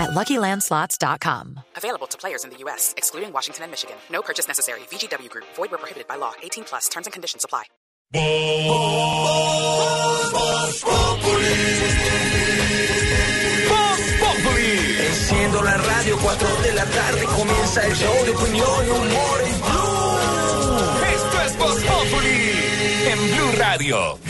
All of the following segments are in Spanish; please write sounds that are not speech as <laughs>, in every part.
at LuckyLandSlots.com. Available to players in the U.S., excluding Washington and Michigan. No purchase necessary. VGW Group. Void where prohibited by law. 18 plus. Terms and conditions apply. Enciendo la radio, 4 de la tarde comienza el show de opinión y humor en Blue. Esto es Voz Populi en Blue Radio.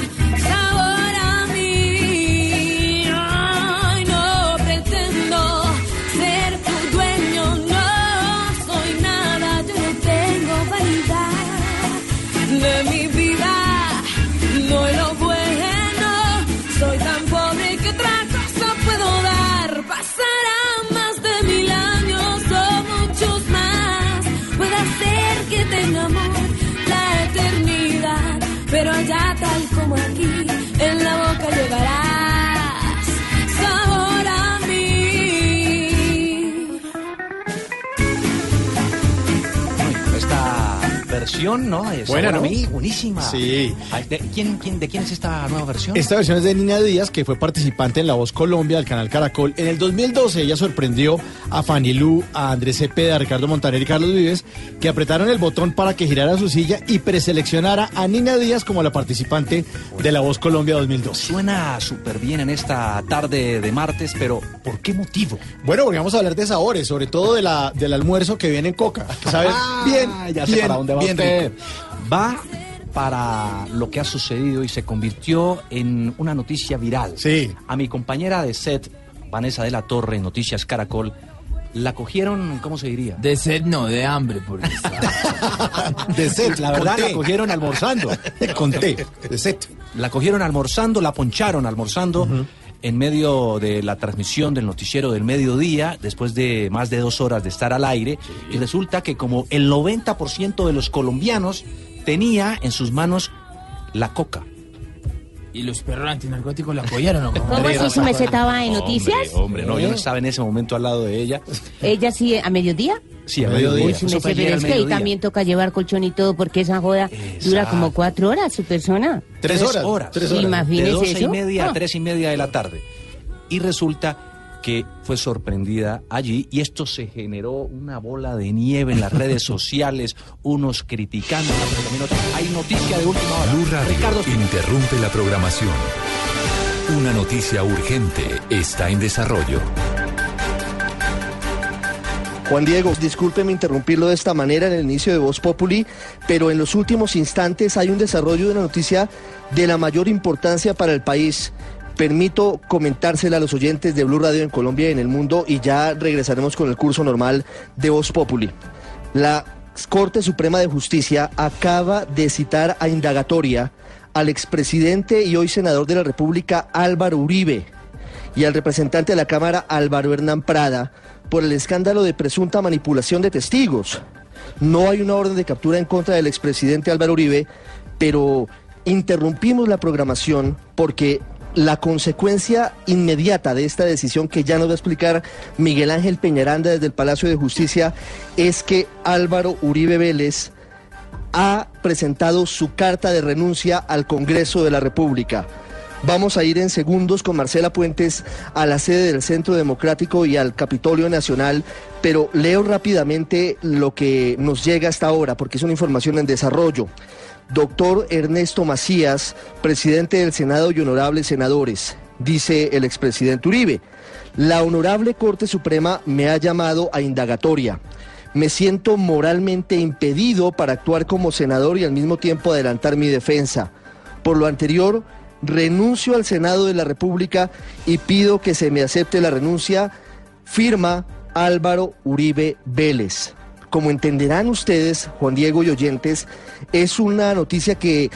versión, ¿no? Es Buena, ¿no? mí, buenísima. Sí. ¿De quién, quién, ¿De quién es esta nueva versión? Esta versión es de Nina Díaz, que fue participante en La Voz Colombia del canal Caracol. En el 2012 ella sorprendió a Fanny Lu, a Andrés Cepeda, a Ricardo Montaner y Carlos Vives, que apretaron el botón para que girara su silla y preseleccionara a Nina Díaz como la participante de La Voz Colombia 2012. Suena súper bien en esta tarde de martes, pero ¿por qué motivo? Bueno, porque vamos a hablar de sabores, sobre todo de la, del almuerzo que viene en Coca. ¿Sabes? bien, Ah, ya sé bien, para dónde va bien usted. Va para lo que ha sucedido y se convirtió en una noticia viral. Sí. A mi compañera de set, Vanessa de la Torre, en Noticias Caracol, la cogieron, ¿cómo se diría? De sed no, de hambre, porque está- <laughs> De set, La verdad, la cogieron almorzando. <laughs> Con té, de set. La cogieron almorzando, la poncharon almorzando en medio de la transmisión del noticiero del mediodía, después de más de dos horas de estar al aire, y resulta que como el 90% de los colombianos tenía en sus manos la coca. ¿Y los perros antinarcóticos la apoyaron o cómo? ¿Cómo si su meseta estaba en noticias? Hombre, no, yo no estaba en ese momento al lado de ella. ¿Ella sí a mediodía? Sí, a Mediodía. ayer pero es que ahí también toca llevar colchón y todo porque esa joda dura como cuatro horas su persona. Tres horas. Tres horas. Imagínese de doce y eso. media a Ah. tres y media de la tarde. Y resulta que fue sorprendida allí y esto se generó una bola de nieve en las redes <laughs> sociales, unos criticando, pero también otros. Hay noticia de última hora. Blue Radio Ricardo interrumpe la programación. Una noticia urgente está en desarrollo. Juan Diego, discúlpeme interrumpirlo de esta manera en el inicio de Voz Populi, pero en los últimos instantes hay un desarrollo de una noticia de la mayor importancia para el país. Permito comentársela a los oyentes de Blue Radio en Colombia y en el mundo y ya regresaremos con el curso normal de Voz Populi. La Corte Suprema de Justicia acaba de citar a indagatoria al expresidente y hoy senador de la República Álvaro Uribe y al representante de la Cámara Álvaro Hernán Prada por el escándalo de presunta manipulación de testigos. No hay una orden de captura en contra del expresidente Álvaro Uribe, pero interrumpimos la programación porque la consecuencia inmediata de esta decisión que ya nos va a explicar Miguel Ángel Peñaranda desde el Palacio de Justicia es que Álvaro Uribe Vélez ha presentado su carta de renuncia al Congreso de la República. Vamos a ir en segundos con Marcela Puentes a la sede del Centro Democrático y al Capitolio Nacional, pero leo rápidamente lo que nos llega hasta ahora, porque es una información en desarrollo. Doctor Ernesto Macías, presidente del Senado y honorables senadores, dice el expresidente Uribe, la honorable Corte Suprema me ha llamado a indagatoria. me siento moralmente impedido para actuar como senador y al mismo tiempo adelantar mi defensa. Por lo anterior, renuncio al Senado de la República y pido que se me acepte la renuncia. Firma Álvaro Uribe Vélez. Como entenderán ustedes, Juan Diego y oyentes, es una noticia que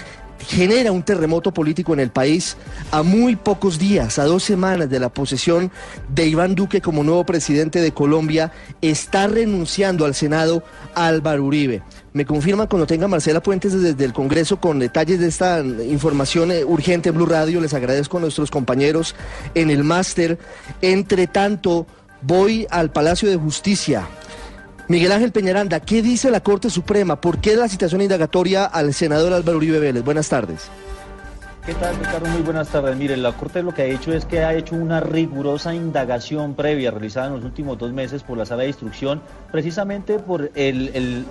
genera un terremoto político en el país a muy pocos días, a dos semanas de la posesión de Iván Duque como nuevo presidente de Colombia, está renunciando al Senado Álvaro Uribe. Me confirman cuando tenga Marcela Puentes desde el Congreso con detalles de esta información eh, urgente en Blue Radio. Les agradezco a nuestros compañeros en el máster. Entre tanto, voy al Palacio de Justicia. Miguel Ángel Peñaranda, ¿qué dice la Corte Suprema? ¿Por qué la citación indagatoria al senador Álvaro Uribe Vélez? Buenas tardes. ¿Qué tal, Ricardo? Muy buenas tardes. Mire, la Corte lo que ha hecho es que ha hecho una rigurosa indagación previa realizada en los últimos dos meses por la Sala de Instrucción, precisamente por el,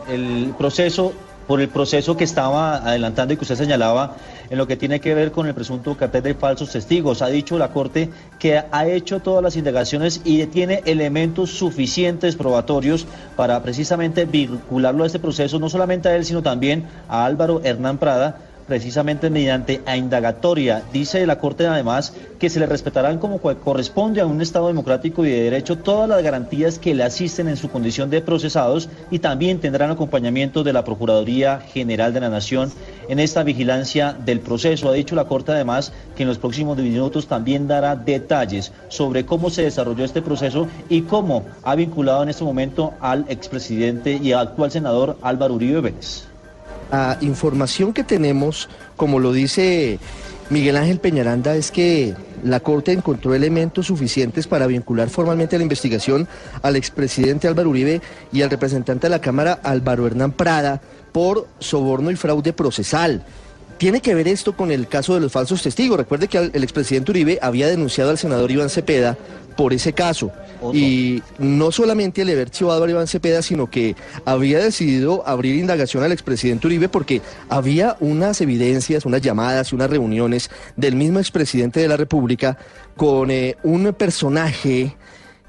proceso por el proceso que estaba adelantando y que usted señalaba en lo que tiene que ver con el presunto cartel de falsos testigos. Ha dicho la Corte que ha hecho todas las indagaciones y tiene elementos suficientes probatorios para precisamente vincularlo a este proceso, no solamente a él, sino también a Álvaro Hernán Prada, precisamente mediante a indagatoria. Dice la Corte además que se le respetarán como co- corresponde a un Estado democrático y de derecho todas las garantías que le asisten en su condición de procesados y también tendrán acompañamiento de la Procuraduría General de la Nación en esta vigilancia del proceso. Ha dicho la Corte además que en los próximos minutos también dará detalles sobre cómo se desarrolló este proceso y cómo ha vinculado en este momento al expresidente y actual senador Álvaro Uribe Vélez. La información que tenemos, como lo dice Miguel Ángel Peñaranda, es que la Corte encontró elementos suficientes para vincular formalmente a la investigación al expresidente Álvaro Uribe y al representante de la Cámara Álvaro Hernán Prada por soborno y fraude procesal. Tiene que ver esto con el caso de los falsos testigos. Recuerde que el expresidente Uribe había denunciado al senador Iván Cepeda por ese caso. Y no solamente le haber chivado a Iván Cepeda, sino que había decidido abrir indagación al expresidente Uribe porque había unas evidencias, unas llamadas y unas reuniones del mismo expresidente de la República con eh, un personaje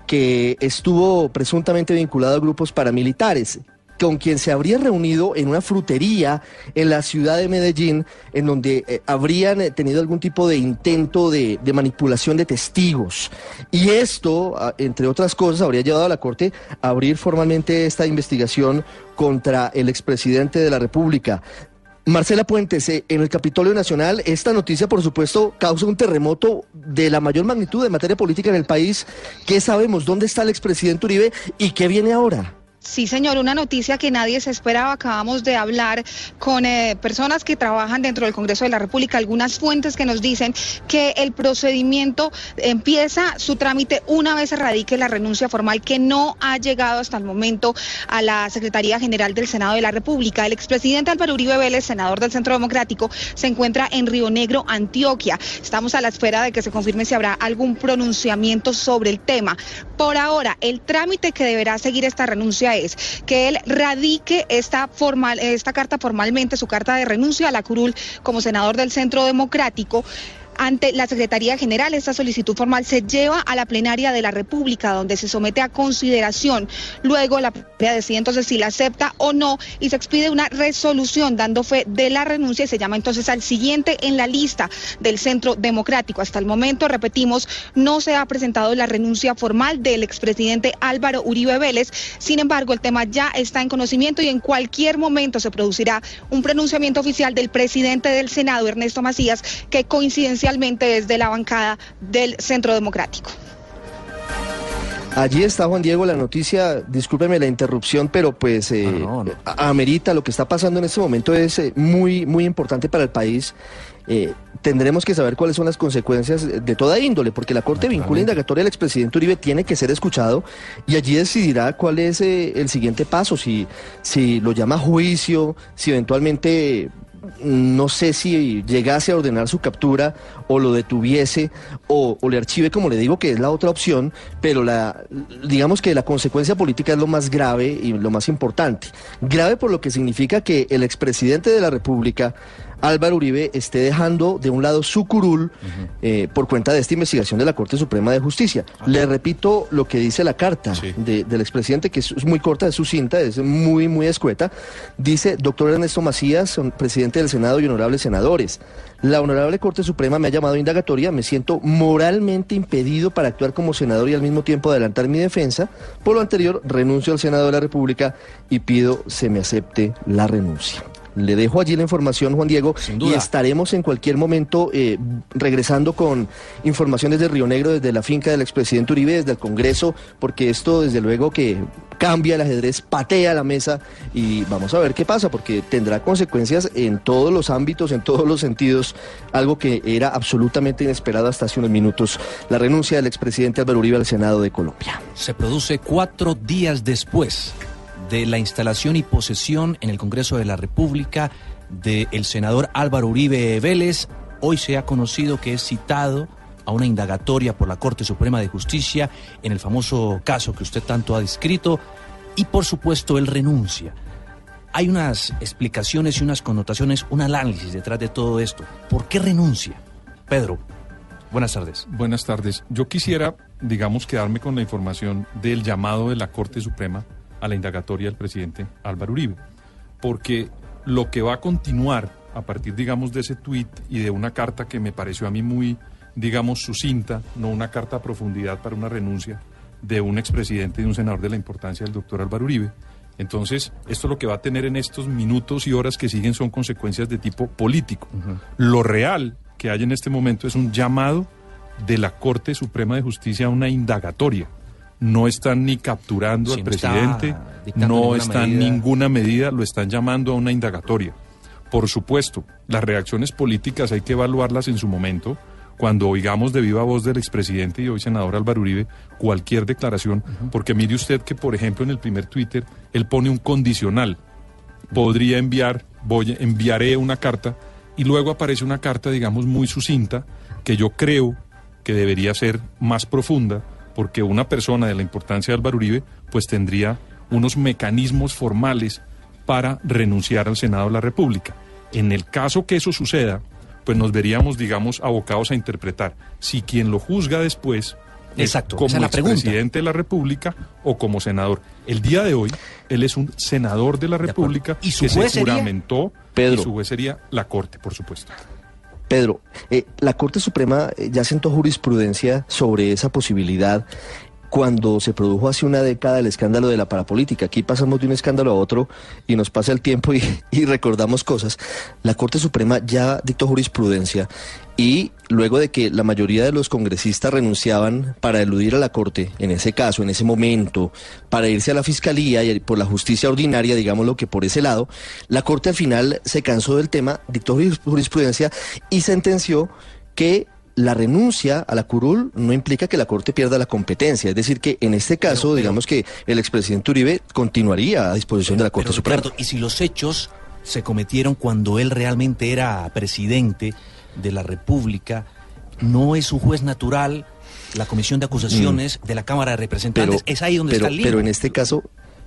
que estuvo presuntamente vinculado a grupos paramilitares con quien se habría reunido en una frutería en la ciudad de Medellín, en donde eh, habrían eh, tenido algún tipo de intento de, de manipulación de testigos. Y esto, ah, entre otras cosas, habría llevado a la Corte a abrir formalmente esta investigación contra el expresidente de la República. Marcela Puentes, eh, en el Capitolio Nacional, esta noticia, por supuesto, causa un terremoto de la mayor magnitud en materia política en el país. ¿Qué sabemos? ¿Dónde está el expresidente Uribe y qué viene ahora? Sí, señor, una noticia que nadie se esperaba. Acabamos de hablar con eh, personas que trabajan dentro del Congreso de la República, algunas fuentes que nos dicen que el procedimiento empieza su trámite una vez se radique la renuncia formal que no ha llegado hasta el momento a la Secretaría General del Senado de la República. El expresidente Álvaro Uribe Vélez, senador del Centro Democrático, se encuentra en Río Negro, Antioquia. Estamos a la espera de que se confirme si habrá algún pronunciamiento sobre el tema. Por ahora, el trámite que deberá seguir esta renuncia es que él radique esta, carta formalmente, su carta de renuncia a la curul como senador del Centro Democrático. Ante la Secretaría General, esta solicitud formal se lleva a la plenaria de la República, donde se somete a consideración. Luego la plenaria decide entonces si la acepta o no y se expide una resolución dando fe de la renuncia y se llama entonces al siguiente en la lista del Centro Democrático. Hasta el momento, repetimos, no se ha presentado la renuncia formal del expresidente Álvaro Uribe Vélez. Sin embargo, el tema ya está en conocimiento y en cualquier momento se producirá un pronunciamiento oficial del presidente del Senado, Ernesto Macías, que coincidencialmente es de la bancada del Centro Democrático. Allí está Juan Diego, la noticia, discúlpeme la interrupción, pero pues eh, amerita lo que está pasando en este momento es eh, muy, muy importante para el país. Eh, tendremos que saber cuáles son las consecuencias de toda índole, porque la Corte vincula indagatoria al expresidente Uribe tiene que ser escuchado y allí decidirá cuál es eh, el siguiente paso, si, si lo llama a juicio, si eventualmente no sé si llegase a ordenar su captura o lo detuviese o, le archive, como le digo, que es la otra opción, pero la, digamos que la consecuencia política es lo más grave y lo más importante. Grave por lo que significa que el expresidente de la República Álvaro Uribe esté dejando de un lado su curul eh, por cuenta de esta investigación de la Corte Suprema de Justicia. Le repito lo que dice la carta de- del expresidente, que es, es muy corta, es sucinta, es muy, muy escueta. Dice, doctor Ernesto Macías, presidente del Senado y honorables senadores. La Honorable Corte Suprema me ha llamado a indagatoria, me siento moralmente impedido para actuar como senador y al mismo tiempo adelantar mi defensa. Por lo anterior, renuncio al Senado de la República y pido se me acepte la renuncia. Le dejo allí la información, Juan Diego, y duda. estaremos en cualquier momento eh, regresando con informaciones de Río Negro desde la finca del expresidente Uribe, desde el Congreso, porque esto desde luego que cambia el ajedrez, patea la mesa y vamos a ver qué pasa, porque tendrá consecuencias en todos los ámbitos, en todos los sentidos, algo que era absolutamente inesperado hasta hace unos minutos, la renuncia del expresidente Álvaro Uribe al Senado de Colombia. se produce cuatro días después de la instalación y posesión en el Congreso de la República del senador Álvaro Uribe Vélez. Hoy se ha conocido que es citado a una indagatoria por la Corte Suprema de Justicia en el famoso caso que usted tanto ha descrito y por supuesto él renuncia. Hay unas explicaciones y unas connotaciones, un análisis detrás de todo esto. ¿Por qué renuncia? Pedro, buenas tardes. Buenas tardes. Yo quisiera, digamos, quedarme con la información del llamado de la Corte Suprema a la indagatoria del presidente Álvaro Uribe, porque lo que va a continuar a partir, digamos, de ese tuit y de una carta que me pareció a mí muy, digamos, sucinta, no una carta a profundidad para una renuncia de un expresidente y de un senador de la importancia del doctor Álvaro Uribe. Entonces, esto lo que va a tener en estos minutos y horas que siguen son consecuencias de tipo político. Lo real que hay en este momento es un llamado de la Corte Suprema de Justicia a una indagatoria. No están ni capturando Sí, al presidente, no ninguna está en medida. ninguna medida, lo están llamando a una indagatoria. Por supuesto, las reacciones políticas hay que evaluarlas en su momento. Cuando oigamos de viva voz del expresidente y hoy senador Álvaro Uribe cualquier declaración, porque mire usted que, por ejemplo, en el primer Twitter, él pone un condicional. Podría enviar, voy, enviaré una carta, y luego aparece una carta, digamos, muy sucinta, que yo creo que debería ser más profunda, porque una persona de la importancia de Álvaro Uribe, pues tendría unos mecanismos formales para renunciar al Senado de la República. En el caso que eso suceda, pues nos veríamos, digamos, abocados a interpretar si quien lo juzga después es Exacto, como la presidente de la República o como senador. El día de hoy, él es un senador de la República ¿Y su que juez se sería? juramentó Pedro. y su juez sería la Corte, por supuesto. Pedro, eh, la Corte Suprema eh, ya sentó jurisprudencia sobre esa posibilidad cuando se produjo hace una década el escándalo de la parapolítica. Aquí pasamos de un escándalo a otro y nos pasa el tiempo <laughs> y, recordamos cosas. La Corte Suprema ya dictó jurisprudencia y luego de que la mayoría de los congresistas renunciaban para eludir a la Corte, en ese caso, en ese momento, para irse a la Fiscalía y por la justicia ordinaria, digámoslo que por ese lado, la Corte al final se cansó del tema, dictó juris- jurisprudencia y sentenció que la renuncia a la curul no implica que la Corte pierda la competencia. Es decir, que en este caso, digamos que el expresidente Uribe continuaría a disposición de la Corte Suprema. Ricardo, y si los hechos se cometieron cuando él realmente era presidente de la República, ¿no es un juez natural la Comisión de Acusaciones de la Cámara de Representantes? es ahí donde pero, está el lío. pero en este caso,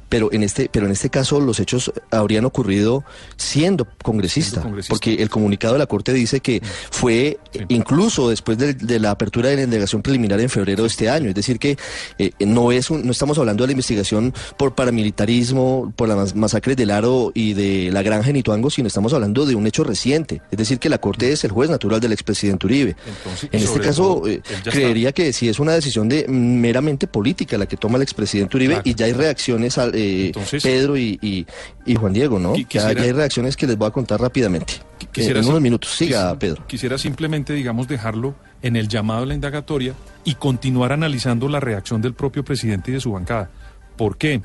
pero en este, pero en este caso los hechos habrían ocurrido siendo congresista, congresista. porque el comunicado de la Corte dice que fue eh, incluso después de, de la apertura de la indagación preliminar en febrero de este año, es decir que eh, no es un- no estamos hablando de la investigación por paramilitarismo, por las masacres del Aro y de la Granja en Ituango, sino estamos hablando de un hecho reciente, es decir que la Corte es el juez natural del expresidente Uribe. Entonces, en este caso todo, eh, está- creería que si es una decisión de meramente política la que toma el expresidente Uribe Claro. y ya hay reacciones al eh, Entonces- Pedro y, y- y Juan Diego, ¿no? Ya- quisiera- ya hay reacciones que les voy a contar rápidamente. Quisiera en sim- unos minutos. Siga, Pedro. Quisiera simplemente, digamos, dejarlo en el llamado a la indagatoria y continuar analizando la reacción del propio presidente y de su bancada. ¿Por qué?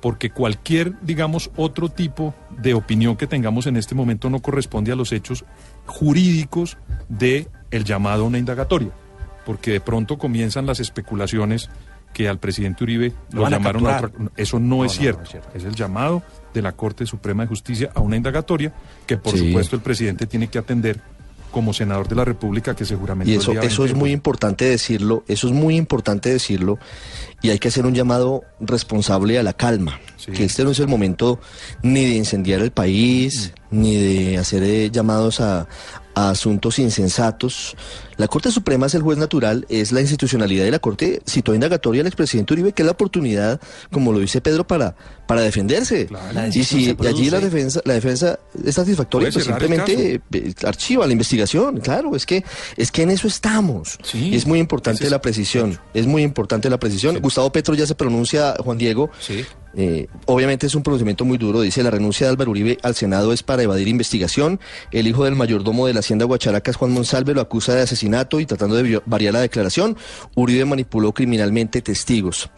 Porque cualquier, digamos, otro tipo de opinión que tengamos en este momento no corresponde a los hechos jurídicos de el llamado a una indagatoria. Porque de pronto comienzan las especulaciones que al presidente Uribe Lo lo, van a llamaron a otra- Eso no, No, es, no, cierto. no es cierto. Es el llamado de la Corte Suprema de Justicia a una indagatoria que, por Sí. supuesto, el presidente tiene que atender como senador de la República que seguramente Y eso, eso es muy importante decirlo, eso es muy importante decirlo, y hay que hacer un llamado responsable a la calma, que este no es el momento ni de incendiar el país, ni de hacer eh, llamados a, a asuntos insensatos. La Corte Suprema es el juez natural, es la institucionalidad y la Corte citó indagatoria al expresidente Uribe, que es la oportunidad, como lo dice Pedro, para, para defenderse. Y si allí la defensa, la defensa es satisfactoria, pues simplemente eh, archiva la investigación. Claro, es que, es que en eso estamos. Y es muy importante la precisión. Es muy importante la precisión. Gustavo Petro ya se pronuncia, Juan Diego. Eh, obviamente es un pronunciamiento muy duro. Dice la renuncia de Álvaro Uribe al Senado es para evadir investigación. El hijo del mayordomo de la Hacienda Guacharacas, Juan Monsalve, lo acusa de asesinato y tratando de variar la declaración. Uribe manipuló criminalmente testigos.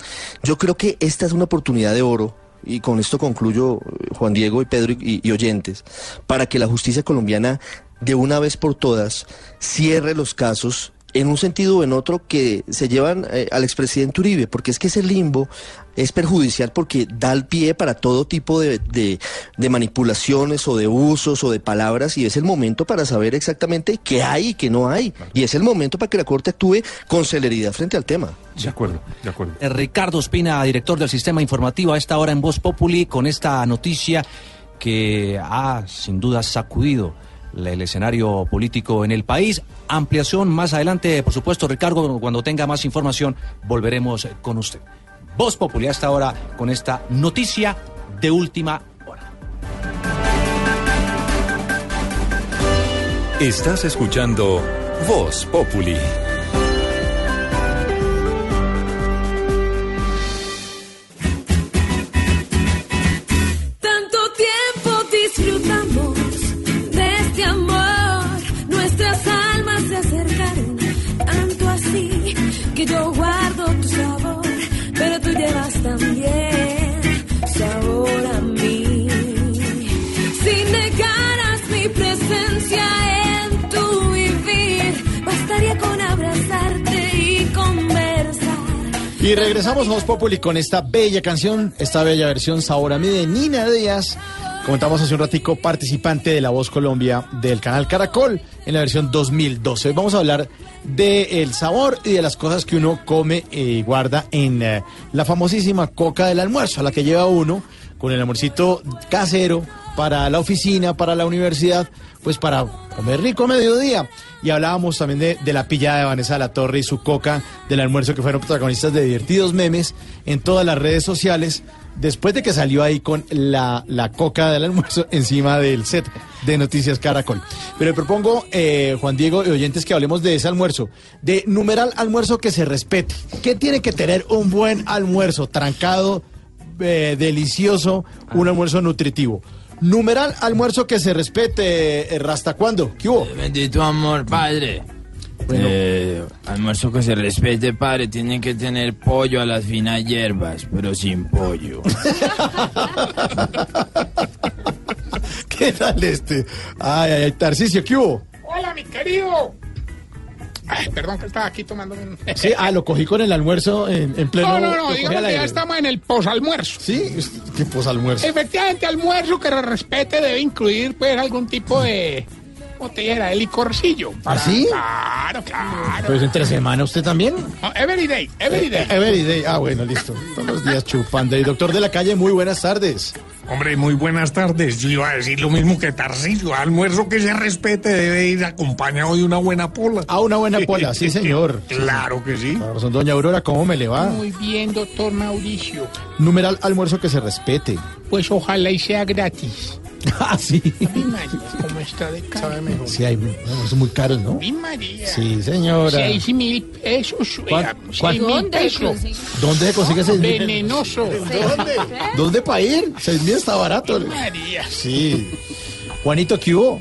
Yo creo que esta es una oportunidad de oro. Y con esto concluyo, eh, Juan Diego y Pedro y oyentes, para que la justicia colombiana de una vez por todas cierre los casos en un sentido o en otro que se llevan eh, al expresidente Uribe, porque es que ese limbo es perjudicial porque da el pie para todo tipo de, de- de manipulaciones o de usos o de palabras y es el momento para saber exactamente qué hay y qué no hay. Y es el momento para que la Corte actúe con celeridad frente al tema. De acuerdo, de acuerdo. Eh, Ricardo Espina, director del Sistema Informativo, a esta hora en Voz Populi, con esta noticia que ha sin duda sacudido el escenario político en el país. Ampliación más adelante, por supuesto, Ricardo, cuando tenga más información, volveremos con usted. Voz Populi, a esta hora, con esta noticia de última Estás escuchando Voz Populi. Y regresamos a Voz Populi con esta bella canción, esta bella versión Sabor a mí de Nina Díaz. Comentamos hace un ratico, participante de La Voz Colombia del canal Caracol en la versión 2012. Hoy vamos a hablar del sabor y de las cosas que uno come y guarda en eh, la famosísima coca del almuerzo, a la que lleva uno con el almuercito casero para la oficina, para la universidad, pues para comer rico a mediodía. Y hablábamos también de, de la pillada de Vanessa la Torre y su coca del almuerzo, que fueron protagonistas de divertidos memes en todas las redes sociales, después de que salió ahí con la, la coca del almuerzo <laughs> encima del set de Noticias Caracol. Pero le propongo, eh, Juan Diego y oyentes, que hablemos de ese almuerzo, de numeral almuerzo que se respete. ¿Qué tiene que tener un buen almuerzo? Trancado, eh, delicioso, un almuerzo nutritivo. Numeral almuerzo que se respete, eh, ¿hasta cuándo? ¿Qué hubo? Bendito amor, padre. Eh, almuerzo que se respete, padre. Tienen que tener pollo a las finas hierbas, pero sin pollo. <laughs> ¿Qué tal este? Ay, ay, ay, Tarcisio, ¿qué hubo? Hola, mi querido. Ay, perdón que estaba aquí tomando un... <laughs> Sí, ah, lo cogí con el almuerzo en, en pleno. No, no, no, al que ya estamos en el posalmuerzo. Sí, ¿qué posalmuerzo? Efectivamente, almuerzo que respete debe incluir, pues, algún tipo de... ¿Cómo te dijera? De licorcillo. ¿Ah, sí? Claro, claro. Pues entre semana, ¿usted también? No, every day, every day. Eh, Every day. Ah, bueno, listo. Todos los días chupando. Y doctor de la calle, muy buenas tardes. Hombre, muy buenas tardes. Yo iba a decir lo mismo que Tarcillo. Almuerzo que se respete debe ir acompañado de una buena pola. Ah, una buena pola, sí, señor. <laughs> Claro que sí. Razón, doña Aurora, ¿cómo me le va? Muy bien, doctor Mauricio. Numeral almuerzo que se respete. Pues ojalá y sea gratis. <laughs> Ah, sí. Mi María, ¿cómo está de caro? Sí, hay almuerzos muy caros, ¿no? Mi María. Sí, señora. Seis mil pesos. ¿Cuán- oiga, cuán- seis mil ¿Dónde pesos. ¿Dónde se consigue seis mil? Venenoso. ¿Dónde? ¿Dónde para ir? Seis mil está barato. Mi María. Sí. Juanito, ¿qué hubo?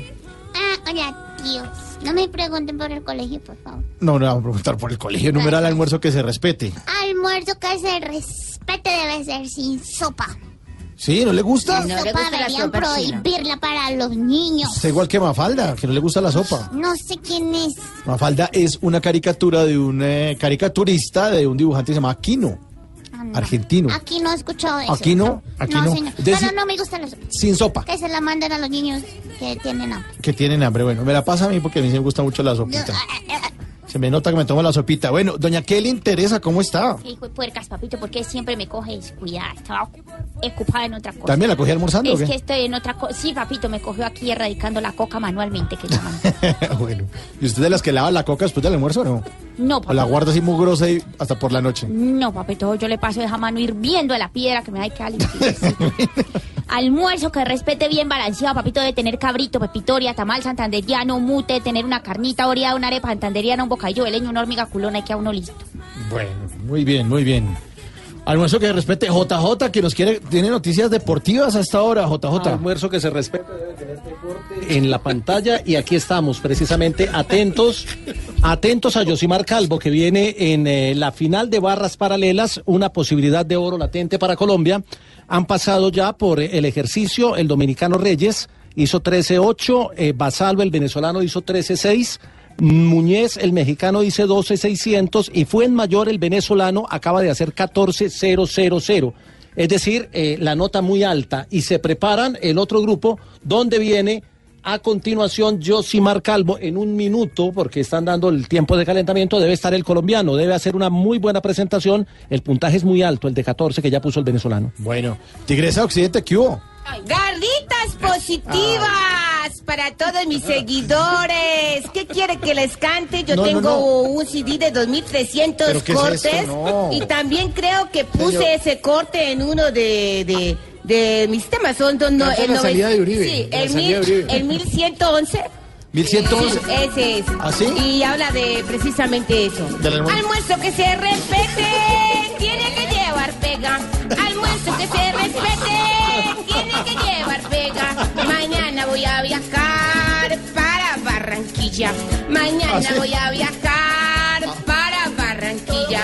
Ah, hola, tíos. No me pregunten por el colegio, por favor. No, no vamos a preguntar por el colegio. Numeral almuerzo que se respete. Almuerzo que se respete debe ser sin sopa. ¿Sí? ¿No le gusta? La sopa deberían prohibirla para los niños. Está igual que Mafalda, que no le gusta la sopa. No sé quién es. Mafalda es una caricatura de un eh, caricaturista de un dibujante que se llama Aquino, argentino. Aquí no he escuchado eso. Aquí no, aquí no. señor. Deci- Pero no me gusta la sopa. Sin sopa, Que se la manden a los niños que tienen hambre. que tienen hambre. Bueno, me la pasa a mí porque a mí sí me gusta mucho la sopita. Se me nota que me tomo la sopita. Bueno, doña Kelly Teresa, ¿cómo está? Hijo de puercas, papito, porque siempre me coge descuidada. Estaba ocupada en otra cosa. ¿También la cogí almorzando o Es qué? que estoy en otra cosa. Sí, papito, me cogió aquí erradicando la coca manualmente, que llaman. <laughs> bueno. ¿Y usted de las que lava la coca después del almuerzo o no? No, ¿O papito. la guarda así mugrosa y hasta por la noche? No, papito, yo le paso esa mano hirviendo a la piedra que me da que <laughs> limpiecito. Almuerzo que respete bien balanceado, papito, de tener cabrito, pepitoria, tamal santanderiano, mute, tener una carnita oreada, una arepa santanderiana, un bocadillo de leña, una hormiga culona y que a uno listo. Bueno, muy bien, muy bien. Almuerzo que respete JJ, que nos quiere, tiene noticias deportivas hasta ahora, JJ. Almuerzo que se respete debe tener deporte en la pantalla y aquí estamos precisamente atentos, atentos a Yosimar Calvo que viene en eh, la final de barras paralelas, una posibilidad de oro latente para Colombia. Han pasado ya por el ejercicio el dominicano Reyes hizo 13-8, eh, Basalvo el venezolano hizo 13-6. Muñez, el mexicano, dice 12.600 y fue en mayor el venezolano, acaba de hacer 14.000. Es decir, eh, la nota muy alta. Y se preparan el otro grupo, donde viene a continuación Josimar Calvo en un minuto, porque están dando el tiempo de calentamiento, debe estar el colombiano, debe hacer una muy buena presentación. El puntaje es muy alto, el de 14 que ya puso el venezolano. Bueno, Tigresa Occidente, ¿qué hubo? Garritas positivas para todos mis seguidores. ¿Qué quiere que les cante? Yo No, tengo no. un CD de 2300 ¿Pero qué es cortes y también creo que puse Señor. ese corte en uno de, de, de mis temas. Son Canta el la salida de Uribe, Sí, el, mil, de Uribe. el 1111. 1111. Sí, ese es. ¿Ah, sí? Y habla de precisamente eso. Almuerzo. Almuerzo que se respete, tiene que llevar pega. Almuerzo que se respete, tiene que llevar pega. Mañana voy a viajar para Barranquilla. Mañana ¿Ah, sí? voy a viajar para Barranquilla.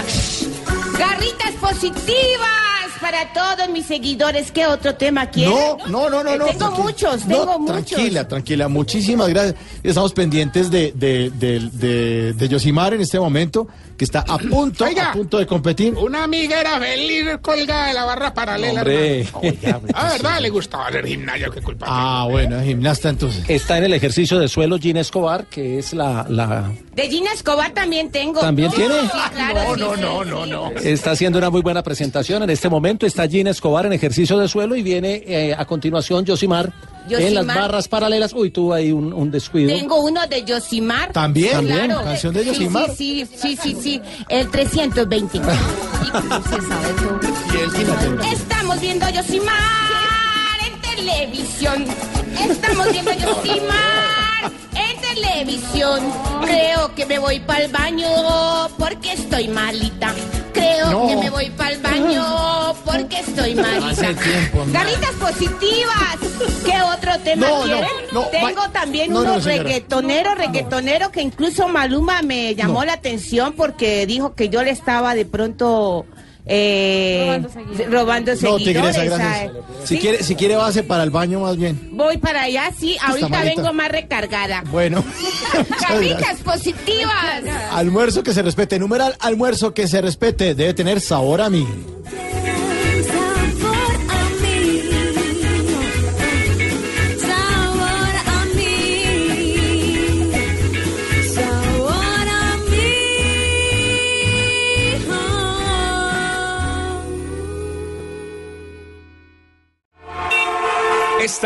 Garritas positivas para todos mis seguidores. ¿Qué otro tema quieren? No, no, no, no. No, Tengo muchos, No, tengo muchos. Tranquila, tranquila. Muchísimas gracias. Estamos pendientes de, de, de, de, de Yosimar en este momento, que está a punto, Oiga. a punto de competir. Una amiga era feliz colgada de la barra paralela. Hombre. <laughs> Ah, ¿verdad? Le gustaba hacer gimnasio, qué culpa. Ah, bueno, gimnasta entonces. Está en el ejercicio de suelo Gina Escobar, que es la, la De Gina Escobar también tengo. ¿También tiene? Sí, claro. No, sí, no, sí, no, sí. no, no. Está haciendo una muy buena presentación. En este momento está Gina Escobar en ejercicio de suelo y viene eh, a continuación Yosimar, en las barras paralelas. Uy, tuvo ahí un, un descuido. Tengo uno de Yosimar. ¿También? ¿También? Claro. ¿Canción de Sí, Yosimar? Sí, sí, sí, sí, sí. El 320. Y se sabe todo. Estamos viendo Yosimar en televisión. Estamos viendo Yosimar en televisión. Creo que me voy para el baño porque estoy malita. Creo No. que me voy para el baño porque estoy malita. Tiempo. Garritas positivas. ¿Qué otro tema No, no, quieren? no, Tengo también no, no, uno señora. reggaetonero, reggaetonero que incluso Maluma me llamó la atención porque dijo que yo le estaba de pronto eh, robando No, seguidores. Tigresa, ¿sabe? gracias. Si ¿Sí? quiere, si quiere base para el baño más bien. Voy para allá, sí. Ahorita malita. vengo más recargada. Bueno. <laughs> Garritas positivas. almuerzo que se respete. Numeral almuerzo que se respete. Debe tener sabor a mí.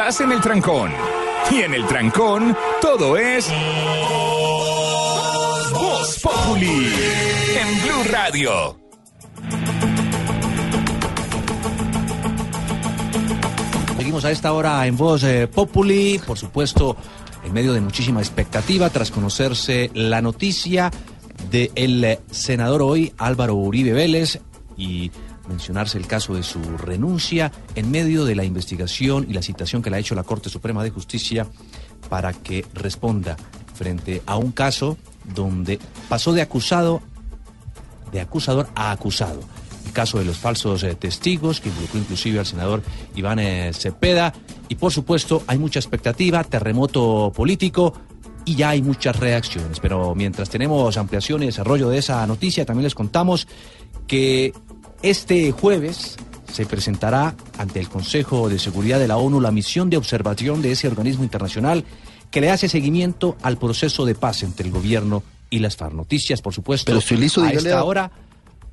En el trancón. Y en el trancón, todo es. Voz Populi. En Blue Radio. Seguimos a esta hora en Voz eh, Populi, por supuesto, en medio de muchísima expectativa tras conocerse la noticia del eh, senador hoy Álvaro Uribe Vélez y mencionarse el caso de su renuncia en medio de la investigación y la citación que le ha hecho la Corte Suprema de Justicia para que responda frente a un caso donde pasó de acusado de acusador a acusado. El caso de los falsos eh, testigos, que involucró inclusive al senador Iván eh, Cepeda. Y por supuesto, hay mucha expectativa, terremoto político y ya hay muchas reacciones. Pero mientras tenemos ampliación y desarrollo de esa noticia, también les contamos que este jueves se presentará ante el Consejo de Seguridad de la ONU la misión de observación de ese organismo internacional que le hace seguimiento al proceso de paz entre el gobierno y las FARC. Noticias, por supuesto, Pero estoy listo, a esta a- hora.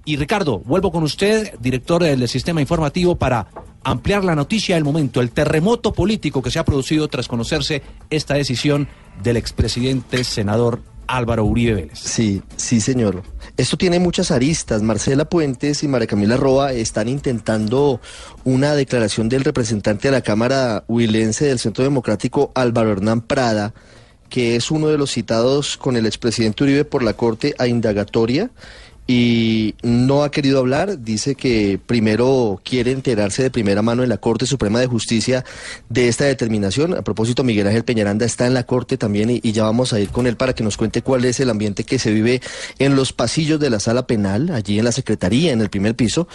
Y Ricardo, vuelvo con usted, director del sistema informativo, para ampliar la noticia del momento, el terremoto político que se ha producido tras conocerse esta decisión del expresidente senador Álvaro Uribe Vélez. Sí, sí, señor. Esto tiene muchas aristas. Marcela Puentes y María Camila Roa están intentando una declaración del representante de la Cámara Huilense del Centro Democrático, Álvaro Hernán Prada, que es uno de los citados con el expresidente Uribe por la Corte a indagatoria y no ha querido hablar. Dice que primero quiere enterarse de primera mano en la Corte Suprema de Justicia de esta determinación. A propósito, Miguel Ángel Peñaranda está en la Corte también y, ya vamos a ir con él para que nos cuente cuál es el ambiente que se vive en los pasillos de la sala penal, allí en la Secretaría, en el primer piso.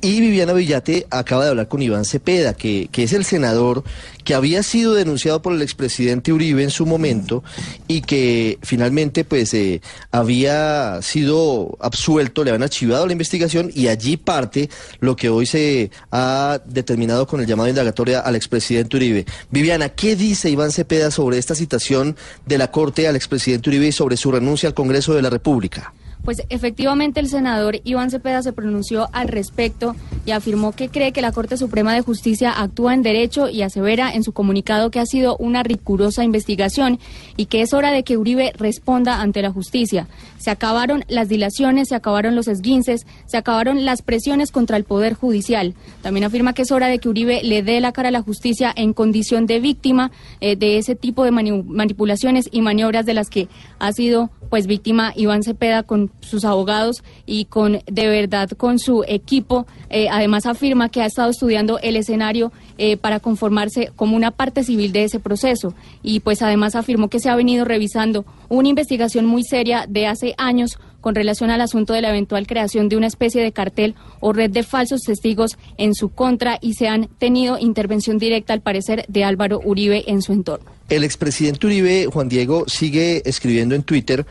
Y Viviana Villate acaba de hablar con Iván Cepeda, que, que es el senador que había sido denunciado por el expresidente Uribe en su momento y que finalmente pues eh, había sido absuelto, le habían archivado la investigación y allí parte lo que hoy se ha determinado con el llamado indagatoria al expresidente Uribe. Viviana, ¿qué dice Iván Cepeda sobre esta citación de la Corte al expresidente Uribe y sobre su renuncia al Congreso de la República? Pues efectivamente el senador Iván Cepeda se pronunció al respecto y afirmó que cree que la Corte Suprema de Justicia actúa en derecho y asevera en su comunicado que ha sido una rigurosa investigación y que es hora de que Uribe responda ante la justicia. Se acabaron las dilaciones, se acabaron los esguinces, se acabaron las presiones contra el Poder Judicial. También afirma que es hora de que Uribe le dé la cara a la justicia en condición de víctima eh, de ese tipo de mani- manipulaciones y maniobras de las que ha sido pues víctima Iván Cepeda con sus abogados y con de verdad con su equipo. Eh, además afirma que ha estado estudiando el escenario eh, para conformarse como una parte civil de ese proceso y pues además afirmó que se ha venido revisando una investigación muy seria de hace años con relación al asunto de la eventual creación de una especie de cartel o red de falsos testigos en su contra y se han tenido intervención directa al parecer de Álvaro Uribe en su entorno. El expresidente Uribe, Juan Diego, sigue escribiendo en Twitter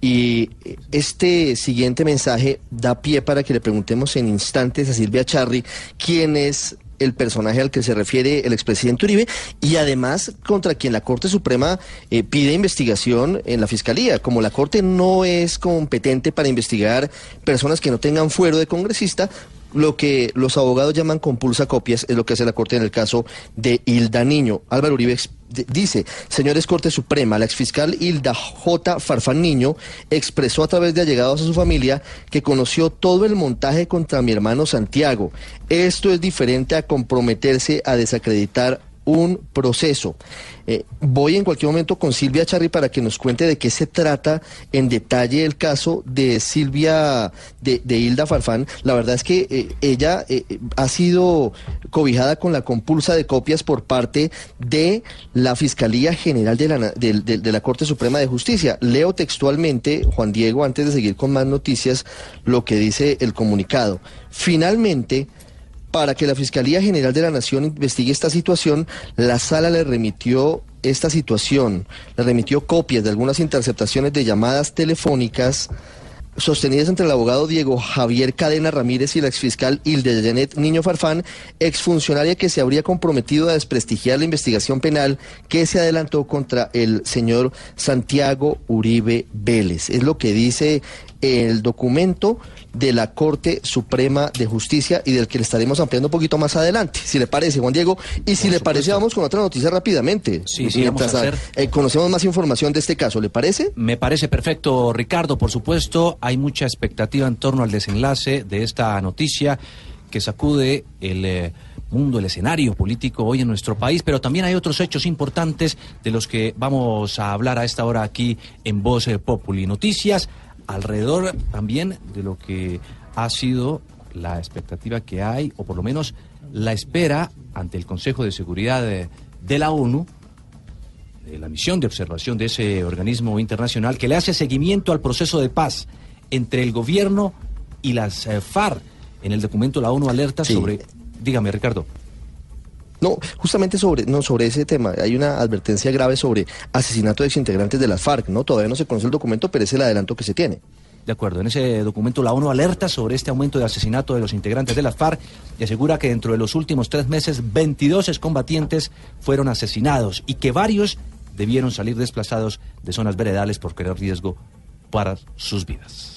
y este siguiente mensaje da pie para que le preguntemos en instantes a Silvia Charri quién es el personaje al que se refiere el expresidente Uribe y además contra quien la Corte Suprema eh, pide investigación en la Fiscalía. Como la Corte no es competente para investigar personas que no tengan fuero de congresista, lo que los abogados llaman compulsa copias es lo que hace la Corte en el caso de Hilda Niño. Álvaro Uribe dice, señores Corte Suprema, la exfiscal Hilda J. Farfán Niño expresó a través de allegados a su familia que conoció todo el montaje contra mi hermano Santiago. Esto es diferente a comprometerse a desacreditar un proceso. Eh, voy en cualquier momento con Silvia Charri para que nos cuente de qué se trata en detalle el caso de Silvia, de, de Hilda Farfán. La verdad es que eh, ella eh, ha sido cobijada con la compulsa de copias por parte de la Fiscalía General de la, de la Corte Suprema de Justicia. Leo textualmente, Juan Diego, antes de seguir con más noticias, lo que dice el comunicado. Finalmente, para que la Fiscalía General de la Nación investigue esta situación, la sala le remitió esta situación, le remitió copias de algunas interceptaciones de llamadas telefónicas sostenidas entre el abogado Diego Javier Cadena Ramírez y la exfiscal Hilde Janet Niño Farfán, exfuncionaria que se habría comprometido a desprestigiar la investigación penal que se adelantó contra el señor Santiago Uribe Vélez. Es lo que dice el documento de la Corte Suprema de Justicia y del que le estaremos ampliando un poquito más adelante, si le parece, Juan Diego. Y si le parece, vamos con otra noticia rápidamente. Sí, sí, vamos a Mientras, hacer. eh, conocemos más información de este caso, ¿le parece? Me parece perfecto, Ricardo. Por supuesto, hay mucha expectativa en torno al desenlace de esta noticia que sacude el eh, mundo, el escenario político hoy en nuestro país, pero también hay otros hechos importantes de los que vamos a hablar a esta hora aquí en Voz Populi. Noticias alrededor también de lo que ha sido la expectativa que hay, o por lo menos la espera ante el Consejo de Seguridad de, de la ONU de la misión de observación de ese organismo internacional que le hace seguimiento al proceso de paz entre el gobierno y las eh, FARC. En el documento la ONU alerta sobre... Dígame, Ricardo. No, justamente sobre, no, sobre ese tema. Hay una advertencia grave sobre asesinato de exintegrantes de las FARC, ¿no? Todavía no se conoce el documento, pero es el adelanto que se tiene. De acuerdo, en ese documento la ONU alerta sobre este aumento de asesinato de los integrantes de las FARC y asegura que dentro de los últimos tres meses 22 excombatientes fueron asesinados y que varios debieron salir desplazados de zonas veredales por correr riesgo para sus vidas.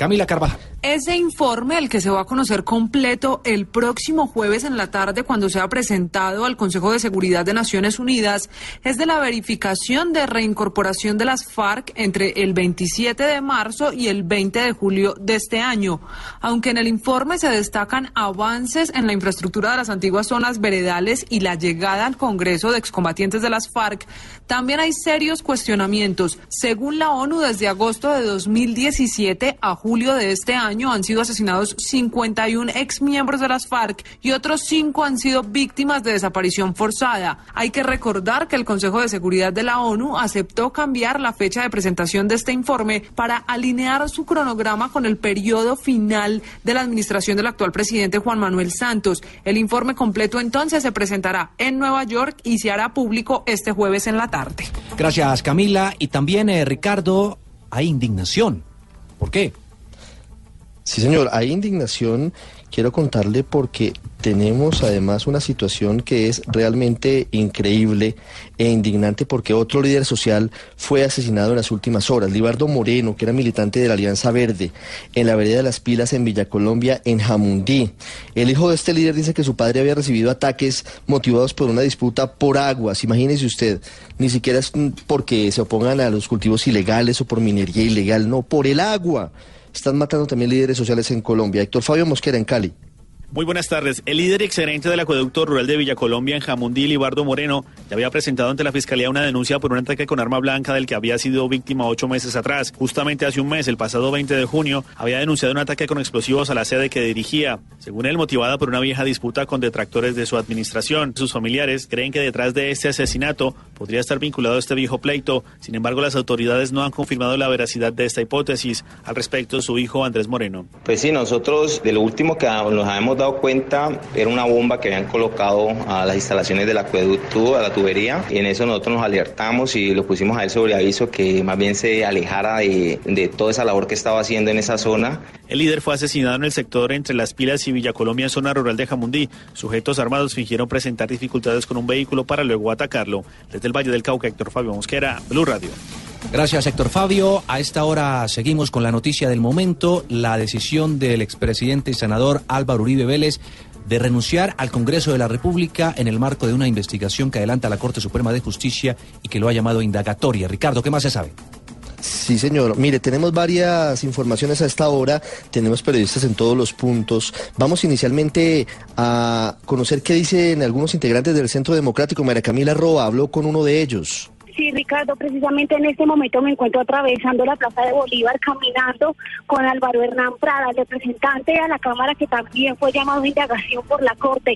Camila Carvajal. Ese informe, el que se va a conocer completo el próximo jueves en la tarde cuando sea presentado al Consejo de Seguridad de Naciones Unidas, es de la verificación de reincorporación de las FARC entre el 27 de marzo y el 20 de julio de este año. Aunque en el informe se destacan avances en la infraestructura de las antiguas zonas veredales y la llegada al Congreso de excombatientes de las FARC, también hay serios cuestionamientos. Según la ONU, desde agosto de 2017 a julio de este año, han sido asesinados 51 exmiembros de las FARC y otros cinco han sido víctimas de desaparición forzada. Hay que recordar que el Consejo de Seguridad de la ONU aceptó cambiar la fecha de presentación de este informe para alinear su cronograma con el periodo final de la administración del actual presidente Juan Manuel Santos. El informe completo entonces se presentará en Nueva York y se hará público este jueves en la tarde. Gracias, Camila. Y también, eh, Ricardo, hay indignación. ¿Por qué? Sí, señor, hay indignación. Quiero contarle porque tenemos además una situación que es realmente increíble e indignante porque otro líder social fue asesinado en las últimas horas, Libardo Moreno, que era militante de la Alianza Verde, en la vereda de las Pilas en Villa Colombia, en Jamundí. El hijo de este líder dice que su padre había recibido ataques motivados por una disputa por aguas. Imagínese usted, ni siquiera es porque se opongan a los cultivos ilegales o por minería ilegal, no, por el agua. Están matando también líderes sociales en Colombia. Héctor Fabio Mosquera en Cali. Muy buenas tardes. El líder excelente del acueducto rural de Villa Colombia en Jamundí, Libardo Moreno, ya había presentado ante la Fiscalía una denuncia por un ataque con arma blanca del que había sido víctima ocho meses atrás. Justamente hace un mes, el pasado 20 de junio, había denunciado un ataque con explosivos a la sede que dirigía, según él motivada por una vieja disputa con detractores de su administración. Sus familiares creen que detrás de este asesinato podría estar vinculado este viejo pleito. Sin embargo, las autoridades no han confirmado la veracidad de esta hipótesis. Al respecto, su hijo Andrés Moreno. Pues sí, nosotros de lo último que nos habíamos dado cuenta era una bomba que habían colocado a las instalaciones del acueducto, a la tubería, y en eso nosotros nos alertamos y lo pusimos a él sobre aviso que más bien se alejara de, de toda esa labor que estaba haciendo en esa zona. El líder fue asesinado en el sector entre Las Pilas y Villa Colombia, en zona rural de Jamundí. Sujetos armados fingieron presentar dificultades con un vehículo para luego atacarlo. Desde el Valle del Cauca, Héctor Fabio Mosquera, Blue Radio. Gracias, Héctor Fabio. A esta hora seguimos con la noticia del momento, la decisión del expresidente y senador Álvaro Uribe De renunciar al Congreso de la República en el marco de una investigación que adelanta la Corte Suprema de Justicia y que lo ha llamado indagatoria. Ricardo, ¿qué más se sabe? Sí, señor. Mire, tenemos varias informaciones a esta hora, tenemos periodistas en todos los puntos. Vamos inicialmente a conocer qué dicen algunos integrantes del Centro Democrático. María Camila Roa habló con uno de ellos. Sí, Ricardo, precisamente en este momento me encuentro atravesando la Plaza de Bolívar caminando con Álvaro Hernán Prada, representante a la Cámara que también fue llamado a indagación por la Corte.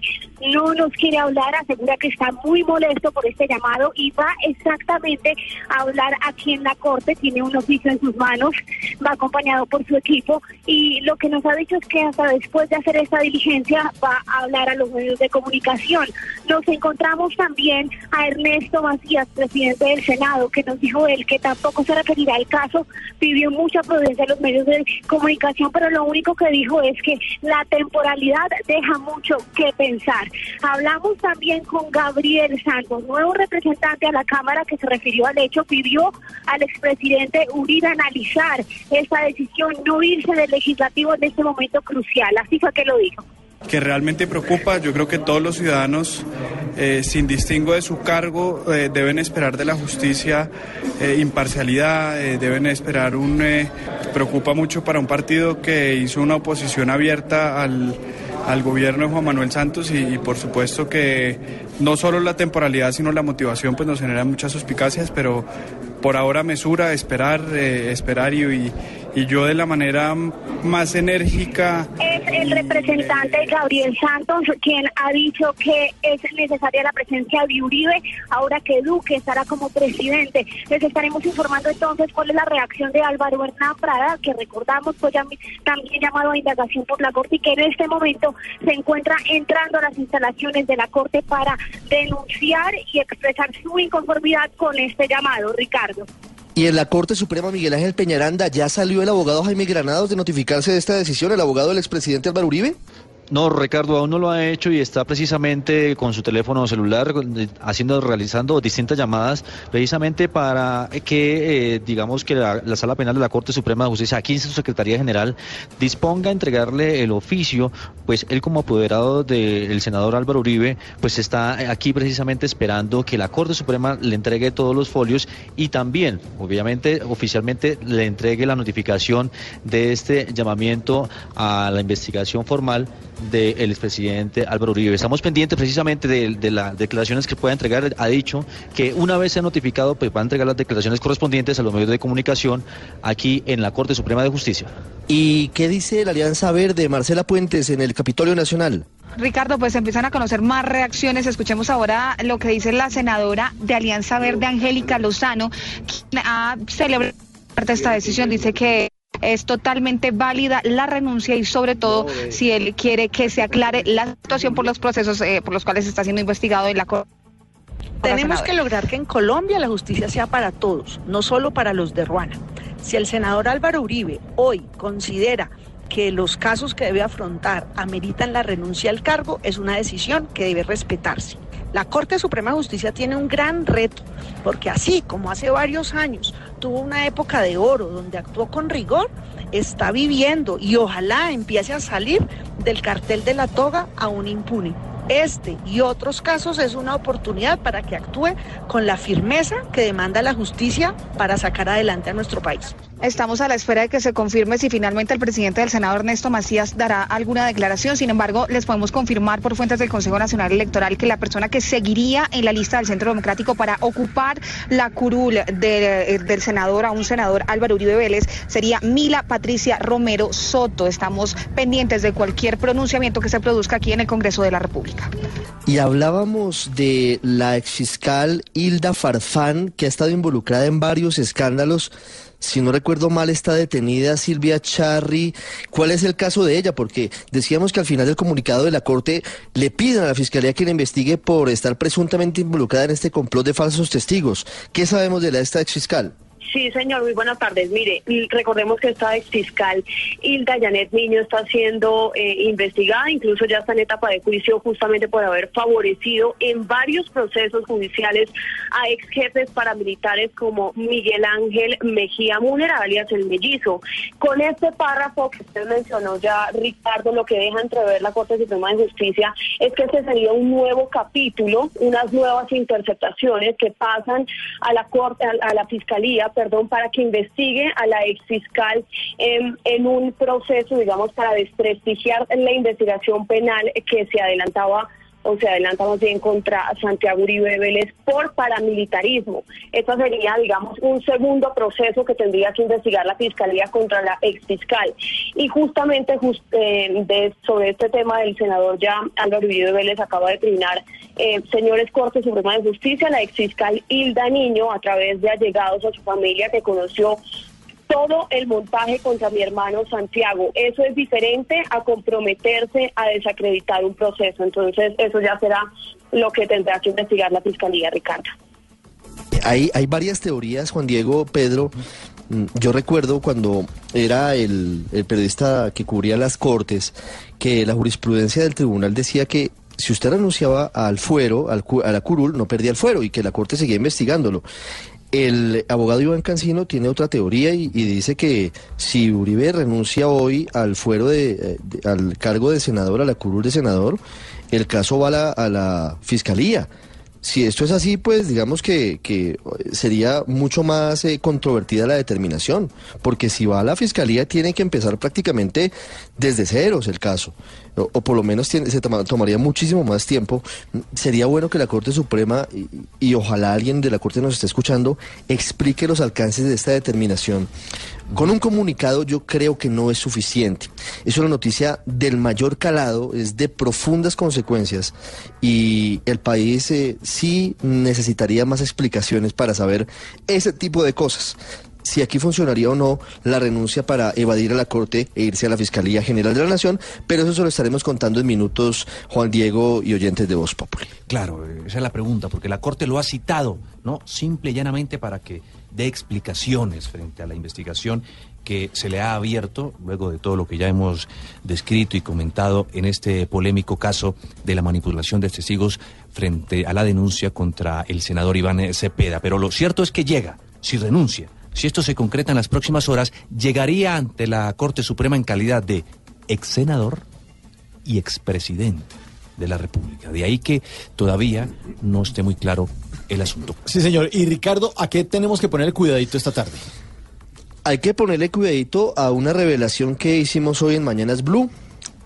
No nos quiere hablar, asegura que está muy molesto por este llamado y va exactamente a hablar aquí en la Corte, tiene un oficio en sus manos, va acompañado por su equipo y lo que nos ha dicho es que hasta después de hacer esta diligencia va a hablar a los medios de comunicación. Nos encontramos también a Ernesto Macías, presidente del Senado, que nos dijo él que tampoco se referirá al caso, pidió mucha prudencia a los medios de comunicación, pero lo único que dijo es que la temporalidad deja mucho que pensar. Hablamos también con Gabriel Santos, nuevo representante a la Cámara que se refirió al hecho, pidió al expresidente Uribe analizar esta decisión, no irse del legislativo en este momento crucial. Así fue que lo dijo que realmente preocupa. Yo creo que todos los ciudadanos, eh, sin distingo de su cargo, eh, deben esperar de la justicia eh, imparcialidad, deben esperar un... preocupa mucho para un partido que hizo una oposición abierta al, al gobierno de Juan Manuel Santos y, por supuesto que no solo la temporalidad, sino la motivación pues nos genera muchas suspicacias, pero por ahora mesura, esperar, esperar y- y yo de la manera más enérgica Es el representante Gabriel Santos quien ha dicho que es necesaria la presencia de Uribe ahora que Duque estará como presidente. Les estaremos informando entonces cuál es la reacción de Álvaro Hernán Prada, que recordamos fue llam- también llamado a indagación por la Corte y que en este momento se encuentra entrando a las instalaciones de la Corte para denunciar y expresar su inconformidad con este llamado. Ricardo. Y en la Corte Suprema, Miguel Ángel Peñaranda, ¿ya salió el abogado Jaime Granados de notificarse de esta decisión, el abogado del expresidente Álvaro Uribe? No, Ricardo aún no lo ha hecho y está precisamente con su teléfono celular eh, haciendo, realizando distintas llamadas, precisamente para que, eh, digamos que la, la Sala Penal de la Corte Suprema de Justicia, aquí en su Secretaría General, disponga a entregarle el oficio, pues él como apoderado del senador Álvaro Uribe, pues está aquí precisamente esperando que la Corte Suprema le entregue todos los folios y también, obviamente, oficialmente le entregue la notificación de este llamamiento a la investigación formal del expresidente Álvaro Uribe. Estamos pendientes precisamente de, de las declaraciones que pueda entregar. Ha dicho que una vez sea notificado, pues va a entregar las declaraciones correspondientes a los medios de comunicación aquí en la Corte Suprema de Justicia. ¿Y qué dice la Alianza Verde, Marcela Puentes, en el Capitolio Nacional? Ricardo, pues empiezan a conocer más reacciones. Escuchemos ahora lo que dice la senadora de Alianza Verde, Angélica Lozano, quien ha celebrado esta decisión. Dice que es totalmente válida la renuncia y sobre todo si él quiere que se aclare la situación por los procesos eh, por los cuales está siendo investigado en la Corte. Tenemos que lograr que en Colombia la justicia sea para todos, no solo para los de Ruana. Si el senador Álvaro Uribe hoy considera que los casos que debe afrontar ameritan la renuncia al cargo, es una decisión que debe respetarse. La Corte Suprema de Justicia tiene un gran reto, porque así como hace varios años tuvo una época de oro donde actuó con rigor, está viviendo y ojalá empiece a salir del cartel de la toga aún impune. Este y otros casos es una oportunidad para que actúe con la firmeza que demanda la justicia para sacar adelante a nuestro país. Estamos a la espera de que se confirme si finalmente el presidente del Senado, Ernesto Macías, dará alguna declaración. Sin embargo, les podemos confirmar por fuentes del Consejo Nacional Electoral que la persona que seguiría en la lista del Centro Democrático para ocupar la curul de- del senador, a un senador Álvaro Uribe Vélez, sería Mila Patricia Romero Soto. Estamos pendientes de cualquier pronunciamiento que se produzca aquí en el Congreso de la República. Y hablábamos de la exfiscal Hilda Farfán, que ha estado involucrada en varios escándalos. Si no recuerdo mal, está detenida Silvia Charri. ¿Cuál es el caso de ella? Porque decíamos que al final del comunicado de la Corte le piden a la Fiscalía que la investigue por estar presuntamente involucrada en este complot de falsos testigos. ¿Qué sabemos de la esta exfiscal? Sí, señor, muy buenas tardes. Mire, recordemos que esta ex fiscal Hilda Janet Niño está siendo eh, investigada, incluso ya está en etapa de juicio justamente por haber favorecido en varios procesos judiciales a ex jefes paramilitares como Miguel Ángel Mejía Múner, alias el mellizo. Con este párrafo que usted mencionó ya, Ricardo, lo que deja entrever la Corte Suprema de Justicia es que este sería un nuevo capítulo, unas nuevas interceptaciones que pasan a la Corte, a la Fiscalía, perdón, para que investigue a la ex fiscal en, en un proceso, digamos, para desprestigiar la investigación penal que se adelantaba o se adelanta más bien contra Santiago Uribe Vélez por paramilitarismo. Esto sería, digamos, un segundo proceso que tendría que investigar la Fiscalía contra la ex fiscal. Y justamente just- eh, sobre este tema del senador ya Álvaro Uribe Vélez acaba de terminar, eh, señores Corte Suprema de Justicia, la ex fiscal Hilda Niño, a través de allegados a su familia que conoció todo el montaje contra mi hermano Santiago. Eso es diferente a comprometerse a desacreditar un proceso. Entonces, eso ya será lo que tendrá que investigar la Fiscalía, Ricardo. Hay, hay varias teorías, Juan Diego, Pedro. Mm, Yo recuerdo cuando era el, el periodista que cubría las cortes, que la jurisprudencia del tribunal decía que si usted renunciaba al fuero, al, a la curul, no perdía el fuero y que la corte seguía investigándolo. El abogado Iván Cancino tiene otra teoría y, dice que si Uribe renuncia hoy al fuero de, eh, de- al cargo de senador, a la curul de senador, el caso va a la, fiscalía. Si esto es así, pues digamos que, que sería mucho más eh, controvertida la determinación, porque si va a la fiscalía tiene que empezar prácticamente desde ceros el caso, o, por lo menos se toma- tomaría muchísimo más tiempo. Sería bueno que la Corte Suprema, y, y ojalá alguien de la Corte nos esté escuchando, explique los alcances de esta determinación. Con un comunicado yo creo que no es suficiente. Es una noticia del mayor calado, es de profundas consecuencias y el país eh, sí necesitaría más explicaciones para saber ese tipo de cosas. Si aquí funcionaría o no la renuncia para evadir a la Corte e irse a la Fiscalía General de la Nación, pero eso se lo estaremos contando en minutos, Juan Diego y oyentes de Voz Populi. Claro, esa es la pregunta, porque la Corte lo ha citado, ¿no? Simple y llanamente para que dé explicaciones frente a la investigación que se le ha abierto, luego de todo lo que ya hemos descrito y comentado en este polémico caso de la manipulación de testigos frente a la denuncia contra el senador Iván Cepeda. Pero lo cierto es que llega, si renuncia, si esto se concreta en las próximas horas, llegaría ante la Corte Suprema en calidad de ex senador y expresidente de la República. De ahí que todavía no esté muy claro el asunto. Sí, señor. Y Ricardo, ¿a qué tenemos que poner el cuidadito esta tarde? Hay que ponerle cuidadito a una revelación que hicimos hoy en Mañanas Blue.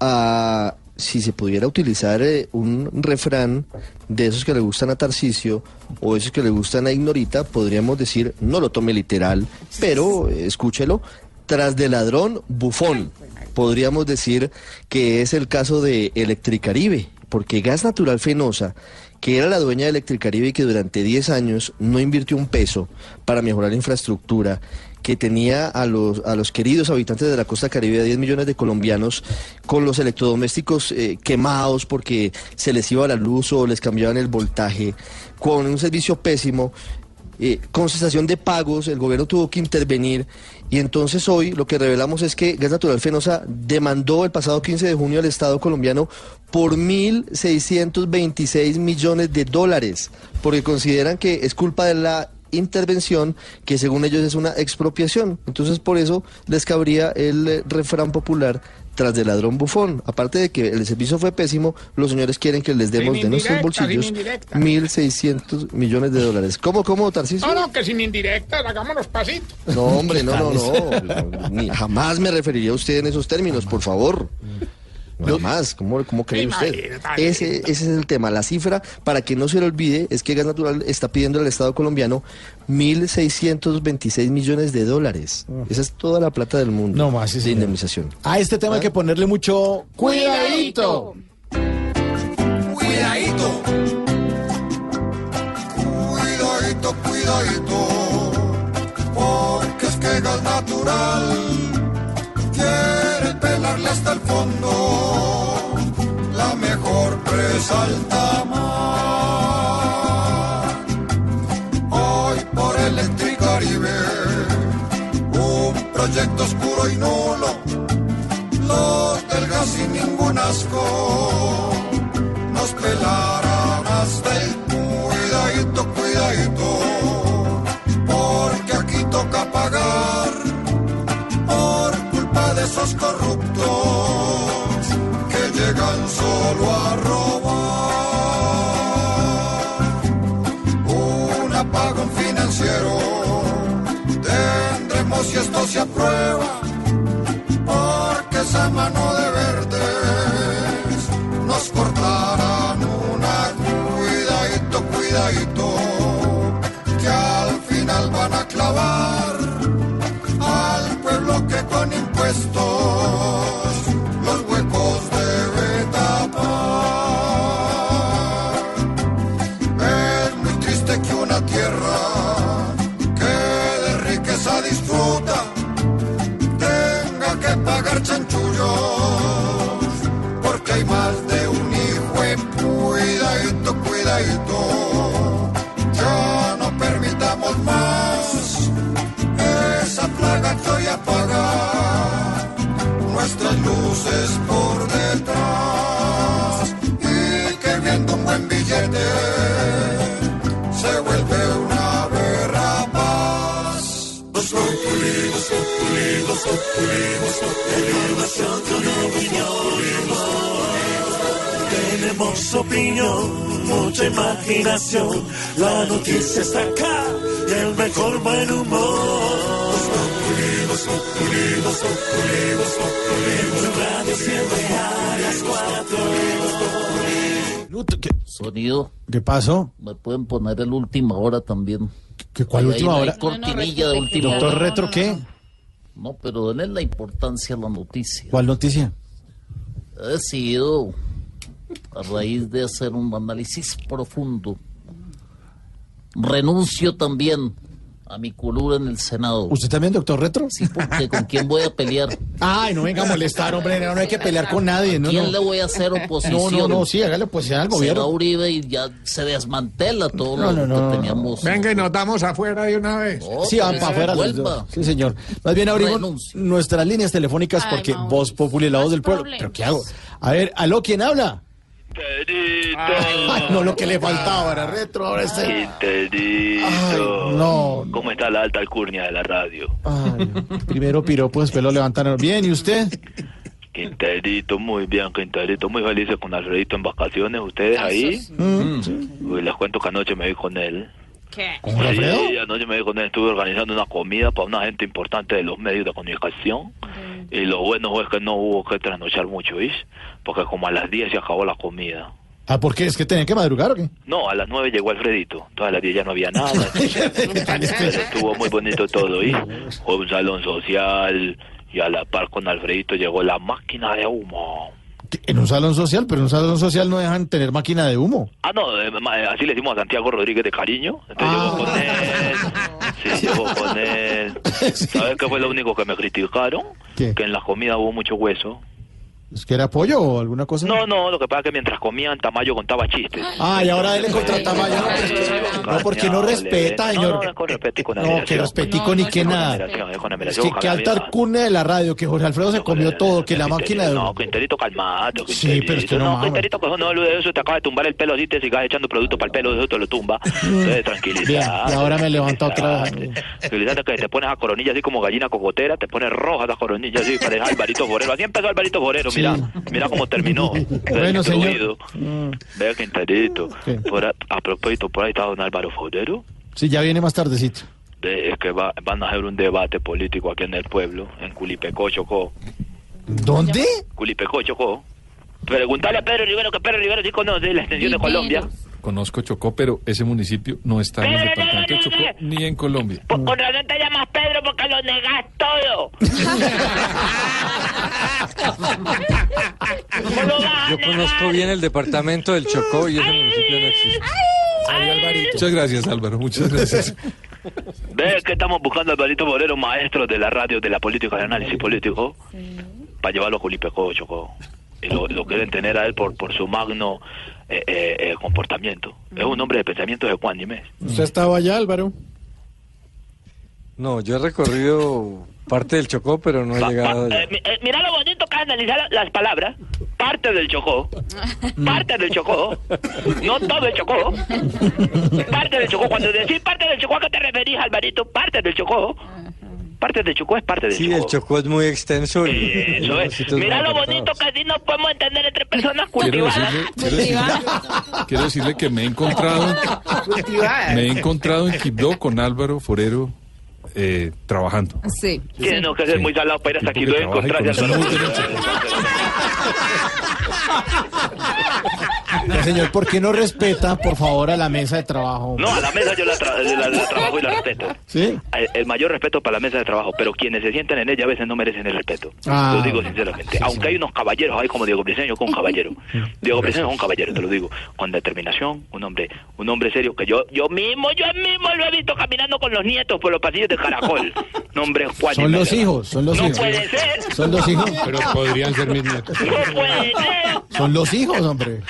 A si se pudiera utilizar eh, un refrán de esos que le gustan a Tarcisio o esos que le gustan a Ignorita, podríamos decir, no lo tome literal, pero eh, escúchelo, tras de ladrón, bufón. Podríamos decir que es el caso de Electricaribe, porque Gas Natural Fenosa que era la dueña de Electricaribe y que durante 10 años no invirtió un peso para mejorar la infraestructura, que tenía a los, a los queridos habitantes de la costa caribe, a 10 millones de colombianos, con los electrodomésticos eh, quemados porque se les iba la luz o les cambiaban el voltaje, con un servicio pésimo, eh, con cesación de pagos, el gobierno tuvo que intervenir. Y entonces hoy lo que revelamos es que Gas Natural Fenosa demandó el pasado 15 de junio al Estado colombiano por 1.626 millones de dólares, porque consideran que es culpa de la intervención que según ellos es una expropiación. Entonces por eso les cabría el eh, refrán popular tras del ladrón bufón. Aparte de que el servicio fue pésimo, los señores quieren que les demos de nuestros bolsillos 1.600 millones de dólares. ¿Cómo, cómo, Tarcisio? No, no, que sin indirectas, hagámonos pasitos. No, hombre, no, no, no. Ni, jamás me referiría a usted en esos términos, por favor. No más, ¿cómo, cómo cree usted? Ese, ese es el tema. La cifra, para que no se le olvide, es que Gas Natural está pidiendo al Estado colombiano 1.626 millones de dólares. Esa es toda la plata del mundo no más, de indemnización. A este tema hay que ponerle mucho cuidadito. Cuidadito. Cuidadito, cuidadito. Porque es que Gas Natural quiere pelarle hasta el fondo alta mar. Hoy por Electricaribe, un proyecto oscuro y nulo, los del gas sin ningún asco, nos pelarán hasta el cuidadito, cuidadito, porque aquí toca pagar por culpa de esos corruptos que llegan solo a si esto se aprueba, porque esa mano de verdes nos cortarán una cuidadito, cuidadito, que al final van a clavar al pueblo que con impuestos disfruta tenga que pagar chanchullos porque hay más de un hijo en cuidadito, cuidadito. Ya no permitamos más esa plaga que hoy apaga nuestras luces por detrás y que viendo un buen billete Tenemos opinión, mucha imaginación. La noticia está acá y el mejor buen humor. Radio siempre a las cuatro. Sonido. ¿Qué pasó? Me pueden poner el última hora también. ¿Qué cuál Ahí última no hay hora? cortinilla de última Doctor. Retro, ¿qué? No, pero denle la importancia a la noticia. ¿Cuál noticia? He decidido, a raíz de hacer un análisis profundo, renuncio también a mi curul en el Senado. ¿Usted también, doctor Retro? Sí, porque ¿con quién voy a pelear? <laughs> Ay, no venga a molestar, hombre, no, no hay que pelear con nadie. No, ¿Quién no. le voy a hacer oposición? No, no, no, sí, hágale oposición al Se va gobierno. Uribe y ya se desmantela todo No, no, lo no, que teníamos. Venga y nos damos afuera de una vez. Sí, van para afuera los. Sí, señor. Más bien abrimos Renuncio. nuestras líneas telefónicas porque Voz Populi, la voz del pueblo. ¿Pero qué hago? A ver, ¿aló, quién habla? Ay, no, lo que le faltaba era retro, ahora este. Quinterito. Ay, no. ¿Cómo está la alta alcurnia de la radio? Ay, primero piropo, después lo levantaron. Bien, ¿y usted? Quinterito, muy bien, Quinterito, muy felices con Alfredito en vacaciones. ¿Ustedes ahí? Mm, sí. Uy, les cuento que anoche me vi con él. ¿Qué? ¿Con Alfredo? Sí, anoche me él, estuve organizando una comida para una gente importante de los medios de comunicación. Y lo bueno fue que no hubo que trasnochar mucho, ¿viste? Porque como a las 10 se acabó la comida. Ah, ¿por qué? ¿Es que tenían que madrugar o qué? No, a las 9 llegó Alfredito. Todas las 10 ya no había nada. <laughs> Pero <laughs> estuvo muy bonito todo, ¿y? Fue un salón social y a la par con Alfredito llegó la máquina de humo. En un salón social, pero en un salón social no dejan tener máquina de humo. Ah, no, eh, eh, así le decimos a Santiago Rodríguez de cariño. Entonces Ah. llegó con él. Sí, llegó con él. <laughs> ¿Sabes qué fue lo único que me criticaron? ¿Qué? Que en la comida hubo mucho hueso. ¿Es que era pollo o alguna cosa? No, no, lo que pasa es que mientras comían, Tamayo contaba chistes. Ah, y ahora él contra Tamayo. No, pero es que- no, porque no respeta, No, señor. no, es con respeto y con No, que respetico ni que nada. es que, que Ojalá alta venga. cuna de la radio, que Jorge Alfredo se comió todo, que la máquina de No. Quinterito, calmado. Sí, pero es que no, No. Quinterito, que no de eso, te acaba de tumbar el pelo así, te sigas echando producto para el pelo, eso te lo tumba. Entonces, Bien, tranquilidad. y ahora me levanta otra vez. Tranquilízate que te pones a coronilla así como gallina cocotera, te pones roja la coronilla así, parejas Alvarito Forero. Así empezó Alvarito Forero, mira, mira cómo terminó. <laughs> Bueno, señor. Destruido. Vea Quinterito. Por a, a propósito, por ahí está don Álvaro Forero. Sí, ya viene más tardecito. De, es que va- van a hacer un debate político aquí en el pueblo, en Culipecó, Chocó. ¿Dónde? Culipecó, Chocó. Pregúntale a Pedro Rivero, que Pedro Rivero sí conoce la extensión de Colombia. Conozco Chocó, pero ese municipio no está en el departamento de Chocó ni en Colombia. Con razón te llamas Pedro porque lo negas todo. Yo conozco bien el departamento del Chocó y ese municipio no existe. Muchas gracias, Álvaro. Muchas gracias. ¿Ves que estamos buscando a Alvarito Moreno, maestro de la radio, de la política, del análisis político, para llevarlo a Culipecó, Chocó? Y lo, lo quieren tener a él por, por su magno eh, eh, eh, comportamiento. Es un hombre de pensamientos ecuánimes. ¿Usted estaba allá, Álvaro? No, yo he recorrido parte del Chocó, pero no he llegado allá. Eh, mi- eh, mira lo bonito que es analizar la- las palabras. Parte del Chocó. <laughs> Parte del Chocó. No todo el Chocó. Parte del Chocó. Cuando decís parte del Chocó, ¿a qué te referís, Alvarito? Parte del Chocó. Parte del Chocó es parte del Sí, el Chocó es muy extenso. Y Eso unos es. Mira lo bonito que así nos podemos entender entre personas Quiero cultivadas. decirle, quiero decirle, quiero decirle que me he encontrado, me he encontrado en Quibdó con Álvaro Forero eh, trabajando. Sí. Tiene que ser muy salado para ir hasta que y encontrarse trabaja <laughs> señor, ¿por qué no respeta, por favor, a la mesa de trabajo? No, a la mesa yo la, tra- la- la trabajo y la respeto. ¿Sí? El, el mayor respeto para la mesa de trabajo, pero quienes se sientan en ella a veces no merecen el respeto. Ah, lo digo sinceramente. Aunque hay unos caballeros ahí como Diego Briseño, que es un caballero. <laughs> Diego Briseño es un caballero, te lo digo. Con determinación, un hombre un hombre serio que yo yo mismo, yo mismo lo he visto caminando con los nietos por los pasillos de Caracol. Hombre cuánime, Son los hijos, son los no hijos. puede ser. Son los hijos. Pero podrían ser mis nietos. No puede ser. Son los hijos, hombre.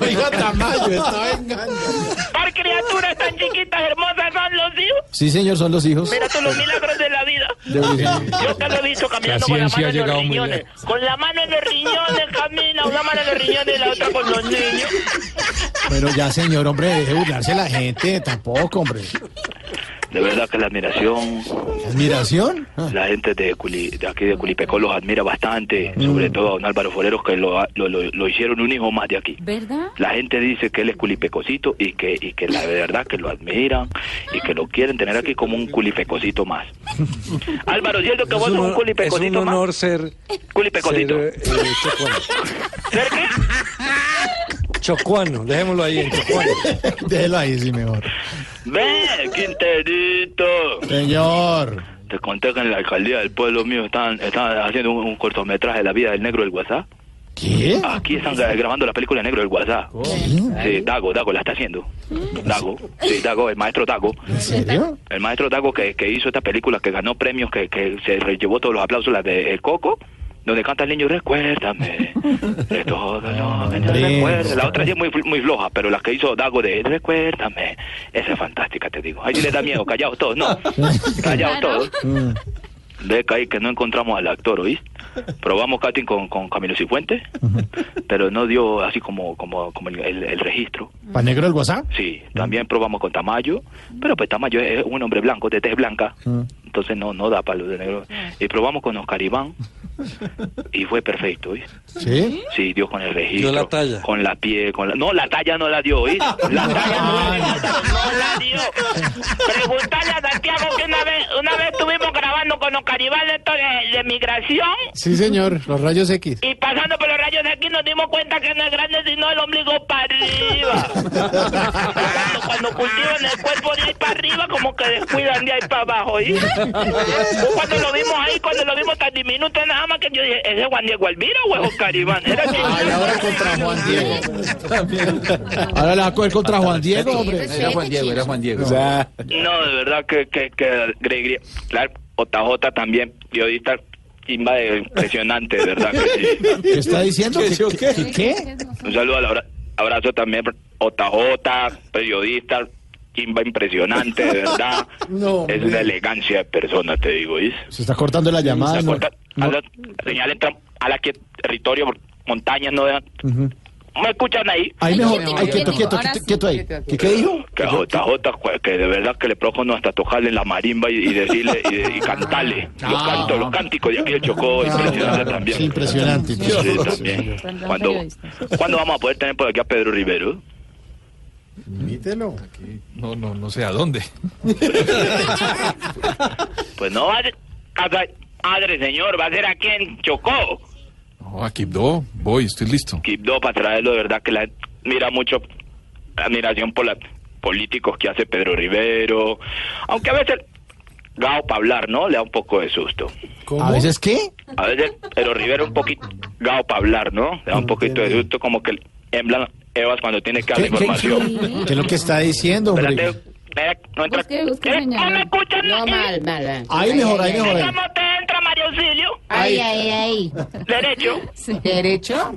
Oiga, Tamayo, está vengando. Par criaturas tan chiquitas, hermosas son los hijos. Sí, señor, son los hijos. Mira tú los milagros de la vida. Yo te lo he visto caminando La con la mano en los riñones. Con la mano en los riñones camina, una mano en los riñones y la otra con los niños. Pero ya, señor, hombre, deje burlarse la gente, tampoco, hombre. De verdad que la admiración, ¿Admiración? Ah. la gente de, Culi- de aquí de Culipecó los admira bastante, Mm. sobre todo a don Álvaro Foreros que lo, lo, lo- lo hicieron un hijo más de aquí. ¿Verdad? La gente dice que él es culipecosito y que, y que la verdad que lo admiran y que lo quieren tener aquí como un culipecosito más. <laughs> Álvaro, ¿cierto que Es vos un, sos un honor- es un culipecosito más? honor ser, Culipecosito. ser, eh, chocuano. ¿Ser qué? Chocuano, dejémoslo ahí en chocuano. <laughs> Déjelo ahí, sí, mejor. Ve, Quinterito. Señor. Te conté que en la alcaldía del pueblo mío están, están haciendo un, un cortometraje de la vida del negro del WhatsApp. ¿Qué? Aquí están gra- grabando la película Negro del WhatsApp. Sí, Dago, Dago la está haciendo. Dago, sí, Dago, el maestro Dago. ¿En serio? El maestro Dago que, que hizo esta película, que ganó premios, que, que se llevó todos los aplausos, la de El Coco, donde canta el niño, recuérdame, <laughs> de todo lo que Hombre. recuerda. La otra sí es muy, muy floja, pero la que hizo Dago de Recuérdame, esa es fantástica, te digo. Ahí sí les da miedo, callados todos, no, <laughs> callados todos. Ve que ahí que no encontramos al actor, ¿oíste? Probamos casting con, con Camilo Cifuentes, pero no dio así como, como, como el, el- el registro. ¿Para negro el WhatsApp? Sí, también probamos con Tamayo, pero pues Tamayo es un hombre blanco, de tez blanca, entonces no no da para los de negro. Y probamos con Oscar Iván y fue perfecto, ¿oíste? ¿Sí? Sí, dio con el registro. Dio la talla. Con la pie, con la... No, la talla no la dio, ¿oíste? La talla no la dio. <laughs> No la dio. Preguntarle a Santiago que una vez, una vez estuvimos grabando con Oscar Iván esto de, de migración Sí, señor, los rayos X. y pasando por los rayos de aquí nos dimos cuenta que no es grande sino el ombligo para arriba. cuando, <laughs> cuando cultivan el cuerpo de ahí para arriba, como que descuidan de ahí para abajo. ¿y? cuando lo vimos ahí, cuando lo vimos tan diminuto nada más que yo dije, ¿ese es Juan Diego Alvira o es Oscar Iván? Era que- Ay, ahora contra Juan Diego. Ahora la va a coger contra Juan Diego, hombre. Era Juan Diego, era Juan Diego. O sea, No, de verdad que, que, que Gregory, claro, OTJ también, periodista chimba de impresionante, de verdad que sí. ¿qué está diciendo? ¿Qué, ¿Qué? qué? ¿Qué? qué? Un saludo al abra- abrazo también, OTJ, periodista, chimba impresionante, de verdad. <laughs> No, es una elegancia de persona, te digo. Se está cortando la llamada. Se ¿no? corta- a la señal entra a la que territorio, montañas, no dejan. ¿Me escuchan ahí? Ahí mejor, quieto, ahí quieto, quieto, ahí. ¿Qué, qué dijo? Que JJ, pues, que de verdad que le propongo hasta tocarle la marimba y, y decirle y, y cantarle los cantos, los cánticos de aquí de Chocó, impresionante también. Sí, impresionante. También. ¿Cuándo, <laughs> ¿Cuándo vamos a poder tener por aquí a Pedro Rivero? Imítelo. No, no, no sé a dónde. <laughs> Pues no va a ser, casa- madre señor, va a ser aquí en Chocó. No, a Quibdó, voy, estoy listo. Quibdó para traerlo, de verdad que la mira mucho admiración por los políticos que hace Pedro Rivero, aunque a veces gao para hablar, ¿no? Le da un poco de susto. ¿A veces qué? A veces Pedro Rivero un poquito gao para hablar, ¿no? Le da un poquito de susto como que emblan Evas cuando tiene que dar ¿Qué, qué, información. qué es lo que está diciendo, hombre? Espérate, no entra. Busque, busque, ¿Eh? señor. ¿No me escuchan? No, mal, mal, mal. Ahí mejor, ahí mejor. ahí. ¿Cómo te entra, María Auxilio? Ay, ay, ay. Derecho. ¿Derecho?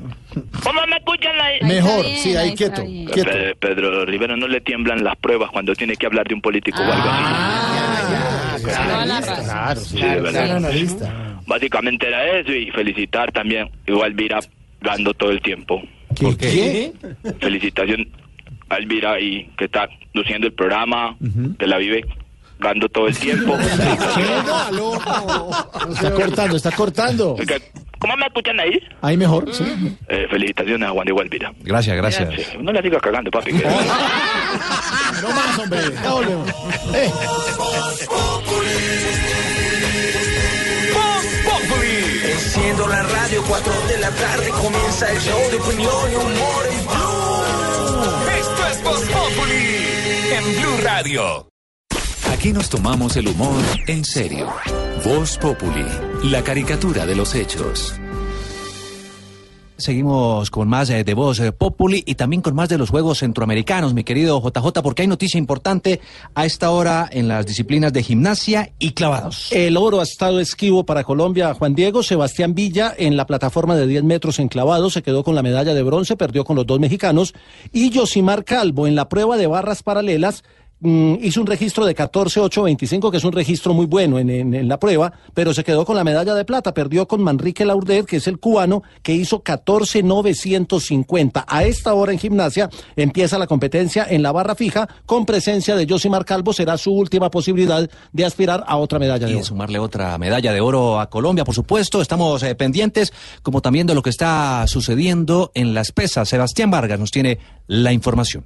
¿Cómo me escuchan ahí? Mejor, bien, sí, ahí ahí quieto, quieto. Pe- Pedro Rivero no le tiemblan las pruebas cuando tiene que hablar de un político o algo Ah, así. Toda la razón. Claro, sí. Verdad. Gran analista. Básicamente era eso y felicitar también igual Elvira dando todo el tiempo. ¿Qué? ¿Qué? Felicitación a Elvira y que está luciendo el programa, que la vive dando todo el tiempo. <laughs> <laughs> Está cortando, está cortando. ¿Cómo me escuchan ahí? Ahí mejor, sí. Eh, felicitaciones a Juan Diego Elvira. Gracias, gracias. Sí, no le siga cagando, papi. que- <laughs> No más, hombre. Ya volvemos. Eh, Enciendo la radio, 4 de la tarde comienza el show de opinión y humor en en Blue Radio. Aquí nos tomamos el humor en serio. Voz Populi, la caricatura de los hechos. Seguimos con más eh, de Voz eh, Populi y también con más de los Juegos Centroamericanos, mi querido JJ, porque hay noticia importante a esta hora en las disciplinas de gimnasia y clavados. El oro ha estado esquivo para Colombia. Juan Diego Sebastián Villa en la plataforma de 10 metros enclavados se quedó con la medalla de bronce, perdió con los dos mexicanos. Y Yosimar Calvo en la prueba de barras paralelas mm, hizo un registro de 14.825, que es un registro muy bueno en, en- en la prueba, pero se quedó con la medalla de plata. Perdió con Manrique Laurdet, que es el cubano, que hizo 14.950. A esta hora en gimnasia empieza la competencia en la barra fija con presencia de Yosimar Calvo. Será su última posibilidad de aspirar a otra medalla de Y oro. sumarle otra medalla de oro a Colombia, por supuesto. Estamos eh, pendientes, como también de lo que está sucediendo en las pesas. Sebastián Vargas nos tiene la información.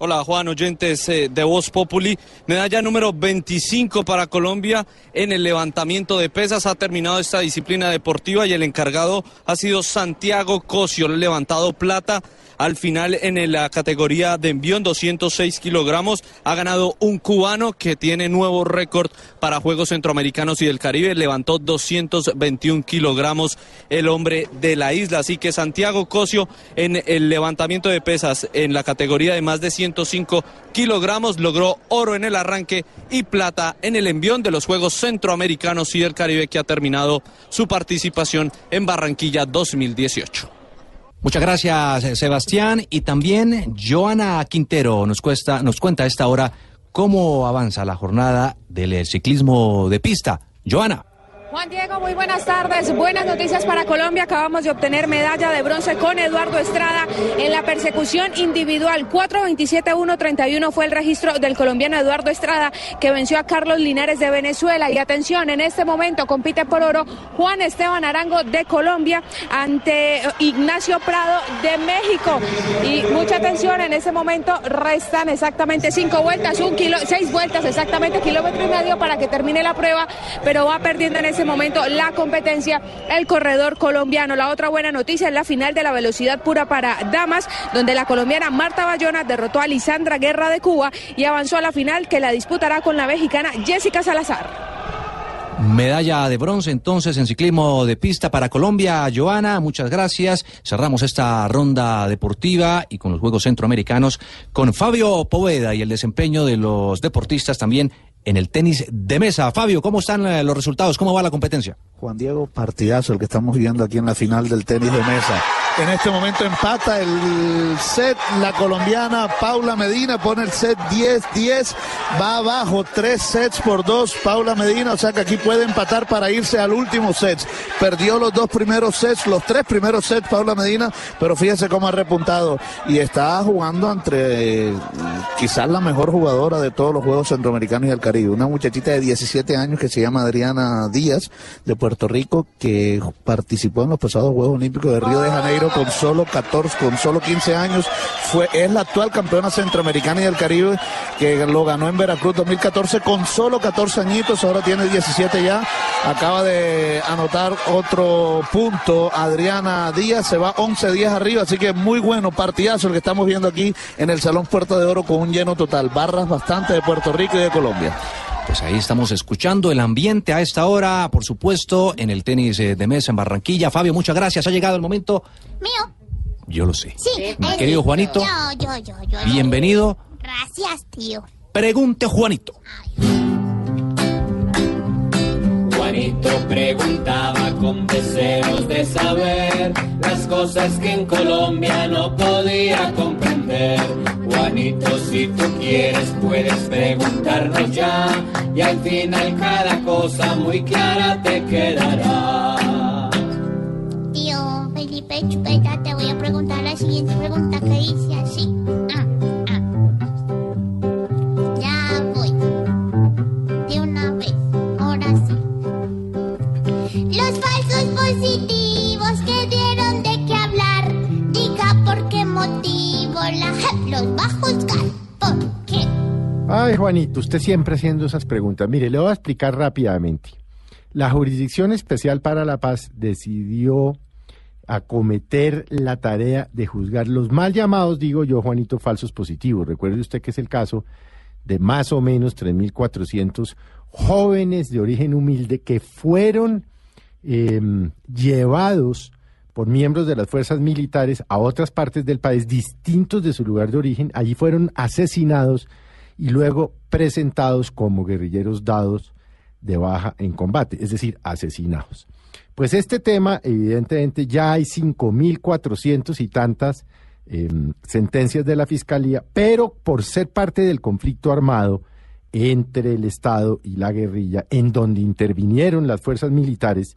Hola Juan, oyentes eh, de Voz Populi. Medalla número 25 para Colombia en el levantamiento de pesas. Ha terminado esta disciplina deportiva y el encargado ha sido Santiago Cosio. Levantado plata al final en la categoría de envión 206 kilogramos. Ha ganado un cubano que tiene nuevo récord para Juegos Centroamericanos y del Caribe. Levantó 221 kilogramos el hombre de la isla. Así que Santiago Cosio en el levantamiento de pesas en la categoría de más de 105 kilogramos logró oro en el arranque y plata en el envión de los Juegos Centroamericanos y del Caribe que ha terminado su participación en Barranquilla 2018. Muchas gracias, eh, Sebastián. Y también Joana Quintero nos, cuesta, nos cuenta a esta hora cómo avanza la jornada del eh, ciclismo de pista. Joana. Juan Diego, muy buenas tardes. Buenas noticias para Colombia. Acabamos de obtener medalla de bronce con Eduardo Estrada en la persecución individual. 4.27.1.31 fue el registro del colombiano Eduardo Estrada que venció a Carlos Linares de Venezuela. Y atención, en este momento compite por oro Juan Esteban Arango de Colombia ante Ignacio Prado de México. Y mucha atención, en este momento restan exactamente cinco vueltas, un kilo, seis vueltas exactamente, kilómetro y medio para que termine la prueba, pero va perdiendo en ese momento la competencia el corredor colombiano. La otra buena noticia es la final de la velocidad pura para damas, donde la colombiana Marta Bayona derrotó a Lisandra Guerra de Cuba y avanzó a la final que la disputará con la mexicana Jessica Salazar. Medalla de bronce entonces en ciclismo de pista para Colombia. Joana, muchas gracias. Cerramos esta ronda deportiva y con los Juegos Centroamericanos con Fabio Poveda y el desempeño de los deportistas también en el tenis de mesa. Fabio, ¿cómo están eh, los resultados? ¿Cómo va la competencia? Juan Diego, partidazo el que estamos viendo aquí en la final del tenis de mesa. En este momento empata el set la colombiana Paula Medina, pone el set 10-10, va abajo, tres sets por dos Paula Medina, o sea que aquí puede empatar para irse al último set. Perdió los dos primeros sets, los tres primeros sets Paula Medina, pero fíjese cómo ha repuntado y está jugando entre quizás la mejor jugadora de todos los Juegos Centroamericanos y del Caribe, una muchachita de 17 años que se llama Adriana Díaz de Puerto Rico que participó en los pasados Juegos Olímpicos de Río de Janeiro con solo 14, con solo 15 años. Fue, es la actual campeona centroamericana y del Caribe que lo ganó en Veracruz 2014 con solo 14 añitos, ahora tiene 17 ya. Acaba de anotar otro punto Adriana Díaz, se va 11 días arriba, así que muy bueno partidazo el que estamos viendo aquí en el Salón Puerto de Oro con un lleno total. Barras bastante de Puerto Rico y de Colombia. Pues ahí estamos escuchando el ambiente a esta hora, por supuesto, en el tenis eh, de mesa en Barranquilla. Fabio, muchas gracias. Ha llegado el momento. Mío. Yo lo sé. Sí. Mi querido Juanito. Yo, yo, yo, yo. Bienvenido. Gracias, tío. Pregunte, Juanito. Juanito preguntaba con deseos de saber las cosas que en Colombia no podía comprender. Juanito, si tú quieres puedes preguntarnos ya y al final cada cosa muy clara te quedará. Tío Felipe Chupeta, te voy a preguntar la siguiente pregunta que dice así. Ah, positivos que dieron de qué hablar. Diga por qué motivo la los va a juzgar. ¿Por qué? Ay, Juanito, usted siempre haciendo esas preguntas. Mire, le voy a explicar rápidamente. La Jurisdicción Especial para la Paz decidió acometer la tarea de juzgar los mal llamados, digo yo, Juanito, falsos positivos. Recuerde usted que es el caso de más o menos 3.400 jóvenes de origen humilde que fueron eh, llevados por miembros de las fuerzas militares a otras partes del país distintos de su lugar de origen. Allí fueron asesinados y luego presentados como guerrilleros dados de baja en combate, es decir, asesinados. Pues este tema, evidentemente, ya hay 5.400 y tantas eh, sentencias de la Fiscalía, pero por ser parte del conflicto armado entre el Estado y la guerrilla, en donde intervinieron las fuerzas militares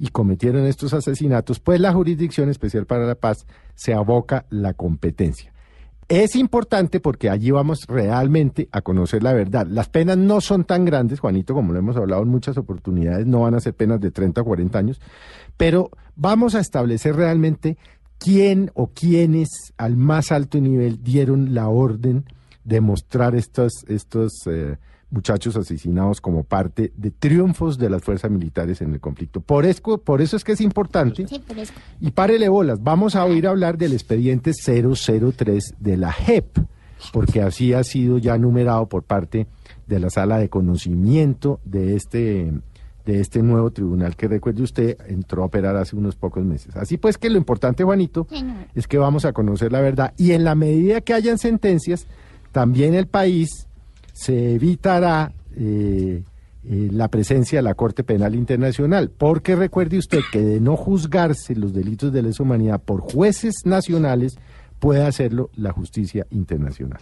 y cometieron estos asesinatos, pues la Jurisdicción Especial para la Paz se aboca la competencia. Es importante porque allí vamos realmente a conocer la verdad. Las penas no son tan grandes, Juanito, como lo hemos hablado en muchas oportunidades, no van a ser penas de 30 o 40 años, pero vamos a establecer realmente quién o quiénes al más alto nivel dieron la orden de mostrar estos, estos eh, muchachos asesinados como parte de triunfos de las fuerzas militares en el conflicto. Por eso, por eso es que es importante. Y párele bolas, vamos a oír hablar del expediente 003 de la JEP, porque así ha sido ya numerado por parte de la sala de conocimiento de este de este nuevo tribunal que recuerde usted entró a operar hace unos pocos meses. Así pues que lo importante, Juanito, es que vamos a conocer la verdad y en la medida que hayan sentencias, también el país se evitará eh, eh, la presencia de la Corte Penal Internacional, porque recuerde usted que de no juzgarse los delitos de lesa humanidad por jueces nacionales, puede hacerlo la justicia internacional.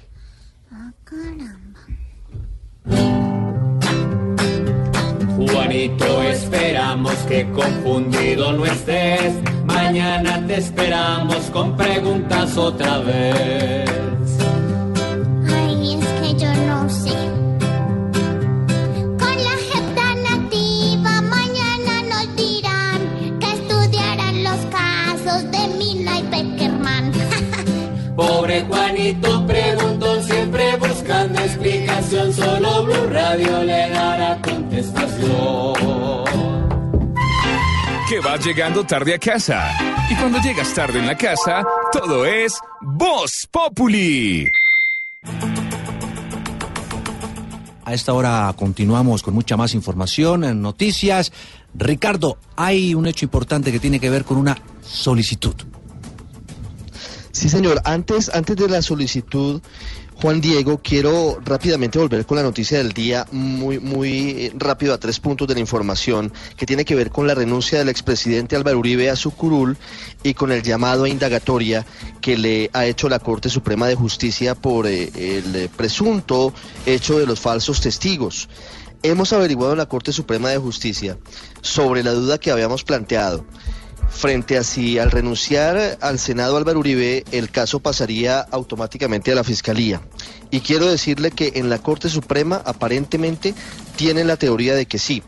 Juanito, esperamos que confundido no estés. Mañana te esperamos con preguntas otra vez. Juanito preguntó siempre buscando explicación. Solo Blue Radio le dará contestación. Que vas llegando tarde a casa. Y cuando llegas tarde en la casa, todo es Voz Populi. A esta hora continuamos con mucha más información en noticias. Ricardo, hay un hecho importante que tiene que ver con una solicitud. Sí, señor. Antes, antes de la solicitud, Juan Diego, quiero rápidamente volver con la noticia del día, muy, muy rápido a tres puntos de la información, que tiene que ver con la renuncia del expresidente Álvaro Uribe a su curul y con el llamado a indagatoria que le ha hecho la Corte Suprema de Justicia por eh, el presunto hecho de los falsos testigos. Hemos averiguado en la Corte Suprema de Justicia sobre la duda que habíamos planteado frente a si al renunciar al Senado Álvaro Uribe el caso pasaría automáticamente a la Fiscalía. Y quiero decirle que en la Corte Suprema aparentemente tienen la teoría de que sí,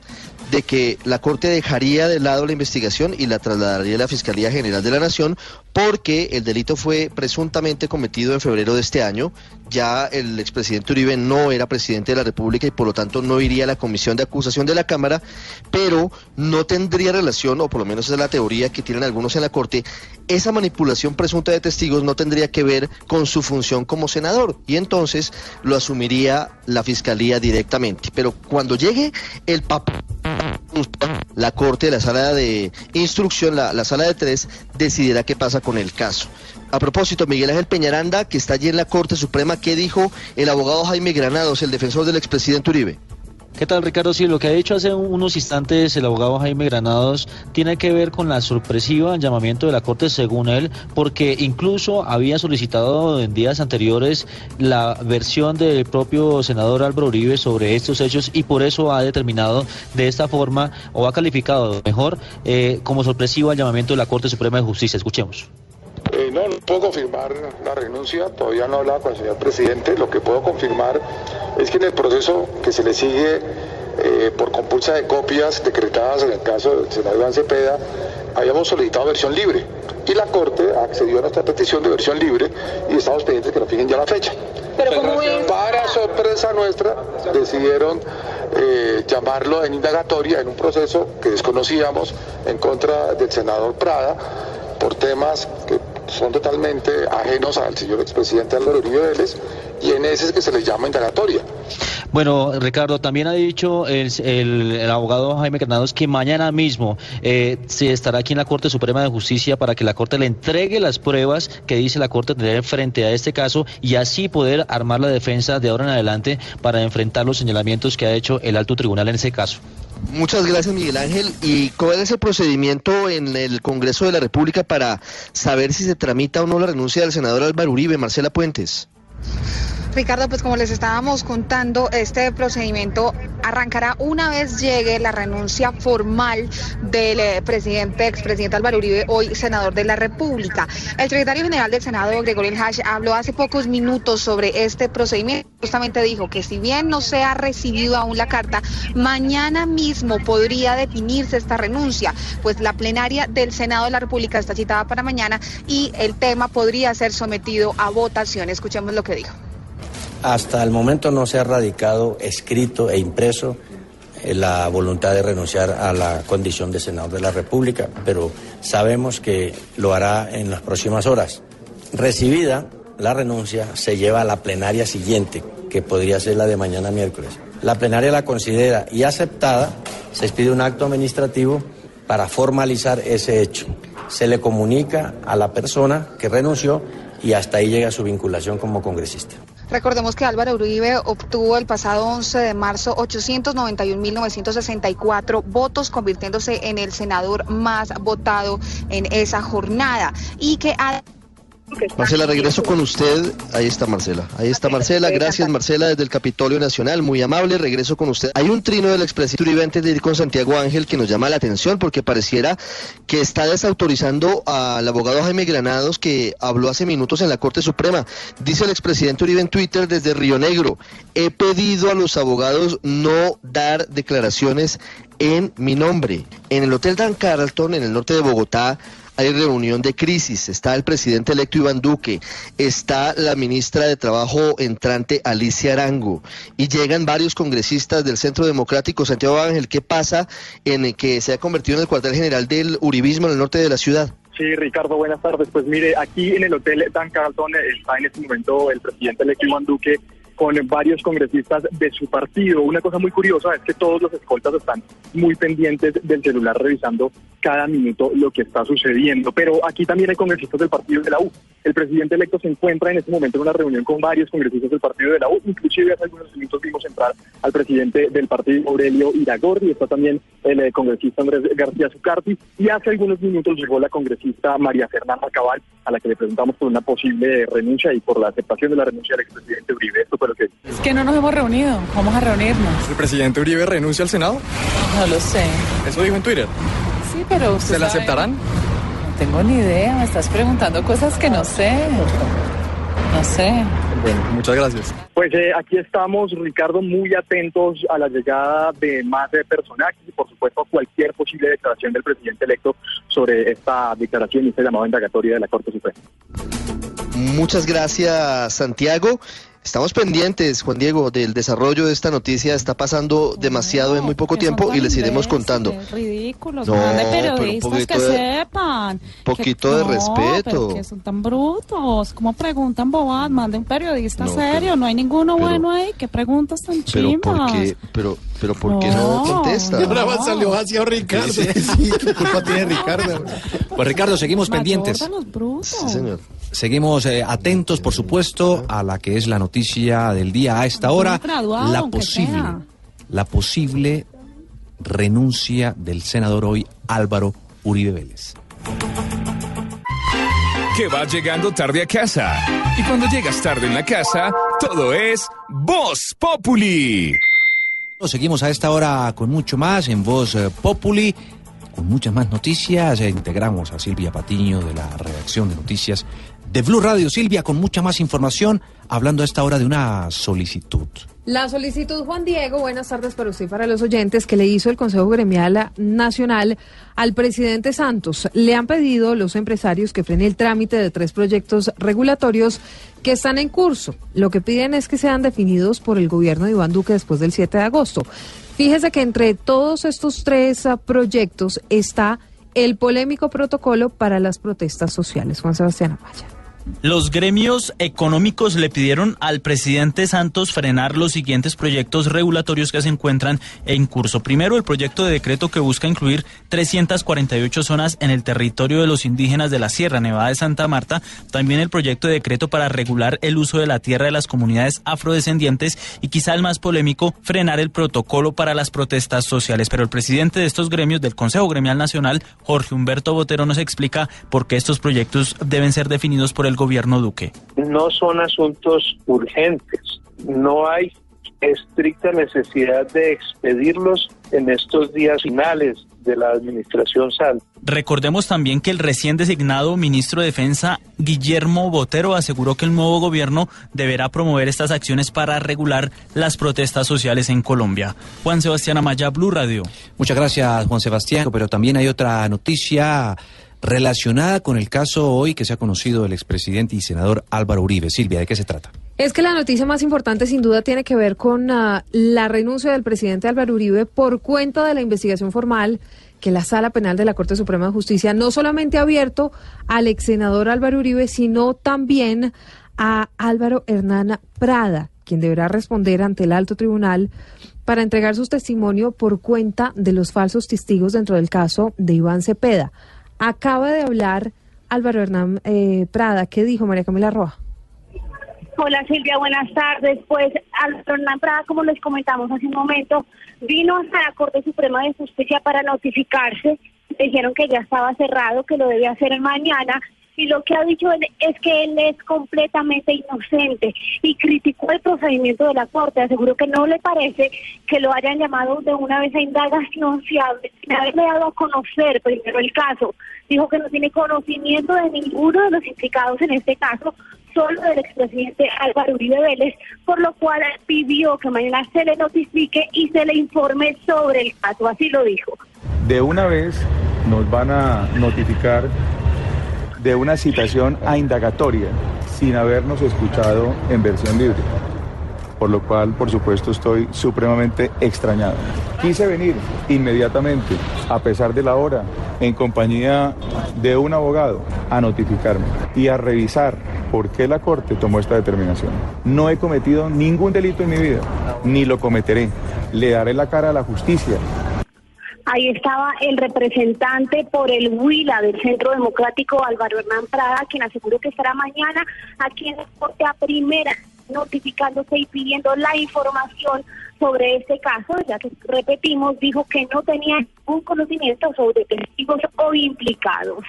de que la Corte dejaría de lado la investigación y la trasladaría a la Fiscalía General de la Nación porque el delito fue presuntamente cometido en febrero de este año. Ya el expresidente Uribe no era presidente de la República y por lo tanto no iría a la comisión de acusación de la Cámara, pero no tendría relación, o por lo menos es la teoría que tienen algunos en la Corte, esa manipulación presunta de testigos no tendría que ver con su función como senador y entonces lo asumiría la Fiscalía directamente. Pero cuando llegue el papel la corte, la sala de instrucción, la, la, sala de tres, decidirá qué pasa con el caso. A propósito, Miguel Ángel Peñaranda, que está allí en la Corte Suprema, ¿qué dijo el abogado Jaime Granados, el defensor del expresidente Uribe? ¿Qué tal, Ricardo? Sí, lo que ha dicho hace unos instantes el abogado Jaime Granados tiene que ver con la sorpresiva llamamiento de la Corte, según él, porque incluso había solicitado en días anteriores la versión del propio senador Álvaro Uribe sobre estos hechos y por eso ha determinado de esta forma, o ha calificado mejor, eh, como sorpresivo el llamamiento de la Corte Suprema de Justicia. Escuchemos. Eh, no, no puedo confirmar la renuncia, todavía no he hablado con el señor presidente. Lo que puedo confirmar es que en el proceso que se le sigue eh, por compulsa de copias decretadas en el caso del senador Iván Cepeda, habíamos solicitado versión libre y la Corte accedió a nuestra petición de versión libre y estamos pendientes que nos fijen ya la fecha. Para sorpresa nuestra, decidieron eh, llamarlo en indagatoria en un proceso que desconocíamos en contra del senador Prada por temas que son totalmente ajenos al señor expresidente Álvaro Uribe Vélez y en ese es que se les llama indagatoria. Bueno, Ricardo, también ha dicho el, el, abogado Jaime Granados que mañana mismo eh, se estará aquí en la Corte Suprema de Justicia para que la Corte le entregue las pruebas que dice la Corte tener frente a este caso y así poder armar la defensa de ahora en adelante para enfrentar los señalamientos que ha hecho el alto tribunal en ese caso. Muchas gracias, Miguel Ángel. ¿Y cuál es el procedimiento en el Congreso de la República para saber si se tramita o no la renuncia del senador Álvaro Uribe, Marcela Puentes? Ricardo, pues como les estábamos contando, este procedimiento arrancará una vez llegue la renuncia formal del eh, presidente, expresidente Álvaro Uribe, hoy senador de la República. El secretario general del Senado, Gregorio Hash, habló hace pocos minutos sobre este procedimiento. Justamente dijo que si bien no se ha recibido aún la carta, mañana mismo podría definirse esta renuncia, pues la plenaria del Senado de la República está citada para mañana y el tema podría ser sometido a votación. Escuchemos lo que Hasta el momento no se ha radicado escrito e impreso eh, la voluntad de renunciar a la condición de senador de la República, pero sabemos que lo hará en las próximas horas. Recibida la renuncia, se lleva a la plenaria siguiente, que podría ser la de mañana miércoles. La plenaria la considera y aceptada, se expide un acto administrativo para formalizar ese hecho. Se le comunica a la persona que renunció y hasta ahí llega su vinculación como congresista. Recordemos que Álvaro Uribe obtuvo el pasado 11 de marzo 891.964 votos, convirtiéndose en el senador más votado en esa jornada y que Marcela, regreso con usted. Ahí está Marcela. Ahí está Marcela. Gracias, Marcela, desde el Capitolio Nacional. Muy amable. Regreso con usted. Hay un trino del expresidente Uribe antes de ir con Santiago Ángel que nos llama la atención porque pareciera que está desautorizando al abogado Jaime Granados que habló hace minutos en la Corte Suprema. Dice el expresidente Uribe en Twitter desde Río Negro. He pedido a los abogados no dar declaraciones en mi nombre. En el Hotel Dan Carlton, en el norte de Bogotá, hay reunión de crisis. Está el presidente electo Iván Duque, está la ministra de Trabajo entrante Alicia Arango y llegan varios congresistas del Centro Democrático Santiago Ángel. ¿Qué pasa en el que se ha convertido en el cuartel general del uribismo en el norte de la ciudad? Sí, Ricardo, buenas tardes. Pues mire, aquí en el Hotel Dan Carlton está en este momento el presidente electo Iván Duque con varios congresistas de su partido. Una cosa muy curiosa es que todos los escoltas están muy pendientes del celular revisando cada minuto lo que está sucediendo. Pero aquí también hay congresistas del partido de la U. El presidente electo se encuentra en este momento en una reunión con varios congresistas del partido de la U. Inclusive hace algunos minutos vimos entrar al presidente del partido Aurelio Iragorri. Está también el eh, congresista Andrés García Zucarti. Y hace algunos minutos llegó la congresista María Fernanda Cabal, a la que le preguntamos por una posible renuncia y por la aceptación de la renuncia del expresidente Uribe. Esto fue que Es que no nos hemos reunido. Vamos a reunirnos. ¿El presidente Uribe renuncia al Senado? No lo sé. Eso dijo en Twitter. Sí, pero usted ¿Se la aceptarán? No tengo ni idea. Me estás preguntando cosas que no sé. No sé. Bueno, muchas gracias. Pues eh, aquí estamos, Ricardo, muy atentos a la llegada de más de personajes y, por supuesto, a cualquier posible declaración del presidente electo sobre esta declaración y este llamado indagatoria de la Corte Suprema. Muchas gracias, Santiago. Estamos pendientes, Juan Diego, del desarrollo de esta noticia. Está pasando demasiado en muy poco tiempo y les iremos contando. Ridículos, No, pero un periodistas que poquito de- sepan. poquito Que- de no, respeto. pero que son tan brutos. ¿Cómo preguntan bobadas? Mande un periodista No, serio. no hay ninguno pero- bueno ahí. ¿Qué preguntas tan Pero chimbas? ¿por qué, pero, pero ¿por qué no, No, contesta? y ahora salió hacia Ricardo. Sí, ¿qué culpa tiene Ricardo? Pues Ricardo, seguimos pendientes. Mayor brutos. Sí, señor. Seguimos eh, atentos, por supuesto, a la que es la noticia del día a esta hora. La posible, la posible renuncia del senador hoy Álvaro Uribe Vélez. Que vas llegando tarde a casa. Y cuando llegas tarde en la casa, todo es Voz Populi. Seguimos a esta hora con mucho más en Voz eh, Populi, con muchas más noticias. Eh, integramos a Silvia Patiño de la redacción de noticias de Blue Radio. Silvia, con mucha más información, hablando a esta hora de una solicitud. La solicitud, Juan Diego, buenas tardes para usted y para los oyentes, que le hizo el Consejo Gremial Nacional al presidente Santos. Le han pedido los empresarios que frene el trámite de tres proyectos regulatorios que están en curso. Lo que piden es que sean definidos por el gobierno de Iván Duque después del 7 de agosto. Fíjese que entre todos estos tres ah, proyectos está el polémico protocolo para las protestas sociales. Juan Sebastián Amaya. Los gremios económicos le pidieron al presidente Santos frenar los siguientes proyectos regulatorios que se encuentran en curso. Primero, el proyecto de decreto que busca incluir 348 zonas en el territorio de los indígenas de la Sierra Nevada de Santa Marta. También el proyecto de decreto para regular el uso de la tierra de las comunidades afrodescendientes y quizá el más polémico, frenar el protocolo para las protestas sociales. Pero el presidente de estos gremios del Consejo Gremial Nacional, Jorge Humberto Botero, nos explica por qué estos proyectos deben ser definidos por el del gobierno Duque. No son asuntos urgentes, no hay estricta necesidad de expedirlos en estos días finales de la administración Sal. Recordemos también que el recién designado ministro de Defensa, Guillermo Botero, aseguró que el nuevo gobierno deberá promover estas acciones para regular las protestas sociales en Colombia. Juan Sebastián Amaya, Blue Radio. Muchas gracias, Juan Sebastián. Pero también hay otra noticia relacionada con el caso hoy que se ha conocido del expresidente y senador Álvaro Uribe. Silvia, ¿de qué se trata? Es que la noticia más importante sin duda tiene que ver con ah, la renuncia del presidente Álvaro Uribe por cuenta de la investigación formal que la Sala Penal de la Corte Suprema de Justicia no solamente ha abierto al ex senador Álvaro Uribe, sino también a Álvaro Hernán Prada, quien deberá responder ante el alto tribunal para entregar su testimonio por cuenta de los falsos testigos dentro del caso de Iván Cepeda. Acaba de hablar Álvaro Hernán eh, Prada. ¿Qué dijo María Camila Roa? Hola Silvia, buenas tardes. Pues Álvaro Hernán Prada, como les comentamos hace un momento, vino hasta la Corte Suprema de Justicia para notificarse. Dijeron que ya estaba cerrado, que lo debía hacer mañana y lo que ha dicho él es que él es completamente inocente y criticó el procedimiento de la Corte. Aseguró que no le parece que lo hayan llamado de una vez a indagación sin haberle dado a conocer primero el caso. Dijo que no tiene conocimiento de ninguno de los implicados en este caso, solo del expresidente Álvaro Uribe Vélez, por lo cual pidió que mañana se le notifique y se le informe sobre el caso. Así lo dijo. De una vez nos van a notificar de una citación a indagatoria sin habernos escuchado en versión libre. Por lo cual, por supuesto, estoy supremamente extrañado. Quise venir inmediatamente, a pesar de la hora, en compañía de un abogado, a notificarme y a revisar por qué la Corte tomó esta determinación. No he cometido ningún delito en mi vida, ni lo cometeré. Le daré la cara a la justicia Ahí estaba el representante por el Huila del Centro Democrático, Álvaro Hernán Prada, quien aseguró que estará mañana aquí en la primera notificándose y pidiendo la información sobre este caso, ya que repetimos, dijo que no tenía ningún conocimiento sobre testigos o implicados.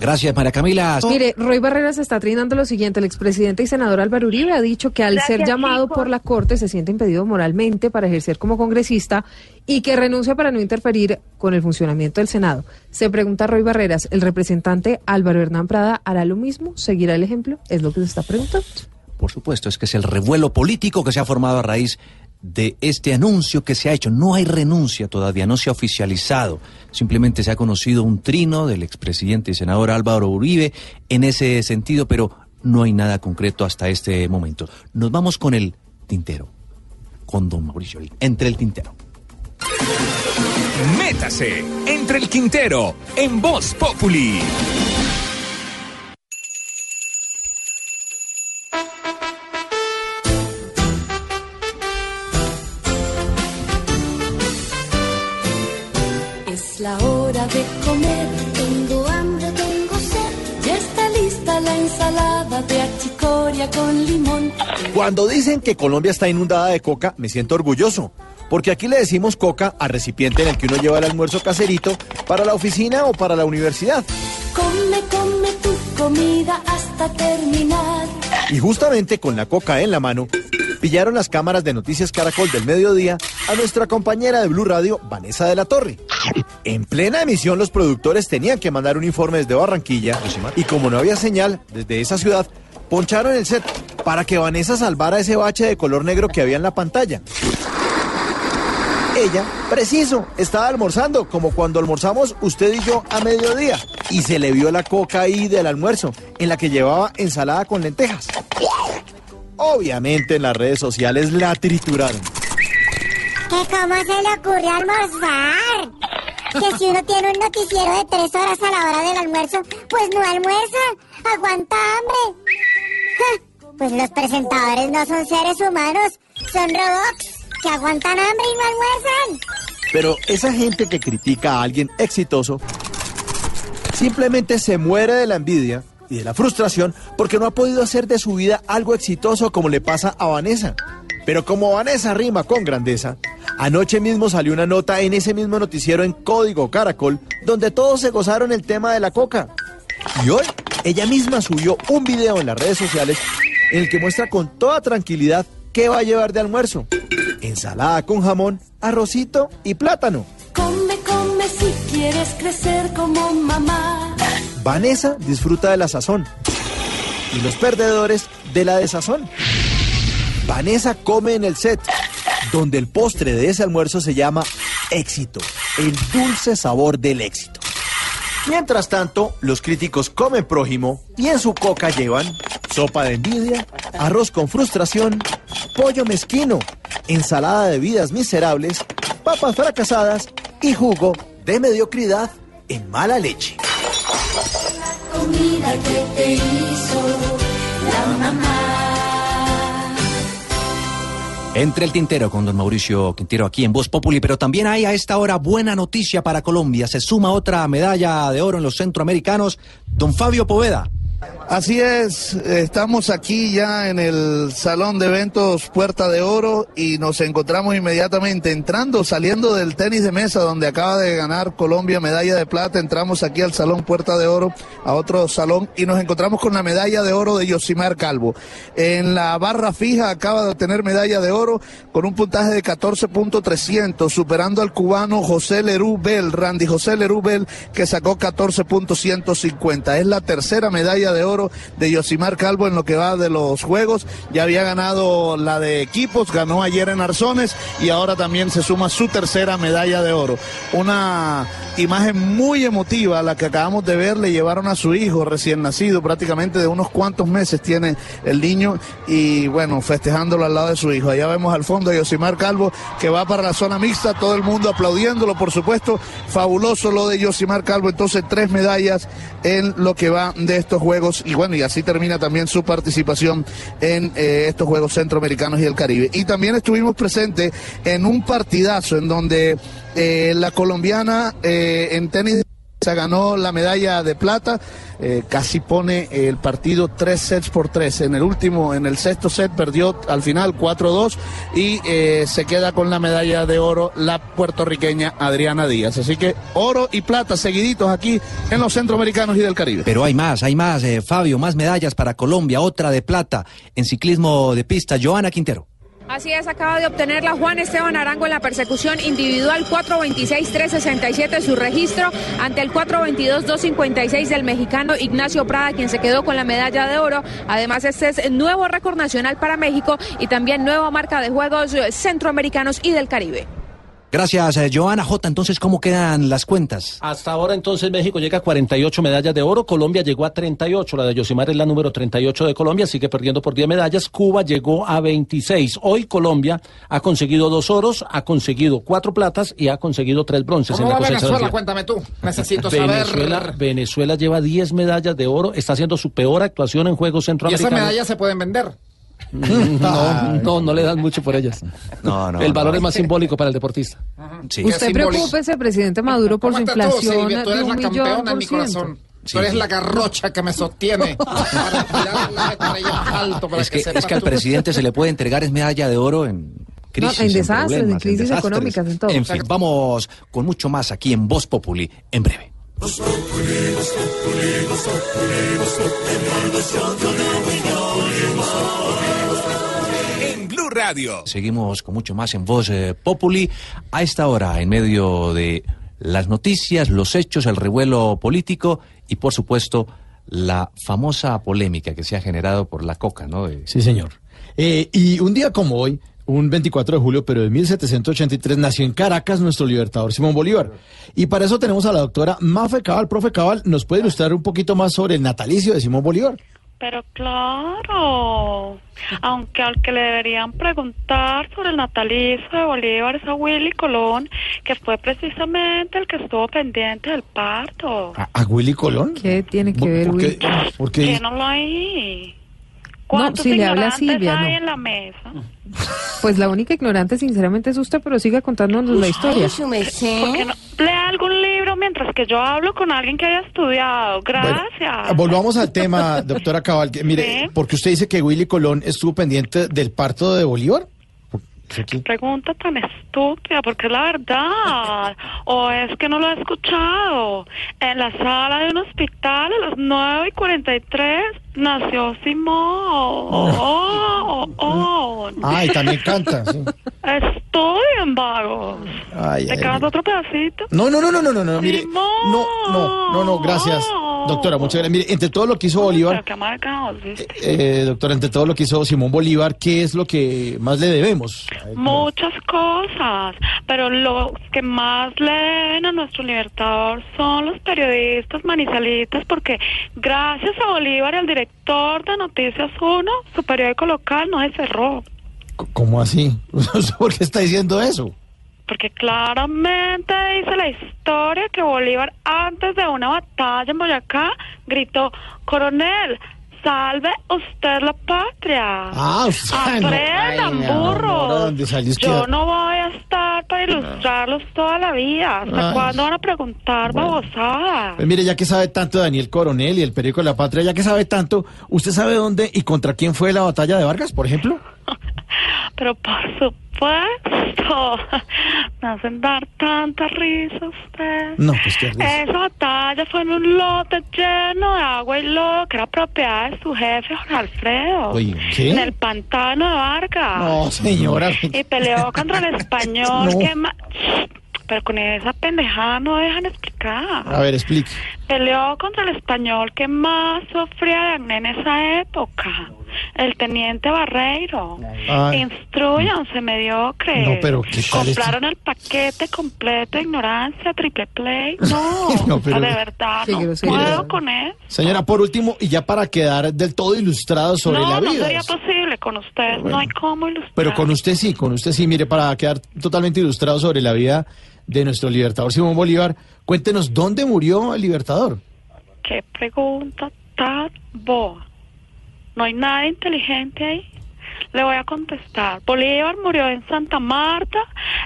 Gracias, María Camila. Mire, Roy Barreras está trinando lo siguiente. El expresidente y senador Álvaro Uribe ha dicho que al ser llamado por la Corte se siente impedido moralmente para ejercer como congresista y que renuncia para no interferir con el funcionamiento del Senado. Se pregunta Roy Barreras, ¿el representante Álvaro Hernán Prada hará lo mismo? ¿Seguirá el ejemplo? Es lo que se está preguntando. Por supuesto, es que es el revuelo político que se ha formado a raíz de este anuncio que se ha hecho. No hay renuncia todavía, no se ha oficializado. Simplemente se ha conocido un trino del expresidente y senador Álvaro Uribe en ese sentido, pero no hay nada concreto hasta este momento. Nos vamos con el tintero, con don Mauricio, entre el tintero. Métase entre el Quintero en Voz Populi. Con limón. Cuando dicen que Colombia está inundada de coca, me siento orgulloso. Porque aquí le decimos coca al recipiente en el que uno lleva el almuerzo caserito para la oficina o para la universidad. Come, come tu comida hasta terminar. Y justamente con la coca en la mano, pillaron las cámaras de Noticias Caracol del mediodía a nuestra compañera de Blue Radio, Vanessa de la Torre. En plena emisión, los productores tenían que mandar un informe desde Barranquilla y como no había señal desde esa ciudad, poncharon el set para que Vanessa salvara ese bache de color negro que había en la pantalla. Ella, preciso, estaba almorzando, como cuando almorzamos usted y yo a mediodía. Y se le vio la coca ahí del almuerzo, en la que llevaba ensalada con lentejas. Obviamente en las redes sociales la trituraron. ¿Que cómo se le ocurre almorzar? Que si uno tiene un noticiero de tres horas a la hora del almuerzo, pues no almuerza, aguanta hambre. Pues los presentadores no son seres humanos, son robots que aguantan hambre y no almuerzan. Pero esa gente que critica a alguien exitoso simplemente se muere de la envidia y de la frustración porque no ha podido hacer de su vida algo exitoso como le pasa a Vanessa. Pero como Vanessa rima con grandeza, anoche mismo salió una nota en ese mismo noticiero en Código Caracol donde todos se gozaron el tema de la coca. Y hoy ella misma subió un video en las redes sociales en el que muestra con toda tranquilidad qué va a llevar de almuerzo. Ensalada con jamón, arrocito y plátano. Come, come si quieres crecer como mamá. Vanessa disfruta de la sazón y los perdedores de la desazón. Vanessa come en el set, donde el postre de ese almuerzo se llama éxito, el dulce sabor del éxito. Mientras tanto, los críticos comen prójimo y en su coca llevan sopa de envidia, arroz con frustración, pollo mezquino, ensalada de vidas miserables, papas fracasadas y jugo de mediocridad en mala leche. Comida que te hizo la mamá. Entre el tintero con don Mauricio Quintero aquí en Voz Populi, pero también hay a esta hora buena noticia para Colombia. Se suma otra medalla de oro en los centroamericanos. Don Fabio Poveda. Así es, estamos aquí ya en el salón de eventos Puerta de Oro y nos encontramos inmediatamente entrando, saliendo del tenis de mesa donde acaba de ganar Colombia medalla de plata, entramos aquí al salón Puerta de Oro, a otro salón y nos encontramos con la medalla de oro de Yosimar Calvo. En la barra fija acaba de obtener medalla de oro con un puntaje de 14.300, superando al cubano José Lerú Bell, Randy José Lerú Bell, que sacó 14.150. Es la tercera medalla de oro de Yosimar Calvo en lo que va de los juegos. Ya había ganado la de equipos, ganó ayer en Arzones y ahora también se suma su tercera medalla de oro. Una imagen muy emotiva la que acabamos de ver, le llevaron a su hijo recién nacido, prácticamente de unos cuantos meses tiene el niño y bueno, festejándolo al lado de su hijo. Allá vemos al fondo a Yosimar Calvo que va para la zona mixta, todo el mundo aplaudiéndolo, por supuesto, fabuloso lo de Yosimar Calvo, entonces tres medallas en lo que va de estos juegos y bueno, y así termina también su participación en eh, estos Juegos Centroamericanos y el Caribe. Y también estuvimos presentes en un partidazo en donde eh, la colombiana eh, en tenis se ganó la medalla de plata, eh, casi pone el partido tres sets por tres. En el último, en el sexto set perdió al final 4-2 y eh, se queda con la medalla de oro la puertorriqueña Adriana Díaz. Así que oro y plata seguiditos aquí en los centroamericanos y del Caribe. Pero hay más, hay más, eh, Fabio, más medallas para Colombia, otra de plata en ciclismo de pista. Joana Quintero. Así es, acaba de obtener la Juan Esteban Arango en la persecución individual 426-367 su registro ante el 422-256 del mexicano Ignacio Prada, quien se quedó con la medalla de oro. Además, este es nuevo récord nacional para México y también nueva marca de Juegos Centroamericanos y del Caribe. Gracias, eh, Joana J. Entonces, ¿cómo quedan las cuentas? Hasta ahora entonces México llega a 48 medallas de oro, Colombia llegó a 38, la de Yosimar es la número 38 de Colombia, sigue perdiendo por 10 medallas, Cuba llegó a 26. Hoy Colombia ha conseguido dos oros, ha conseguido cuatro platas y ha conseguido tres bronces ¿Cómo en la va Venezuela? Cuéntame tú. Necesito Venezuela, saber. Venezuela lleva 10 medallas de oro, está haciendo su peor actuación en Juegos ¿Y esas Centroamericanos. medallas se pueden vender? <laughs> No, no, no le dan mucho por ellas. No, no. El valor no. es más simbólico para el deportista. Sí. Usted preocúpese, presidente Maduro, por su ¿Cómo estás tú, inflación? Tú de eres un la millón campeona en mi corazón. Sí, Tú eres sí. la garrocha que me sostiene <laughs> para tirar la alto para Es que, sepas es que al tú. presidente se le puede entregar es medalla de oro en crisis, en desastres, en crisis desastres. económicas, en todo. En fin, vamos con mucho más aquí en Voz Populi en breve. En Blue Radio. Seguimos con mucho más en Voz eh, Populi. A esta hora, en medio de las noticias, los hechos, el revuelo político y, por supuesto, la famosa polémica que se ha generado por la coca, ¿no? De- Sí, señor. Eh, y un día como hoy, un 24 de julio, pero de 1783, nació en Caracas nuestro libertador Simón Bolívar. Y para eso tenemos a la doctora Mafe Cabal. Profe Cabal, ¿nos puede ilustrar un poquito más sobre el natalicio de Simón Bolívar? Pero claro, aunque al que le deberían preguntar sobre el natalicio de Bolívar es a Willy Colón, que fue precisamente el que estuvo pendiente del parto. ¿A, a Willy Colón? ¿Qué tiene que ver, ¿Por Willy? qué? ¿Por qué? ¿Quién no lo hay? ¿Cuántos si le habla Silvia, hay no. en la mesa? Pues la única ignorante, sinceramente, es usted, pero siga contándonos la historia. ¿Por qué no lea algún libro mientras que yo hablo con alguien que haya estudiado? Gracias. Ah, Volvamos al tema, <laughs> doctora Cabal. que, mire, Sí. porque usted dice que Willy Colón estuvo pendiente del parto de Bolívar. Pregunta tan estúpida, porque es la verdad. o es que no lo he escuchado. En la sala de un hospital a las 9 y 43 nació Simón. Oh, oh, oh. Ay, también canta. sí. Estudien, vagos. Ay, ¿Te ay, canto otro pedacito? No, no, no, no, no, no, no, mire. No, no, no, no, gracias. Doctora, muchas gracias. Mire, entre todo lo que hizo Bolívar, Pero qué amargados, ¿viste? eh, doctora, entre todo lo que hizo Simón Bolívar, ¿qué es lo que más le debemos? Muchas cosas, pero los que más le deben a nuestro libertador son los periodistas manizalitas, porque gracias a Bolívar y al director de Noticias 1, su periódico local no se cerró. ¿Cómo así? <laughs> ¿Por qué está diciendo eso? Porque claramente dice la historia que Bolívar, antes de una batalla en Boyacá, gritó, coronel, salve usted la patria. Ah, usted- no. Aprendan, amor, burros. que- Yo no voy a estar para ilustrarlos toda la vida. ¿Hasta Ay. cuándo van a preguntar babosadas? Pues mire, ya que sabe tanto Daniel Coronel y el periódico de la patria, ya que sabe tanto, ¿usted sabe dónde y contra quién fue la batalla de Vargas, por ejemplo? <laughs> <laughs> Pero por supuesto, me hacen dar tanta risa ustedes. No, pues qué risa. Esa batalla fue en un lote lleno de agua y lodo que era propiedad de su jefe, Jorge Alfredo. Oye, ¿qué? En el pantano de Vargas. No, señora. Y peleó contra el <laughs> español No. que ma- Pero con esa pendejada no dejan explicar. A ver, explique. Peleó contra el español que más sufría de acné en esa época, el teniente Barreiro. Ay. Instruyanse, mediocre. No, pero ¿qué tal? Compraron el paquete completo de ignorancia, triple play. <laughs> No, No, pero- de verdad, no puedo con él. Señora, por último, y ya para quedar del todo ilustrado sobre no, la no vida. sería posible con ustedes, no hay cómo ilustrar. Pero con usted sí, con usted sí, mire, para quedar totalmente ilustrado sobre la vida de nuestro libertador Simón Bolívar, cuéntenos dónde murió el libertador. Qué pregunta tan boa. No hay nada inteligente ahí. Le voy a contestar. Bolívar murió en Santa Marta,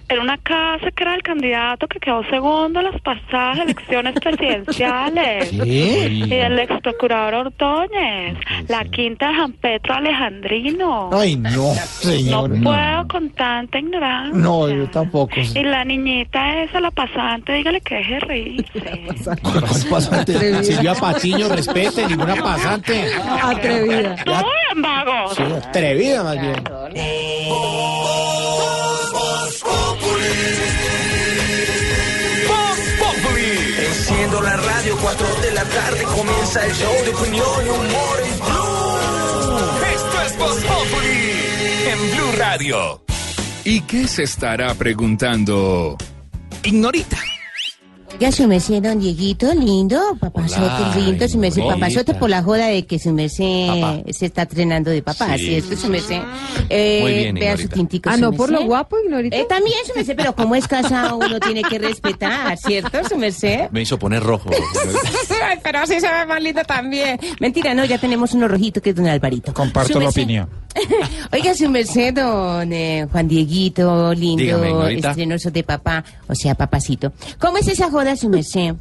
en una casa que era el candidato que quedó segundo en las pasadas elecciones presidenciales. <laughs> ¿Qué? Y el ex procurador Ordóñez, la quinta de San Pedro Alejandrino. Ay, no, No señor. puedo con tanta ignorancia. No, yo tampoco. Y la niñita esa, la pasante, dígale que deje de reírse. <laughs> ¿Cuál pasante? Silvia Patiño, respete, ninguna pasante. Atrevida. ¡Estudian, vagos! Sí, atrevida más bien. Enciendo la radio, 4 de la tarde comienza el show de opinión y humor en Blue. Esto es Voz Populi en Blue Radio. ¿Y qué se estará preguntando? Ignorita. Ya su merced, don Dieguito, lindo, papazote Hola, lindo, su merced, papazote por la joda de que su merced Papá. se está entrenando de papá, Sí. ¿cierto, su merced? Eh, Muy bien, Vea su Ignorita. tintico, Ah, su no, por lo guapo, Ignorita. Eh, también, su merced, pero como es casado, uno tiene que respetar, ¿cierto, su merced? Me hizo poner rojo. <laughs> Ay, pero así se ve más lindo también. Mentira, no, ya tenemos uno rojito que es don Alvarito. Comparto Su la merced. opinión. <laughs> Oiga, su merced, don eh, Juan Dieguito, lindo, Ignorita. estrenoso de papá, o sea, papacito. ¿Cómo es esa joda, su merced?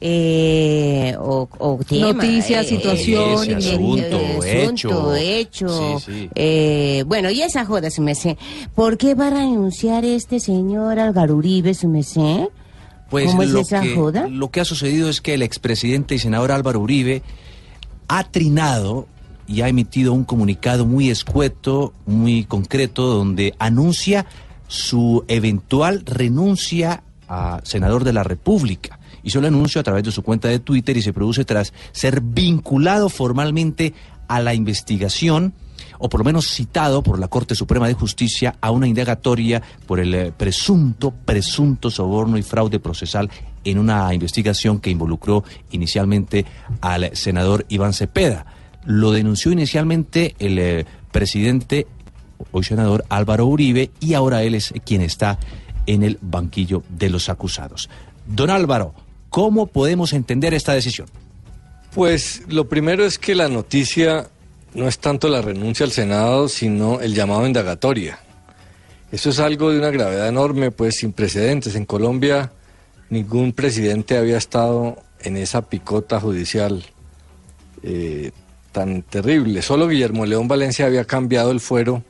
Eh, o, o tema, Noticias, situación, eh, ese asunto, hecho. hecho. Sí, sí. Eh, bueno, y esa joda, su merced. ¿Por qué va a renunciar este señor Álvaro Uribe, su merced? Pues ¿Cómo es lo, esa que, joda? lo que ha sucedido es que el expresidente y senador Álvaro Uribe ha trinado y ha emitido un comunicado muy escueto, muy concreto, donde anuncia su eventual renuncia a senador de la República. Hizo el anuncio a través de su cuenta de Twitter y se produce tras ser vinculado formalmente a la investigación o por lo menos citado por la Corte Suprema de Justicia a una indagatoria por el eh, presunto, presunto soborno y fraude procesal en una investigación que involucró inicialmente al senador Iván Cepeda. Lo denunció inicialmente el eh, presidente, hoy senador Álvaro Uribe, y ahora él es quien está en el banquillo de los acusados. Don Álvaro, ¿cómo podemos entender esta decisión? Pues lo primero es que la noticia no es tanto la renuncia al Senado, sino el llamado a indagatoria. Eso es algo de una gravedad enorme, pues sin precedentes. En Colombia ningún presidente había estado en esa picota judicial eh, tan terrible. Solo Guillermo León Valencia había cambiado el fuero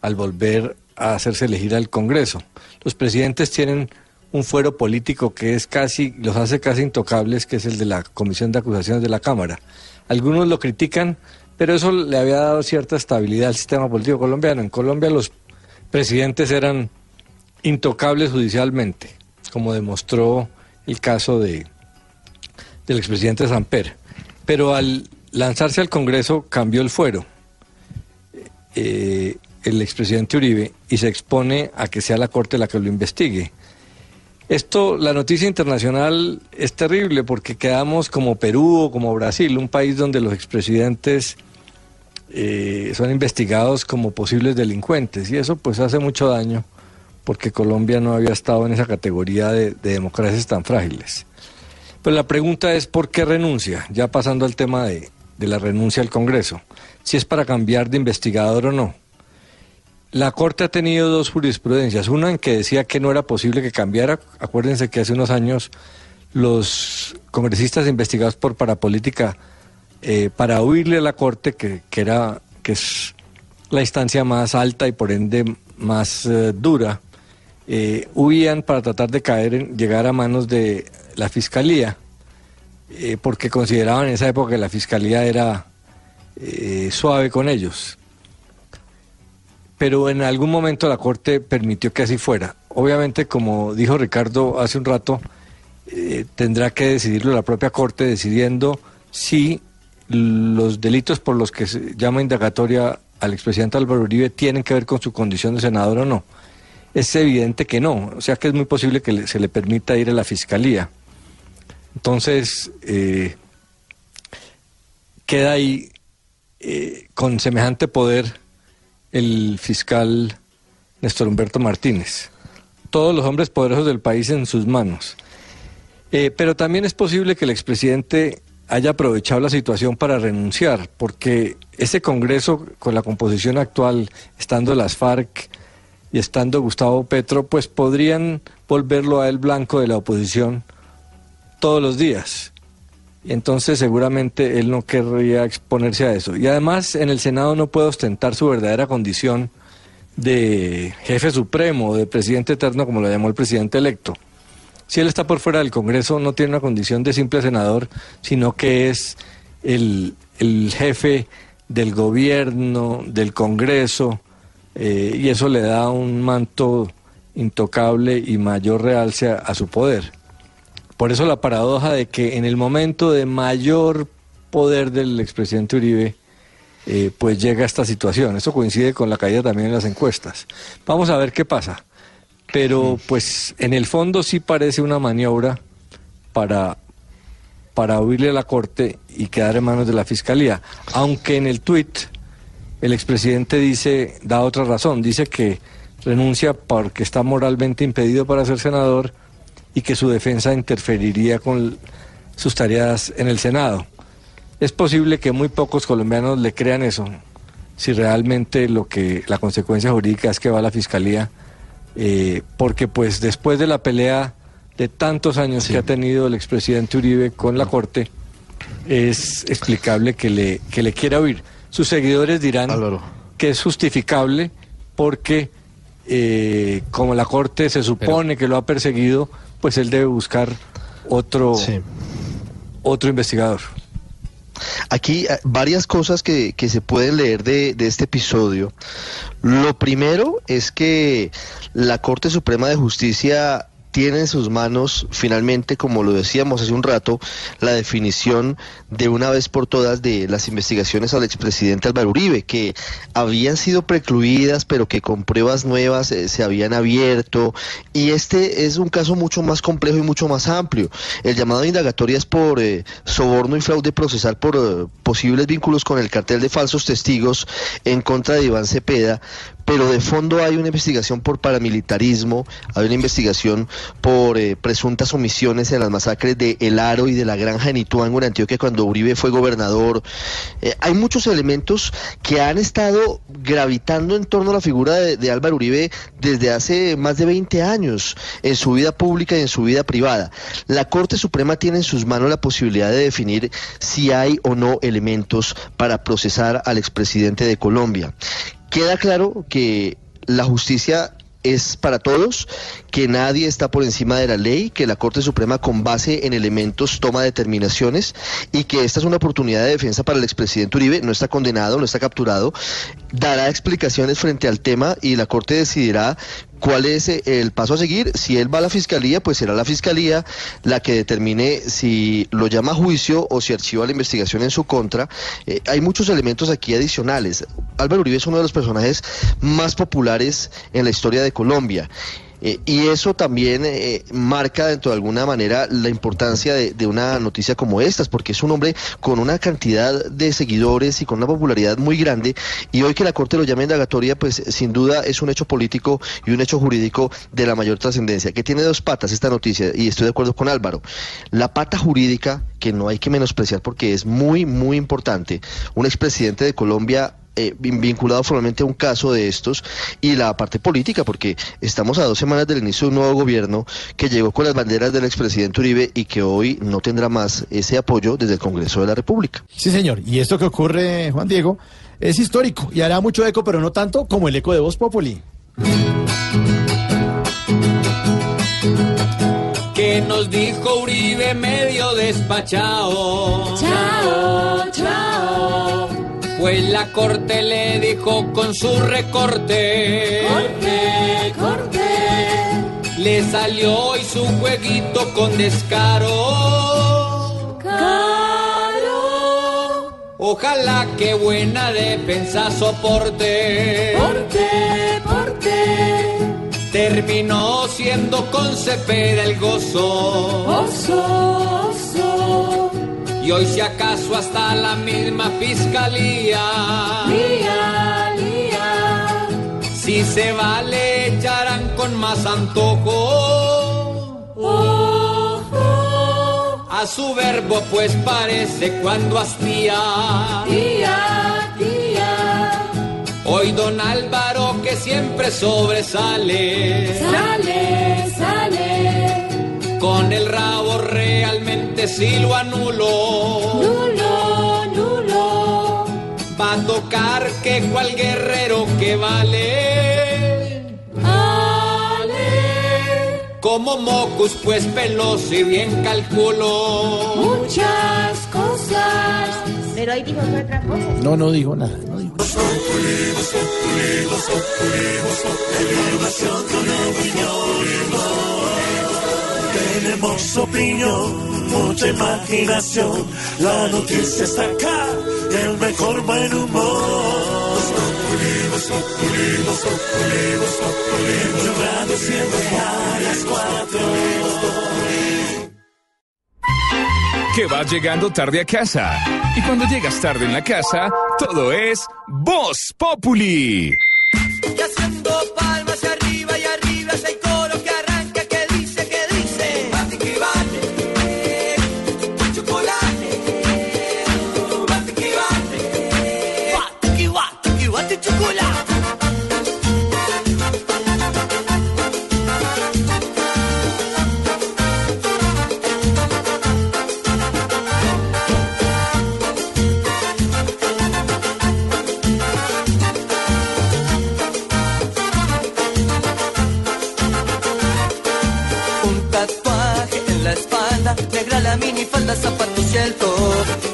al volver hacerse elegir al Congreso. Los presidentes tienen un fuero político que es casi, los hace casi intocables, que es el de la Comisión de Acusaciones de la Cámara. Algunos lo critican, pero eso le había dado cierta estabilidad al sistema político colombiano. En Colombia los presidentes eran intocables judicialmente, como demostró el caso de, del expresidente Samper. Pero al lanzarse al Congreso cambió el fuero. Eh, el expresidente Uribe y se expone a que sea la Corte la que lo investigue. Esto, la noticia internacional es terrible porque quedamos como Perú o como Brasil, un país donde los expresidentes eh, son investigados como posibles delincuentes y eso pues hace mucho daño porque Colombia no había estado en esa categoría de, de democracias tan frágiles. Pero la pregunta es ¿por qué renuncia? Ya pasando al tema de, de la renuncia al Congreso, si es para cambiar de investigador o no. La Corte ha tenido dos jurisprudencias, una en que decía que no era posible que cambiara, acuérdense que hace unos años los congresistas investigados por parapolítica, eh, para huirle a la Corte, que, que, era, que es la instancia más alta y por ende más eh, dura, eh, huían para tratar de caer en, llegar a manos de la Fiscalía, eh, porque consideraban en esa época que la Fiscalía era suave con ellos pero en algún momento la Corte permitió que así fuera. Obviamente, como dijo Ricardo hace un rato, eh, tendrá que decidirlo la propia Corte, decidiendo si los delitos por los que se llama indagatoria al expresidente Álvaro Uribe tienen que ver con su condición de senador o no. Es evidente que no, o sea que es muy posible que se le permita ir a la fiscalía. Entonces, eh, queda ahí eh, con semejante poder el fiscal Néstor Humberto Martínez. Todos los hombres poderosos del país en sus manos. Eh, pero también es posible que el expresidente haya aprovechado la situación para renunciar, porque ese Congreso, con la composición actual, estando las FARC y estando Gustavo Petro, pues podrían volverlo a él blanco de la oposición todos los días. Entonces seguramente él no querría exponerse a eso. Y además en el Senado no puede ostentar su verdadera condición de jefe supremo, de presidente eterno, como lo llamó el presidente electo. Si él está por fuera del Congreso, no tiene una condición de simple senador, sino que es el, jefe del gobierno, del Congreso, eh, y eso le da un manto intocable y mayor realce a su poder. Por eso la paradoja de que en el momento de mayor poder del expresidente Uribe, eh, pues llega esta situación. Eso coincide con la caída también en las encuestas. Vamos a ver qué pasa. Pero pues en el fondo sí parece una maniobra para, para huirle a la Corte y quedar en manos de la Fiscalía. Aunque en el tuit el expresidente dice, da otra razón, dice que renuncia porque está moralmente impedido para ser senador y que su defensa interferiría con sus tareas en el Senado. Es posible que muy pocos colombianos le crean eso, si realmente lo que la consecuencia jurídica es que va a la fiscalía, eh, porque pues después de la pelea de tantos años que ha tenido el expresidente Uribe con la Corte, es explicable que le, que le quiera huir. Sus seguidores dirán que es justificable porque eh, como la Corte se supone que lo ha perseguido, pues él debe buscar otro, otro investigador. Aquí eh, varias cosas que, que se pueden leer de, de este episodio. Lo primero es que la Corte Suprema de Justicia tiene en sus manos, finalmente, como lo decíamos hace un rato, la definición de una vez por todas de las investigaciones al expresidente Álvaro Uribe, que habían sido precluidas, pero que con pruebas nuevas eh, se habían abierto. Y este es un caso mucho más complejo y mucho más amplio. El llamado de indagatoria es por eh, soborno y fraude procesal por eh, posibles vínculos con el cartel de falsos testigos en contra de Iván Cepeda, pero de fondo hay una investigación por paramilitarismo, hay una investigación por eh, presuntas omisiones en las masacres de El Aro y de la Granja en Ituango, en Antioquia, cuando Uribe fue gobernador. Eh, hay muchos elementos que han estado gravitando en torno a la figura de, de Álvaro Uribe desde hace más de 20 años, en su vida pública y en su vida privada. La Corte Suprema tiene en sus manos la posibilidad de definir si hay o no elementos para procesar al expresidente de Colombia. Queda claro que la justicia es para todos, que nadie está por encima de la ley, que la Corte Suprema con base en elementos toma determinaciones y que esta es una oportunidad de defensa para el expresidente Uribe, no está condenado, no está capturado, dará explicaciones frente al tema y la Corte decidirá cuál es eh, el paso a seguir. Si él va a la fiscalía, pues será la fiscalía la que determine si lo llama a juicio o si archiva la investigación en su contra. Eh, hay muchos elementos aquí adicionales. Álvaro Uribe es uno de los personajes más populares en la historia de Colombia. Eh, y eso también eh, marca dentro de alguna manera la importancia de, una noticia como estas, porque es un hombre con una cantidad de seguidores y con una popularidad muy grande. Y hoy que la Corte lo llame indagatoria, pues sin duda es un hecho político y un hecho jurídico de la mayor trascendencia, que tiene dos patas esta noticia, y estoy de acuerdo con Álvaro. La pata jurídica, que no hay que menospreciar porque es muy, muy importante. Un expresidente de Colombia eh, vin- vinculado formalmente a un caso de estos y la parte política, porque estamos a dos semanas del inicio de un nuevo gobierno que llegó con las banderas del expresidente Uribe y que hoy no tendrá más ese apoyo desde el Congreso de la República. Sí, señor. Y esto que ocurre, Juan Diego, es histórico y hará mucho eco, pero no tanto como el eco de Voz Populi. que nos dijo Uribe medio despachado. Chao, chao. Pues la corte le dijo con su recorte. Corte, corte. Le salió hoy su jueguito con descaro. Caro. Ojalá que buena defensa soporte. Porte, porte. Terminó siendo con Cepeda el gozo. Oso. Y hoy si acaso hasta la misma fiscalía. Lía, lía. Si se vale echarán con más antojo. Ojo. A su verbo pues parece cuando hastía. Tía, tía. Hoy don Álvaro que siempre sobresale. Sale, sale. Con el rabo realmente sí lo anulo. Nulo, nulo. Va a tocar que cual guerrero que vale. Ale. Como mocus pues peloso y bien calculo. Muchas cosas. Pero hoy dijo otra cosa. No, no dijo nada. no dijo. Tenemos opinión, mucha imaginación. La noticia está acá, el mejor buen humor. Blue Radio siempre a las cuatro. Que vas llegando tarde a casa. Y cuando llegas tarde en la casa, todo es Voz Populi. Minifalda, zapatos y el top.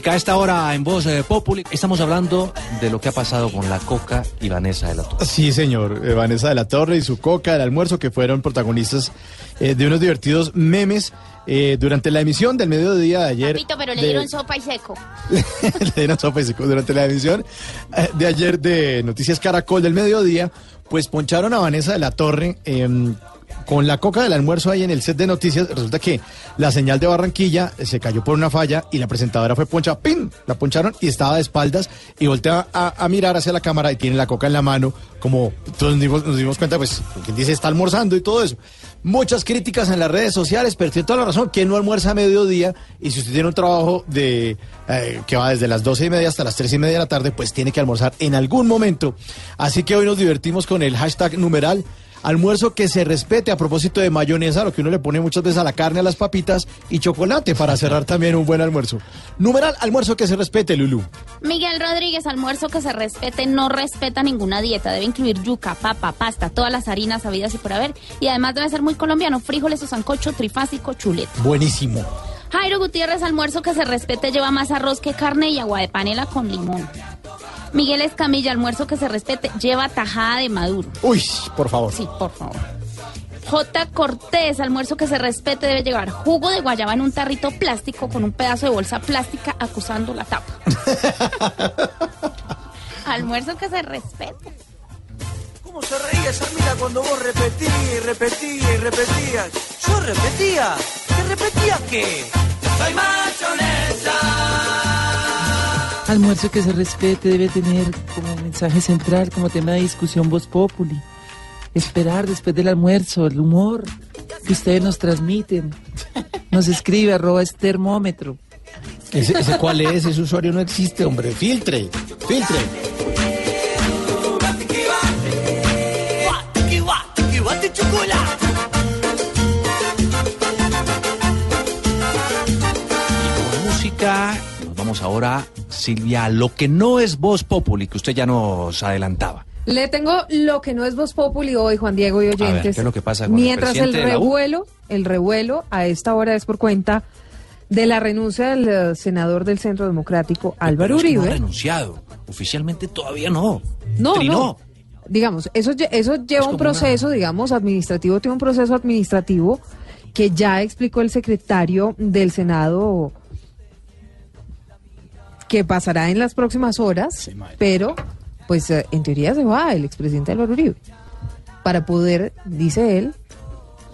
Música a esta hora en Voz eh, Populi. Estamos hablando de lo que ha pasado con la Coca y Vanessa de la Torre. Sí, señor. Eh, Vanessa de la Torre y su coca del almuerzo que fueron protagonistas eh, de unos divertidos memes eh, durante la emisión del mediodía de ayer. Papito, pero le de- dieron sopa y seco. <laughs> le dieron sopa y seco. durante la emisión de ayer de Noticias Caracol del mediodía, pues poncharon a Vanessa de la Torre em, con la coca del almuerzo ahí en el set de noticias. Resulta que la señal de Barranquilla eh, se cayó por una falla y la presentadora fue poncha, ¡pin! La poncharon y estaba de espaldas y voltea a, mirar hacia la cámara y tiene la coca en la mano, como todos nos dimos, cuenta, pues, quien dice está almorzando y todo eso. Muchas críticas en las redes sociales, pero tiene toda la razón. ¿Quién no almuerza a mediodía? Y si usted tiene un trabajo de eh, que va desde las doce y media hasta las tres y media de la tarde, pues tiene que almorzar en algún momento. Así que hoy nos divertimos con el hashtag numeral almuerzo que se respete a propósito de mayonesa, lo que uno le pone muchas veces a la carne, a las papitas y chocolate para cerrar también un buen almuerzo. Numeral almuerzo que se respete, Lulú. Miguel Rodríguez, almuerzo que se respete, no respeta ninguna dieta. Debe incluir yuca, papa, pasta, todas las harinas habidas y por haber. Y además debe ser muy colombiano, frijoles o sancocho, trifásico, chuleta. Buenísimo. Jairo Gutiérrez, almuerzo que se respete, lleva más arroz que carne y agua de panela con limón. Miguel Escamilla, almuerzo que se respete, lleva tajada de maduro. Uy, por favor. Sí, por favor. J. Cortés, almuerzo que se respete, debe llevar jugo de guayaba en un tarrito plástico con un pedazo de bolsa plástica acusando la tapa. <laughs> almuerzo que se respete. ¿Cómo se reía esa mina cuando vos repetías y repetías y repetías? Yo repetía. ¿Qué repetía qué? Soy mayonesa. Almuerzo que se respete debe tener como mensaje central, como tema de discusión Voz Populi. Esperar después del almuerzo, el humor que ustedes nos transmiten. Nos escribe arroba es termómetro. ¿Ese, cuál es? Ese usuario no existe, hombre. Filtre, filtre. Música, vamos ahora, Silvia, lo que no es Voz Populi, que usted ya nos adelantaba. Le tengo lo que no es Voz Populi hoy, Juan Diego y ver, oyentes. ¿qué es lo que pasa con el Mientras el, revuelo, el revuelo a esta hora es por cuenta de la renuncia del eh, senador del Centro Democrático, Álvaro que no ha Uribe. renunciado. Oficialmente todavía no. No, Trinó. no. Digamos, eso, eso lleva un proceso, digamos, administrativo, tiene un proceso administrativo que ya explicó el secretario del Senado que pasará en las próximas horas, pero pues eh, en teoría se va el expresidente Álvaro Uribe para poder, dice él,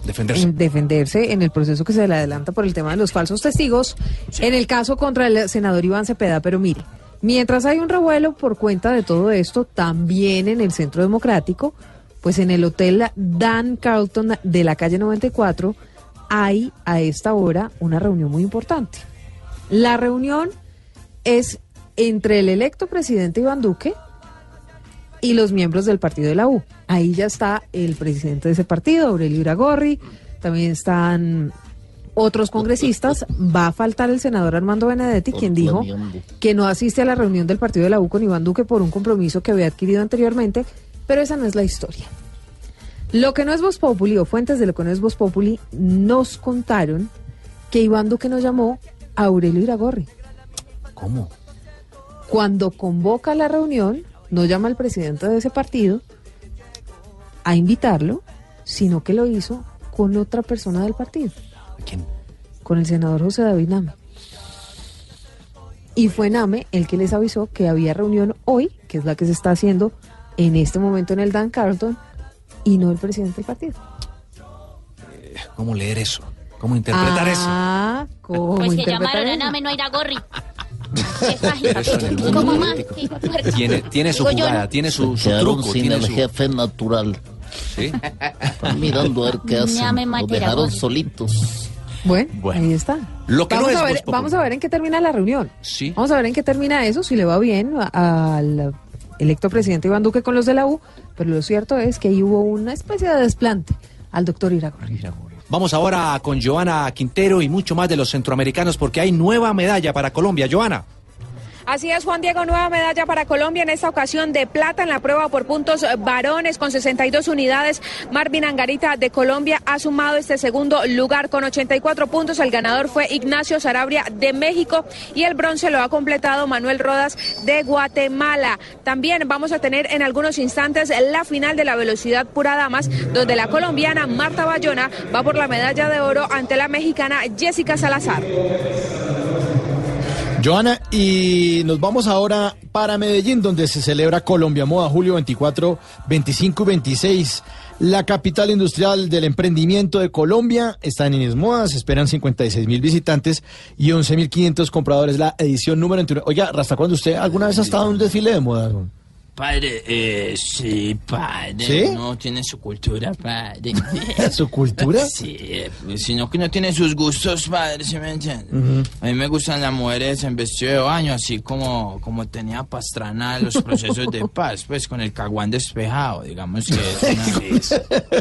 Defenderse. en defenderse en el proceso que se le adelanta por el tema de los falsos testigos, en el caso contra el senador Iván Cepeda. Pero mire, mientras hay un revuelo por cuenta de todo esto, también en el Centro Democrático, pues en el Hotel Dan Carlton de la calle 94, hay a esta hora una reunión muy importante. La reunión es entre el electo presidente Iván Duque y los miembros del partido de la U. Ahí ya está el presidente de ese partido, Aurelio Iragorri, también están otros congresistas, va a faltar el senador Armando Benedetti, quien dijo que no asiste a la reunión del partido de la U con Iván Duque por un compromiso que había adquirido anteriormente, pero esa no es la historia. Lo que no es Voz Populi, o fuentes de lo que no es Voz Populi, nos contaron que Iván Duque nos llamó a Aurelio Iragorri. ¿Cómo? Cuando convoca la reunión, no llama al presidente de ese partido a invitarlo, sino que lo hizo con otra persona del partido. ¿Quién? Con el senador José David Name. Y fue Name el que les avisó que había reunión hoy, que es la que se está haciendo en este momento en el Dan Carlton, y no el presidente del partido. ¿Cómo leer eso? ¿Cómo interpretar eso? ah, ¿cómo Pues que llamaron a eso? Name, no a Iragorri. <laughs> Pero eso en el mundo ¿Cómo más? político. Qué puerca. Tiene, tiene su Digo jugada, tiene su, Se su quedaron truco, sin tiene el su... jefe natural. ¿Sí? Están mirando a ver qué hacen. Matera, dejaron solitos. Bueno, ahí está. Lo que no vamos, es a ver, Voz Populi. vamos a ver en qué termina la reunión. Sí. Vamos a ver en qué termina eso, si le va bien a- al electo presidente Iván Duque con los de la U, pero lo cierto es que ahí hubo una especie de desplante al doctor Iragorri. Vamos ahora con Joana Quintero y mucho más de los centroamericanos porque hay nueva medalla para Colombia. Joana. Así es, Juan Diego, nueva medalla para Colombia, en esta ocasión de plata en la prueba por puntos eh, varones con 62 unidades. Marvin Angarita de Colombia ha sumado este segundo lugar con 84 puntos. El ganador fue Ignacio Sarabria de México y el bronce lo ha completado Manuel Rodas de Guatemala. También vamos a tener en algunos instantes la final de la velocidad pura damas, donde la colombiana Marta Bayona va por la medalla de oro ante la mexicana Jessica Salazar. Joana, y nos vamos ahora para Medellín, donde se celebra Colombia Moda, julio 24, 25 y 26. La capital industrial del emprendimiento de Colombia está en Inés Moda, se esperan 56 mil visitantes y 11 mil 500 compradores. La edición número 21. Oiga, ¿hasta cuándo usted alguna vez ha estado en un desfile de moda? Padre, eh, sí, padre. ¿Sí? No tiene su cultura, padre. <laughs> ¿Su cultura? <laughs> Sí, eh, sino que no tiene sus gustos, padre, ¿sí me entiende? Ujú. A mí me gustan las mujeres en vestido de baño, así como, como tenía Pastrana los <laughs> procesos de paz, pues con el caguán despejado, digamos que es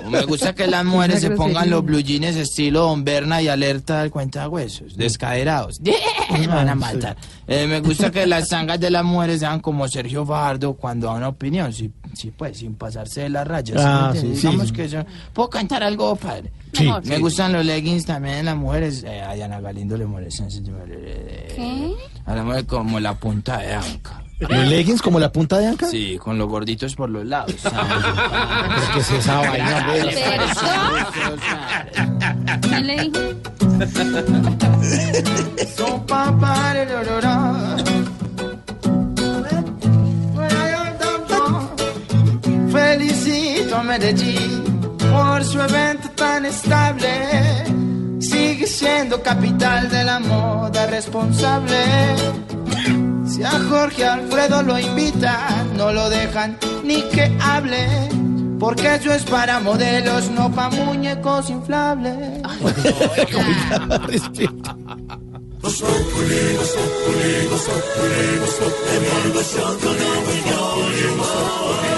una... Me gusta que las mujeres se pongan los blue jeans estilo Don Berna y alerta del cuenta huesos, descaderados. Me van a matar. Eh, me gusta que las zangas de las mujeres sean como Sergio Fajardo cuando da una opinión, sí, sí pues, sin pasarse de las rayas. ¿sí me Ah, entiende? sí, sí. Digamos que eso... ¿Puedo cantar algo, padre? Sí. Me gustan los leggings también de las mujeres. Eh, a Diana Galindo le molestan. ¿Qué? A la mujer como la punta de anca. ¿Los leggings como la punta de anca? Sí, con los gorditos por los lados. ¿Pero qué es esa vaina? hombre? ¿Quién le dijo? Felicito a Medellín por su evento tan estable. Sigue siendo capital de la moda responsable. Si a Jorge Alfredo lo invitan, no lo dejan ni que hable. Porque eso es para modelos, no para muñecos inflables. <laughs>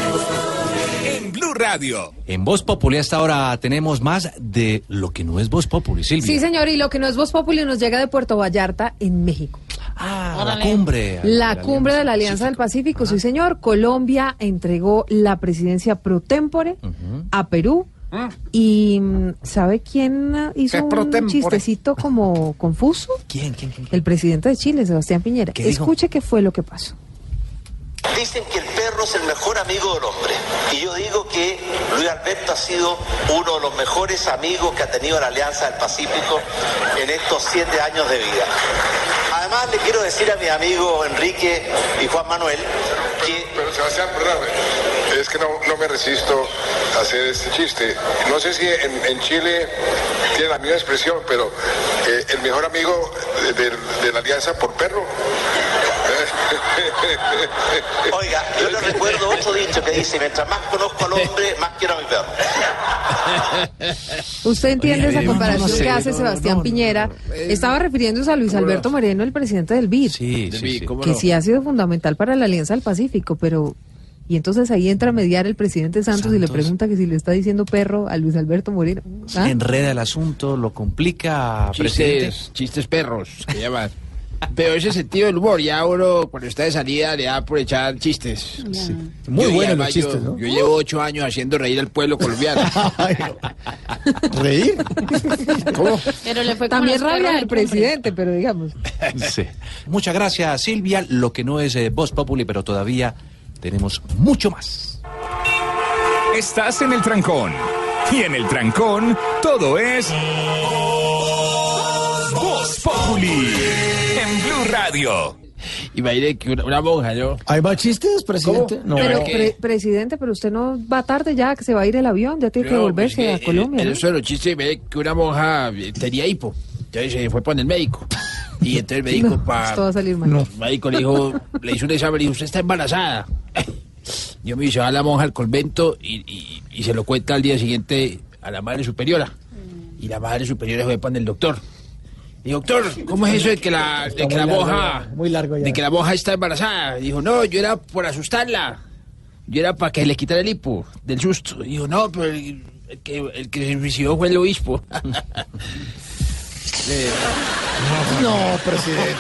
Radio. En Voz Populi hasta ahora tenemos más de lo que no es Voz Populi, Silvia. Sí, señor, y lo que no es Voz Populi nos llega de Puerto Vallarta, en México. Ah, la cumbre. La cumbre de la Alianza del Pacífico, sí, señor. Colombia entregó la presidencia pro tempore a Perú. Y mm, ¿sabe quién hizo ¿Qué pro un chistecito como confuso? ¿Quién, quién, quién? El presidente de Chile, Sebastián Piñera. ¿Qué dijo? Escuche qué fue lo que pasó. Dicen que el perro es el mejor amigo del hombre. Y yo digo que Luis Alberto ha sido uno de los mejores amigos que ha tenido la Alianza del Pacífico en estos siete años de vida. Además, le quiero decir a mi amigo Enrique y Juan Manuel que Pero Sebastián, perdóname, es que no, no me resisto a hacer este chiste. No sé si en, Chile tiene la misma expresión, pero eh, el mejor amigo de la alianza por perro. Oiga, yo le recuerdo otro dicho que dice, mientras más conozco al hombre, más quiero a mi perro. ¿Usted entiende Oye, esa comparación no sé, que hace no, Sebastián Piñera? Estaba refiriéndose a Luis Alberto Moreno, el presidente del BID, Sí, sí, sí. que sí ha sido fundamental para la Alianza del Pacífico, pero... Y entonces ahí entra a mediar el presidente Santos, y le pregunta que si le está diciendo perro a Luis Alberto Moreno. ¿Ah? Enreda el asunto, lo complica, presidente. Chistes, chistes perros, que. Pero ese sentido del humor, ya uno cuando está de salida le da por echar chistes. Muy buenos los chistes, yo- ¿no? Yo llevo ocho años haciendo reír al pueblo colombiano. <laughs> ¿Reír? ¿Cómo? Pero le fue También rabia del presidente, pero digamos... Sí. Muchas gracias, Silvia. Lo que no es eh, Voz Populi, pero todavía tenemos mucho más. Estás en el trancón. Y en el trancón, todo es. Voz Populi. En Blue Radio. Imagínate que una, una monja, ¿no? ¿Hay más chistes, presidente? ¿Cómo? No. Pero, presidente, pero usted no va tarde ya, que se va a ir el avión, ya tiene que volverse pues, a eh, Colombia. eh, ¿no? Eso los chistes, ve que una monja eh, tenía hipo. Entonces se fue con el médico. Y entonces el <laughs> médico, No, pa- esto va a salir mal. el médico le dijo, le hizo un examen, le dijo, usted está embarazada. <laughs> Yo me hice a la monja al convento y, y- y se lo cuenta al día siguiente a la madre superiora. Y la madre superiora fue para el doctor. Y doctor, ¿cómo es eso de que la, de que la muy largo monja, ya, muy largo ya. de que la monja está embarazada? Dijo, no, yo era por asustarla. Yo era para que le quitara el hipo del susto. Dijo, no, pero el, el que, el que se suicidó fue el obispo. <laughs> No, presidente.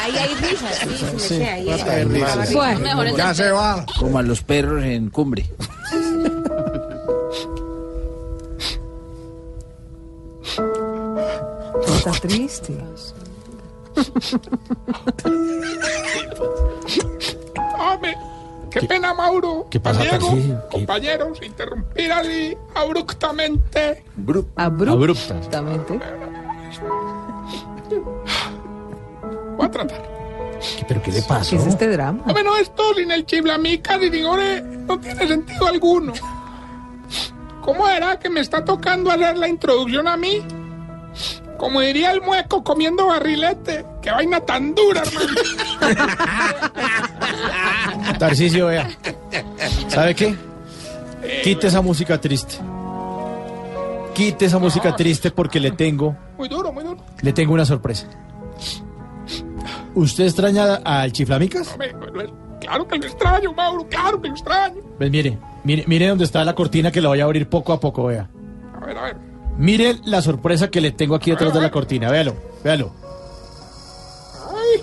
Ahí hay risas, sí, sí, Sí, ahí hay- risas. Bueno, Ya se va. Como a los perros en cumbre. <laughs> Está triste. Hombre, qué pena, Mauro. ¿Qué pasa, Diego? ¿Qué? compañeros, interrumpir así abruptamente. Abruptamente. Voy a tratar. ¿Pero qué le pasa? ¿Qué es este drama? Hombre, no, esto sin el chiblamica ni digore no tiene sentido alguno. ¿Cómo era que me está tocando hacer la introducción a mí? Como diría el mueco comiendo barrilete. Qué vaina tan dura, hermano. <laughs> Tarcisio, vea. ¿Sabe qué? Quite esa música triste. Quite esa música triste porque le tengo, Muy duro, muy duro. le tengo una sorpresa. ¿Usted extraña al chiflamicas? Claro que lo extraño, Mauro, claro que lo extraño. Pues mire, mire, mire dónde está la cortina que la voy a abrir poco a poco, vea. A ver, a ver. Mire la sorpresa que le tengo aquí detrás de la cortina, véalo, véalo. Ay.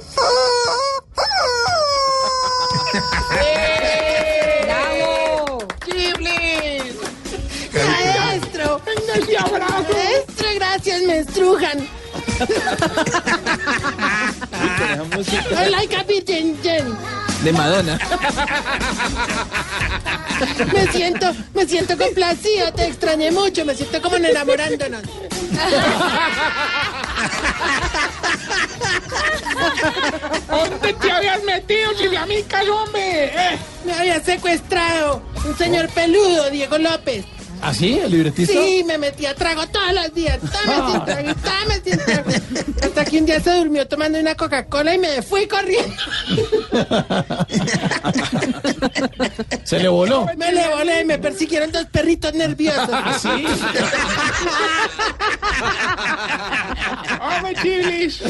¡Bravo! ¡Chiblis! Maestro. Venga ese abrazo. Maestro, gracias, me estrujan. I like a virgin Jen. De Madonna. Me siento, me siento complacido, te extrañé mucho, me siento como en enamorándonos. ¿Dónde te habías metido, chiflamicas, hombre? Eh, Me había secuestrado un señor peludo, Diego López. ¿Ah, sí? ¿El libretista? Sí, me metí a trago todos los días. Tome sin trago, y tome sin trago. Hasta que un día se durmió tomando una Coca-Cola y me fui corriendo. <laughs> ¿Se le voló? Me le volé y me persiguieron dos perritos nerviosos. ¿Ah, sí? Hombre, chiblis.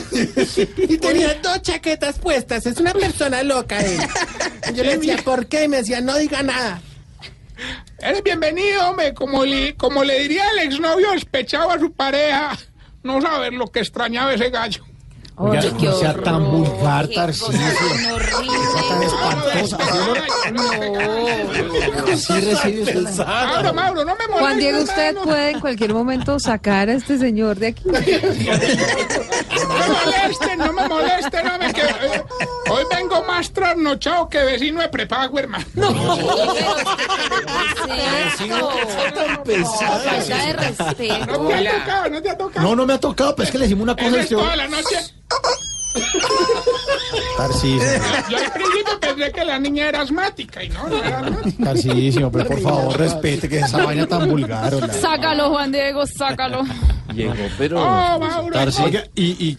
Y tenía dos chaquetas puestas. Es una persona loca él. Yo le decía, ¿por qué? Y me decía, no diga nada. Eres bienvenido, hombre. Como le, como le diría el exnovio despechado a su pareja, no saber lo que extrañaba ese gallo. Oye, qué no sea tan horror, vulgar, qué Tarcisio. cosa tan espantosa. Así recibe usted la- Mauro, Mauro, no me molestes. Juan Diego, usted puede en cualquier momento sacar a este señor de aquí. No me molesten, no me molesten, hombre, que eh, hoy vengo más trasnochado que vecino de prepago, hermano. Falta de respeto. No te ha tocado, no te ha tocado. No, no me ha tocado, pero es que le decimos una cosa es usted... toda la noche. Tarcisio, Yo al principio pensé que la niña era asmática y no, no era asmática. Tarcisio, pero por favor, respete que esa vaina tan vulgar. hola. Sácalo, Juan Diego, sácalo. Llegó, pero... Oh, Mauro. Tarcisio. Oiga, y, y,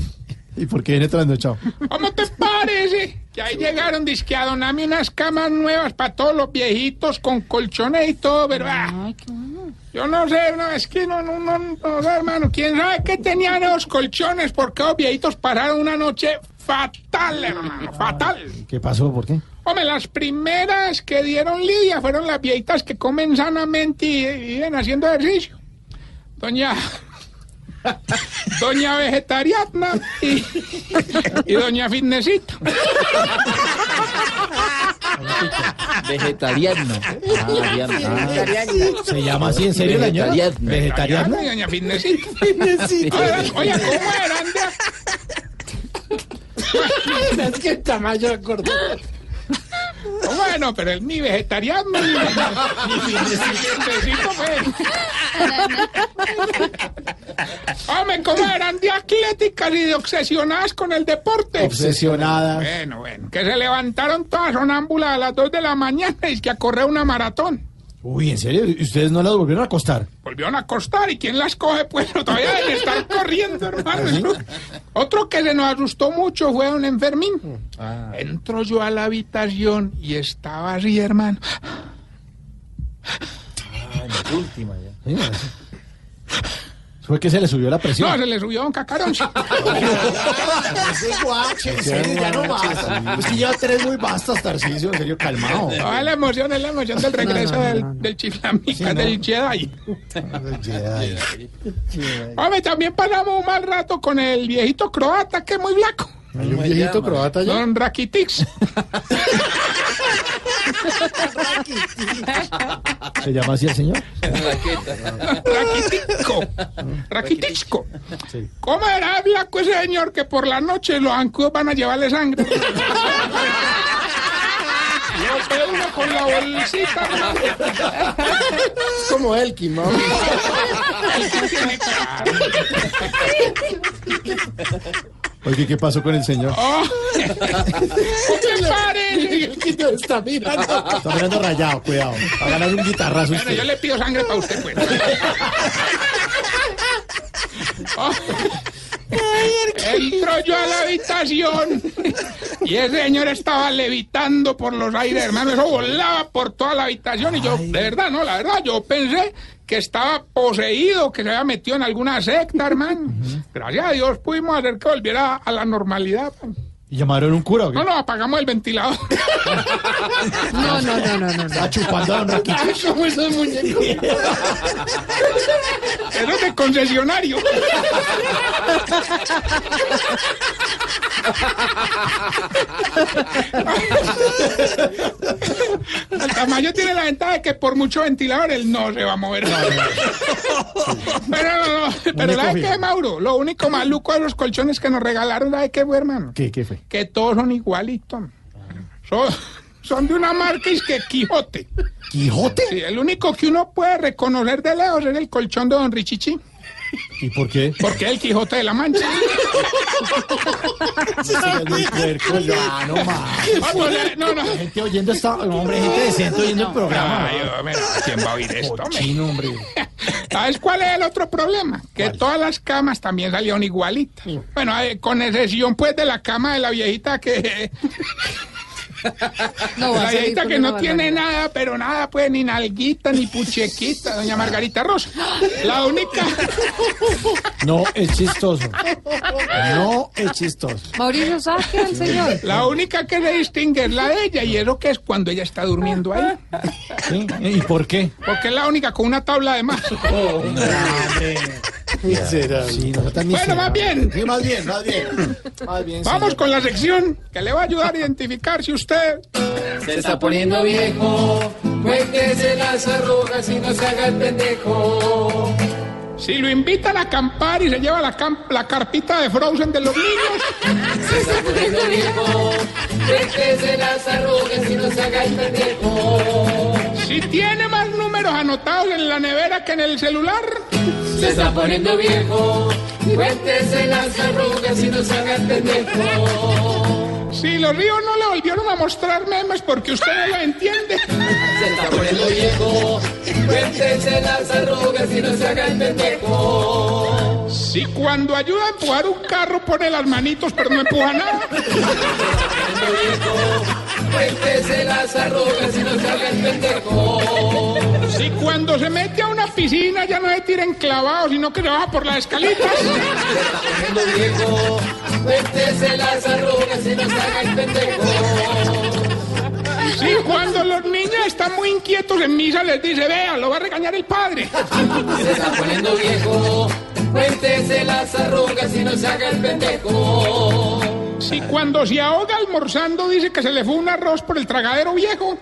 <laughs> ¿Y por qué viene trasnochado? ¿Cómo te parece? Que ahí llegaron disque a donarme unas camas nuevas para todos los viejitos con colchones y todo, pero ah, yo no sé, no, es que no, no, no, no sé, hermano, quién sabe qué tenían esos colchones, porque los viejitos pasaron una noche fatal, hermano, fatal. ¿Qué pasó? ¿Por qué? Hombre, las primeras que dieron lidia fueron las viejitas que comen sanamente y, y viven haciendo ejercicio. Doña. Doña Vegetariana y, y Doña Fitnessita. Vegetariano. ¿Se llama así en serio? Vegetariano. ¿Vegetariano? Y Doña Fitnessita. Oye, oye, ¿cómo eran de Es que el tamaño acordó. <laughs> Bueno, pero el mi vegetariano ni, ni pues. Hombre, ¿cómo eran de atléticas y de obsesionadas con el deporte? Obsesionadas. Bueno, bueno, que se levantaron todas sonámbulas a las 2 de la mañana y que a correr una maratón. Uy, ¿en serio? ¿Y ¿Ustedes no las volvieron a acostar? Volvieron a acostar y ¿quién las coge? Pues todavía deben estar corriendo, <laughs> hermano. Otro que se nos asustó mucho fue un enfermín. Entro yo a la habitación y estaba así, hermano. Fue que se le subió la presión. No, se le subió a un cacarón. <laughs> Ese guache, en serio, ya no basta. Es que lleva tres muy bastas, Tarcisio, en serio, calmado. No, es la emoción, es la emoción del regreso No, no, del, no. del chiflamica, Sí, no. del Jedi. Hombre, también pasamos un mal rato con el viejito croata, que es muy flaco. Hay un viejito croata ya. Don Rakitix. <laughs> ¿Se llama así el señor? Rakitico. Rakitichko. ¿Cómo era flaco ese señor que por la noche los ancudos van a llevarle sangre? Lo ve uno con la bolsita. Como Elkin, ¿no? Oye, ¿qué pasó con el señor? Oh, <laughs> <laughs> ¿Qué parece? está mirando. Está mirando rayado, cuidado. Va a ganar un guitarrazo Bueno, yo usted. le pido sangre para usted, pues. <laughs> Oh. Entro yo a la habitación y el señor estaba levitando por los aires, hermano. Eso volaba por toda la habitación y yo, de verdad, no, la verdad, yo pensé que estaba poseído, que se había metido en alguna secta, hermano. Gracias a Dios pudimos hacer que volviera a la normalidad. ¿Y llamaron un cura o qué? No, no, apagamos el ventilador. <laughs> No, no, no, no, no. no. Está chupando a Don Raquitix. Como esos muñecos. Eso es <laughs> de concesionario. <laughs> El tamaño tiene la ventaja de que por mucho ventilador él no se va a mover. Pero, no, no, <laughs> pero ¿sabe fijo. qué, Mauro? Lo único maluco de los colchones que nos regalaron, ¿sabe qué fue, hermano? ¿Qué, qué fue? Que todos son igualitos. Son, son de una marca y que Quijote. ¿Quijote? Sí, el único que uno puede reconocer de lejos es el colchón de Don Richichi. ¿Y por qué? Porque es el Quijote de la Mancha. <laughs> No. Ah, no, no, no. Gente oyendo esta, hombre, gente decente oyendo el programa. ¿quién va a oír esto? hombre. ¿Sabes cuál es el otro problema? Que todas las camas también salieron igualitas. Bueno, eh, con excepción pues de la cama de la viejita que... No, va a la salir viejita con que una no tiene nada, pero nada, pues, ni nalguita, ni puchequita, doña Margarita Rosa. La única... No es chistoso. No es chistoso. Mauricio, saque al señor. La única que se distingue es la de ella, y eso que es cuando ella está durmiendo ahí. ¿Sí? ¿Y por qué? Porque es la única con una tabla de más. Miserable. <laughs> Sí, no, tan Bueno, más bien. Sí, más bien, más bien. Más bien, Vamos señor. con la sección que le va a ayudar a identificar si usted... Se está poniendo viejo, cuéntese las arrugas y no se haga el pendejo. Si lo invitan a acampar y se lleva la carpita de Frozen de los niños. Se está poniendo viejo, cuéntese las arrugas y no se haga el pendejo. Si tiene más números anotados en la nevera que en el celular. Se está poniendo viejo, cuéntese las arrugas y no se haga el pendejo. Si los ríos no le volvieron a mostrar memes porque usted no lo entiende. Se está poniendo viejo, cuéntese las arrugas y no se haga el pendejo. Si cuando ayuda a empujar un carro pone las manitos pero no empuja nada. Cuéntese las arrugas y no se haga el pendejo. Si cuando se mete a una piscina ya no se tira enclavado sino que se baja por las escalitas. Poniendo viejo, cuéntese las arrugas y no se haga el pendejo. Si cuando los niños están muy inquietos en misa les dice, vea, lo va a regañar el padre. Se está poniendo viejo, cuéntese las arrugas y no se haga el pendejo. Si cuando se ahoga almorzando dice que se le fue un arroz por el tragadero viejo.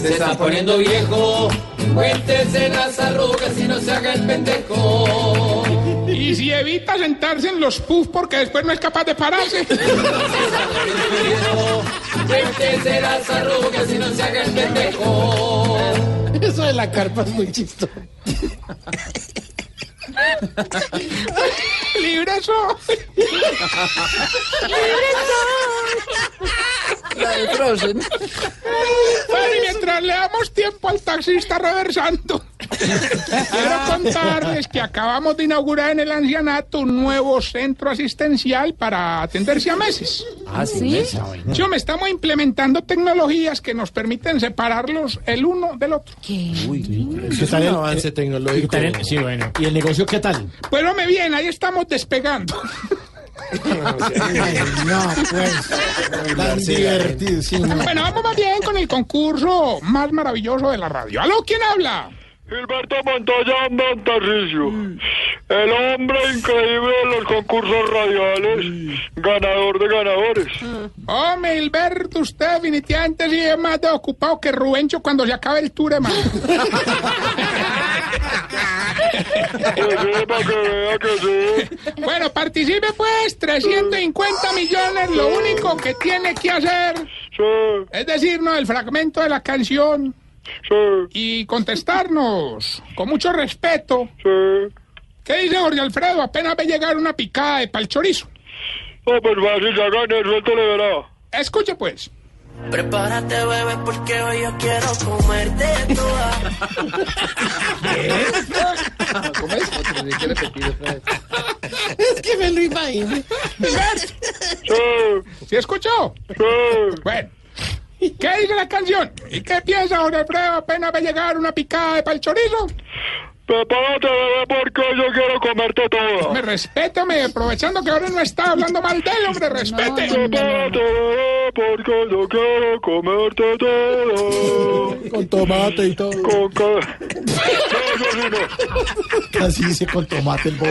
Se está poniendo viejo, cuéntese las arrugas y no se haga el pendejo. Y si evita sentarse en los puffs porque después no es capaz de pararse. Cuéntese las arrugas y no se haga el pendejo. Eso de la carpa es muy chistoso. Libre soy. La de Frozen. Bueno, y mientras le damos tiempo al taxista reversando, Quiero contarles que acabamos de inaugurar en el ancianato un nuevo centro asistencial para atenderse a meses. Ah, sí. Sí, hombre, estamos implementando tecnologías que nos permiten separarlos el uno del otro. ¿Qué tal el avance tecnológico? sí, bueno. ¿Y el negocio qué tal? Pues me bien, ahí estamos despegando. no, pues. Tan divertido, sí. no. Bueno, vamos más bien con el concurso más maravilloso de la radio. ¿Aló, quién habla? Gilberto Montoya Montarricio, el hombre increíble de los concursos radiales, ganador de ganadores. Hombre, Hilberto, usted definitivamente sí es más de ocupado que Rubencho cuando se acabe el tour, hermano. Sí, para que vea que sí. Bueno, participe pues, 350 millones, lo único que tiene que hacer. Es decirnos el fragmento de la canción y contestarnos con mucho respeto. ¿Qué dice Jorge Alfredo? Apenas ve llegar una picada de pal chorizo. No, pues fácil, ya gané, suéltale, verá. Escuche pues. Prepárate, bebé, porque hoy yo quiero comerte toda. ¿Cómo es? Repetir otra vez. Es que me lo imagino. ¿Sí escuchó? Bueno. ¿Qué dice la canción? ¿Y qué piensa Jorge Alfredo apenas ve llegar una picada de pal chorizo? Prepárate, bebé, porque yo quiero comerte toda. Me respétame, aprovechando que ahora no está hablando mal de él, hombre, respete. Prepárate, bebé, porque yo quiero comerte toda. Con tomate y todo. Con ca- No, yo sí no. Casi dice con tomate el bobo.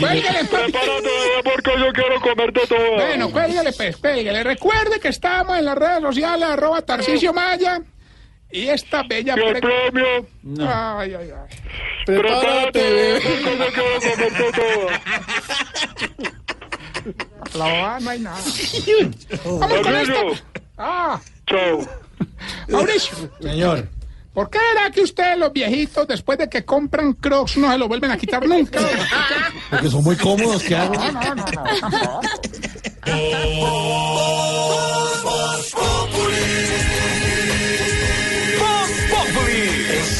Cuélguele, pues. Prepárate, bebé, porque yo quiero comerte toda. Bueno, cuélguele, pues, cuélguele. Recuerde que estamos en las redes sociales, arroba Tarcicio Maya. Y esta bella... ¿Y el pre- premio? Ay, ay, ay. Prepárate, bebé. La bobada no hay nada. Vamos con esto. Ah, Chao. Mauricio. Señor. ¿Por qué era que ustedes, los viejitos, después de que compran Crocs, no se lo vuelven a quitar nunca? Porque son muy cómodos, ¿qué hago? No, no, no, no.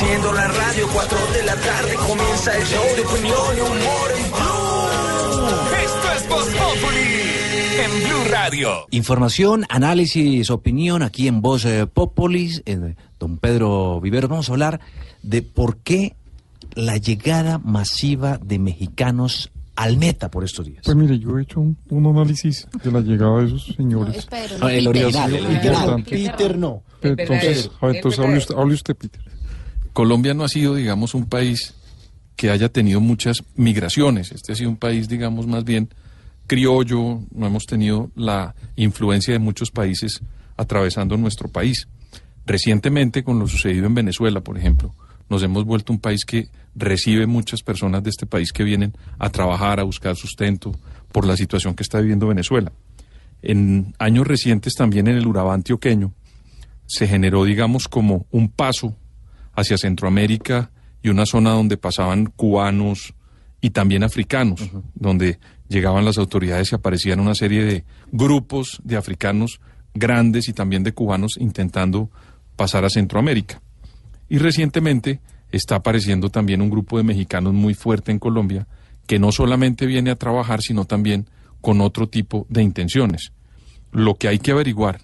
Enciendo la radio, 4 de la tarde comienza el show de opinión y humor en Blue. Esto es Voz Populi en Blue Radio. Información, análisis, opinión aquí en Voz eh, Populis. eh, don Pedro Vivero, vamos a hablar de por qué la llegada masiva de mexicanos al meta por estos días. Pues mire, yo he hecho un, un análisis de la llegada de esos señores. No, el original, el original. Importante. Peter no. Entonces, a ver, entonces hable usted, hable usted, Peter. Colombia no ha sido, digamos, un país que haya tenido muchas migraciones. Este ha sido un país, digamos, más bien criollo. No hemos tenido la influencia de muchos países atravesando nuestro país. Recientemente, con lo sucedido en Venezuela, por ejemplo, nos hemos vuelto un país que recibe muchas personas de este país que vienen a trabajar, a buscar sustento por la situación que está viviendo Venezuela. En años recientes, también en el Urabá antioqueño, se generó, digamos, como un paso hacia Centroamérica y una zona donde pasaban cubanos y también africanos, donde llegaban las autoridades y aparecían una serie de grupos de africanos grandes y también de cubanos intentando pasar a Centroamérica. Y recientemente está apareciendo también un grupo de mexicanos muy fuerte en Colombia que no solamente viene a trabajar, sino también con otro tipo de intenciones. Lo que hay que averiguar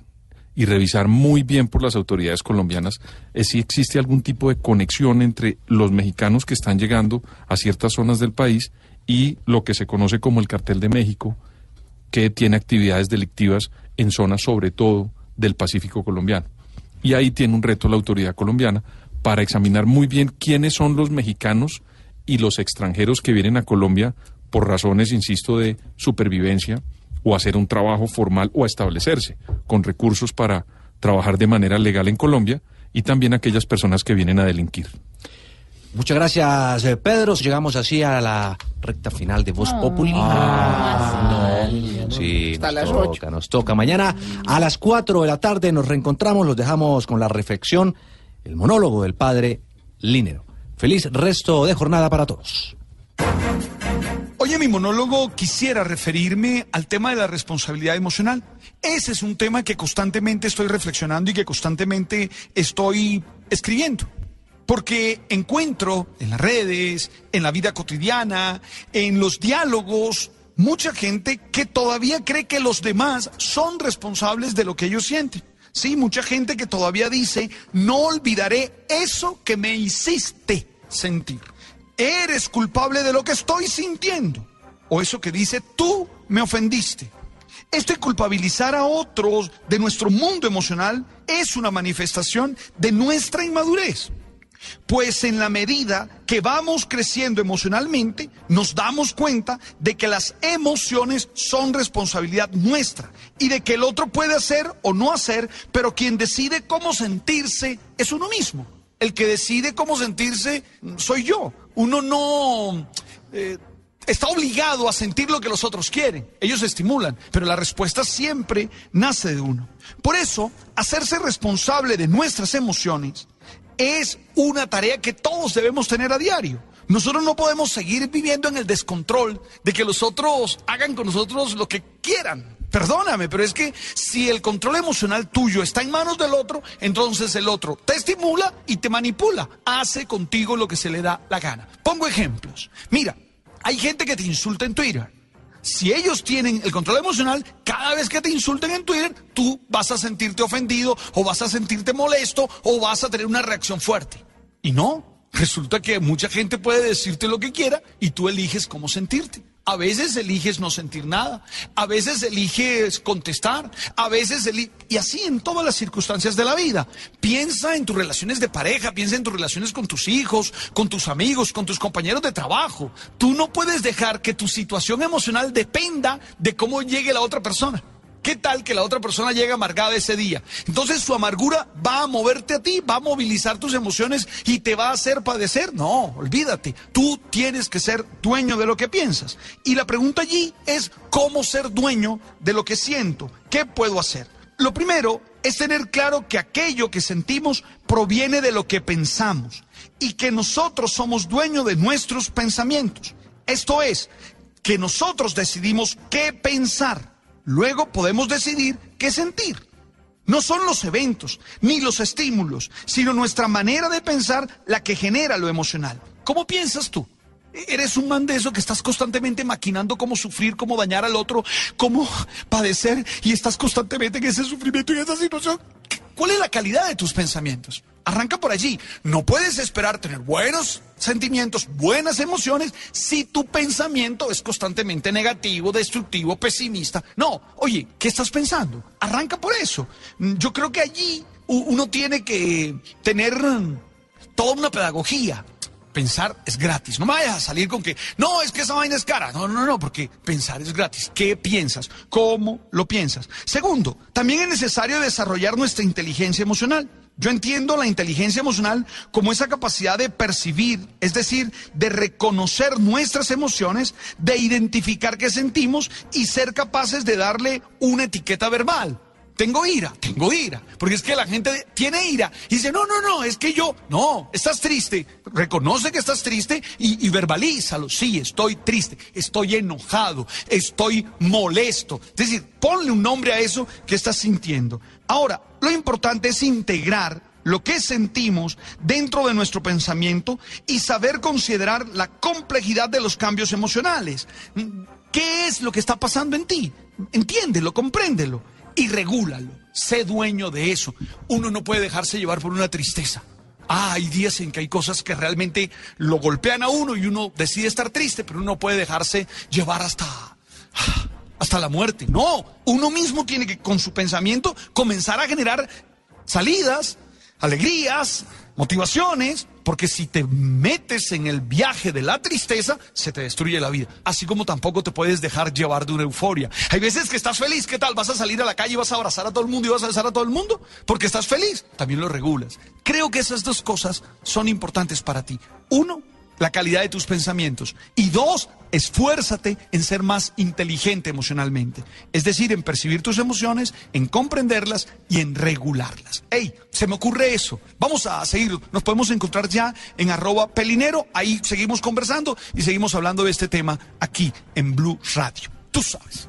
y revisar muy bien por las autoridades colombianas es si existe algún tipo de conexión entre los mexicanos que están llegando a ciertas zonas del país y lo que se conoce como el cartel de México, que tiene actividades delictivas en zonas sobre todo del Pacífico colombiano. Y ahí tiene un reto la autoridad colombiana para examinar muy bien quiénes son los mexicanos y los extranjeros que vienen a Colombia por razones, insisto, de supervivencia o hacer un trabajo formal o a establecerse con recursos para trabajar de manera legal en Colombia y también aquellas personas que vienen a delinquir. Muchas gracias, eh, Pedro. Llegamos así a la recta final de Voz Populi. Ah, no. Sí, Hasta nos las toca, ocho. nos toca. Mañana a las 4 de la tarde nos reencontramos, los dejamos con la reflexión, el monólogo del padre Línero. Feliz resto de jornada para todos. Hoy en mi monólogo quisiera referirme al tema de la responsabilidad emocional. Ese es un tema que constantemente estoy reflexionando y que constantemente estoy escribiendo. Porque encuentro en las redes, en la vida cotidiana, en los diálogos, mucha gente que todavía cree que los demás son responsables de lo que ellos sienten. Sí, mucha gente que todavía dice, no olvidaré eso que me hiciste sentir. Eres culpable de lo que estoy sintiendo. O eso que dice, tú me ofendiste. Esto de culpabilizar a otros de nuestro mundo emocional es una manifestación de nuestra inmadurez. Pues en la medida que vamos creciendo emocionalmente, nos damos cuenta de que las emociones son responsabilidad nuestra y de que el otro puede hacer o no hacer, pero quien decide cómo sentirse es uno mismo. El que decide cómo sentirse soy yo. Uno no eh, está obligado a sentir lo que los otros quieren. Ellos estimulan, pero la respuesta siempre nace de uno. Por eso, hacerse responsable de nuestras emociones es una tarea que todos debemos tener a diario. Nosotros no podemos seguir viviendo en el descontrol de que los otros hagan con nosotros lo que quieran. Perdóname, pero es que si el control emocional tuyo está en manos del otro, entonces el otro te estimula y te manipula. Hace contigo lo que se le da la gana. Pongo ejemplos. Mira, hay gente que te insulta en Twitter. Si ellos tienen el control emocional, cada vez que te insulten en Twitter, tú vas a sentirte ofendido o vas a sentirte molesto o vas a tener una reacción fuerte. Y no, resulta que mucha gente puede decirte lo que quiera y tú eliges cómo sentirte. A veces eliges no sentir nada, a veces eliges contestar, a veces eliges... Y así en todas las circunstancias de la vida. Piensa en tus relaciones de pareja, piensa en tus relaciones con tus hijos, con tus amigos, con tus compañeros de trabajo. Tú no puedes dejar que tu situación emocional dependa de cómo llegue la otra persona. ¿Qué tal que la otra persona llegue amargada ese día? Entonces su amargura va a moverte a ti, va a movilizar tus emociones y te va a hacer padecer. No, olvídate. Tú tienes que ser dueño de lo que piensas. Y la pregunta allí es cómo ser dueño de lo que siento. ¿Qué puedo hacer? Lo primero es tener claro que aquello que sentimos proviene de lo que pensamos y que nosotros somos dueños de nuestros pensamientos. Esto es, que nosotros decidimos qué pensar. Luego podemos decidir qué sentir. No son los eventos ni los estímulos, sino nuestra manera de pensar la que genera lo emocional. ¿Cómo piensas tú? Eres un man de eso que estás constantemente maquinando cómo sufrir, cómo dañar al otro, cómo padecer y estás constantemente en ese sufrimiento y esa situación. ¿Cuál es la calidad de tus pensamientos? Arranca por allí. No puedes esperar tener buenos sentimientos, buenas emociones, si tu pensamiento es constantemente negativo, destructivo, pesimista. No, oye, ¿qué estás pensando? Arranca por eso. Yo creo que allí uno tiene que tener mm, toda una pedagogía. Pensar es gratis. No me vayas a salir con que, no, es que esa vaina es cara. No, no, no, porque pensar es gratis. ¿Qué piensas? ¿Cómo lo piensas? Segundo, también es necesario desarrollar nuestra inteligencia emocional. Yo entiendo la inteligencia emocional como esa capacidad de percibir, es decir, de reconocer nuestras emociones, de identificar qué sentimos y ser capaces de darle una etiqueta verbal. Tengo ira, tengo ira, porque es que la gente tiene ira y dice, no, no, no, es que yo, no, estás triste, reconoce que estás triste y, verbalízalo, sí, estoy triste, estoy enojado, estoy molesto, es decir, ponle un nombre a eso que estás sintiendo. Ahora, lo importante es integrar lo que sentimos dentro de nuestro pensamiento y saber considerar la complejidad de los cambios emocionales. ¿Qué es lo que está pasando en ti? Entiéndelo, compréndelo y regúlalo. Sé dueño de eso. Uno no puede dejarse llevar por una tristeza. Ah, hay días en que hay cosas que realmente lo golpean a uno y uno decide estar triste, pero uno no puede dejarse llevar hasta hasta la muerte. No, uno mismo tiene que con su pensamiento comenzar a generar salidas, alegrías, motivaciones, porque si te metes en el viaje de la tristeza, se te destruye la vida. Así como tampoco te puedes dejar llevar de una euforia. Hay veces que estás feliz, ¿qué tal? ¿Vas a salir a la calle y vas a abrazar a todo el mundo y vas a besar a todo el mundo? Porque estás feliz, también lo regulas. Creo que esas dos cosas son importantes para ti. Uno, la calidad de tus pensamientos. Y dos, esfuérzate en ser más inteligente emocionalmente. Es decir, en percibir tus emociones, en comprenderlas y en regularlas. ¡Ey! Se me ocurre eso. Vamos a seguir. Nos podemos encontrar ya en arroba pelinero. Ahí seguimos conversando y seguimos hablando de este tema aquí en Blue Radio. Tú sabes.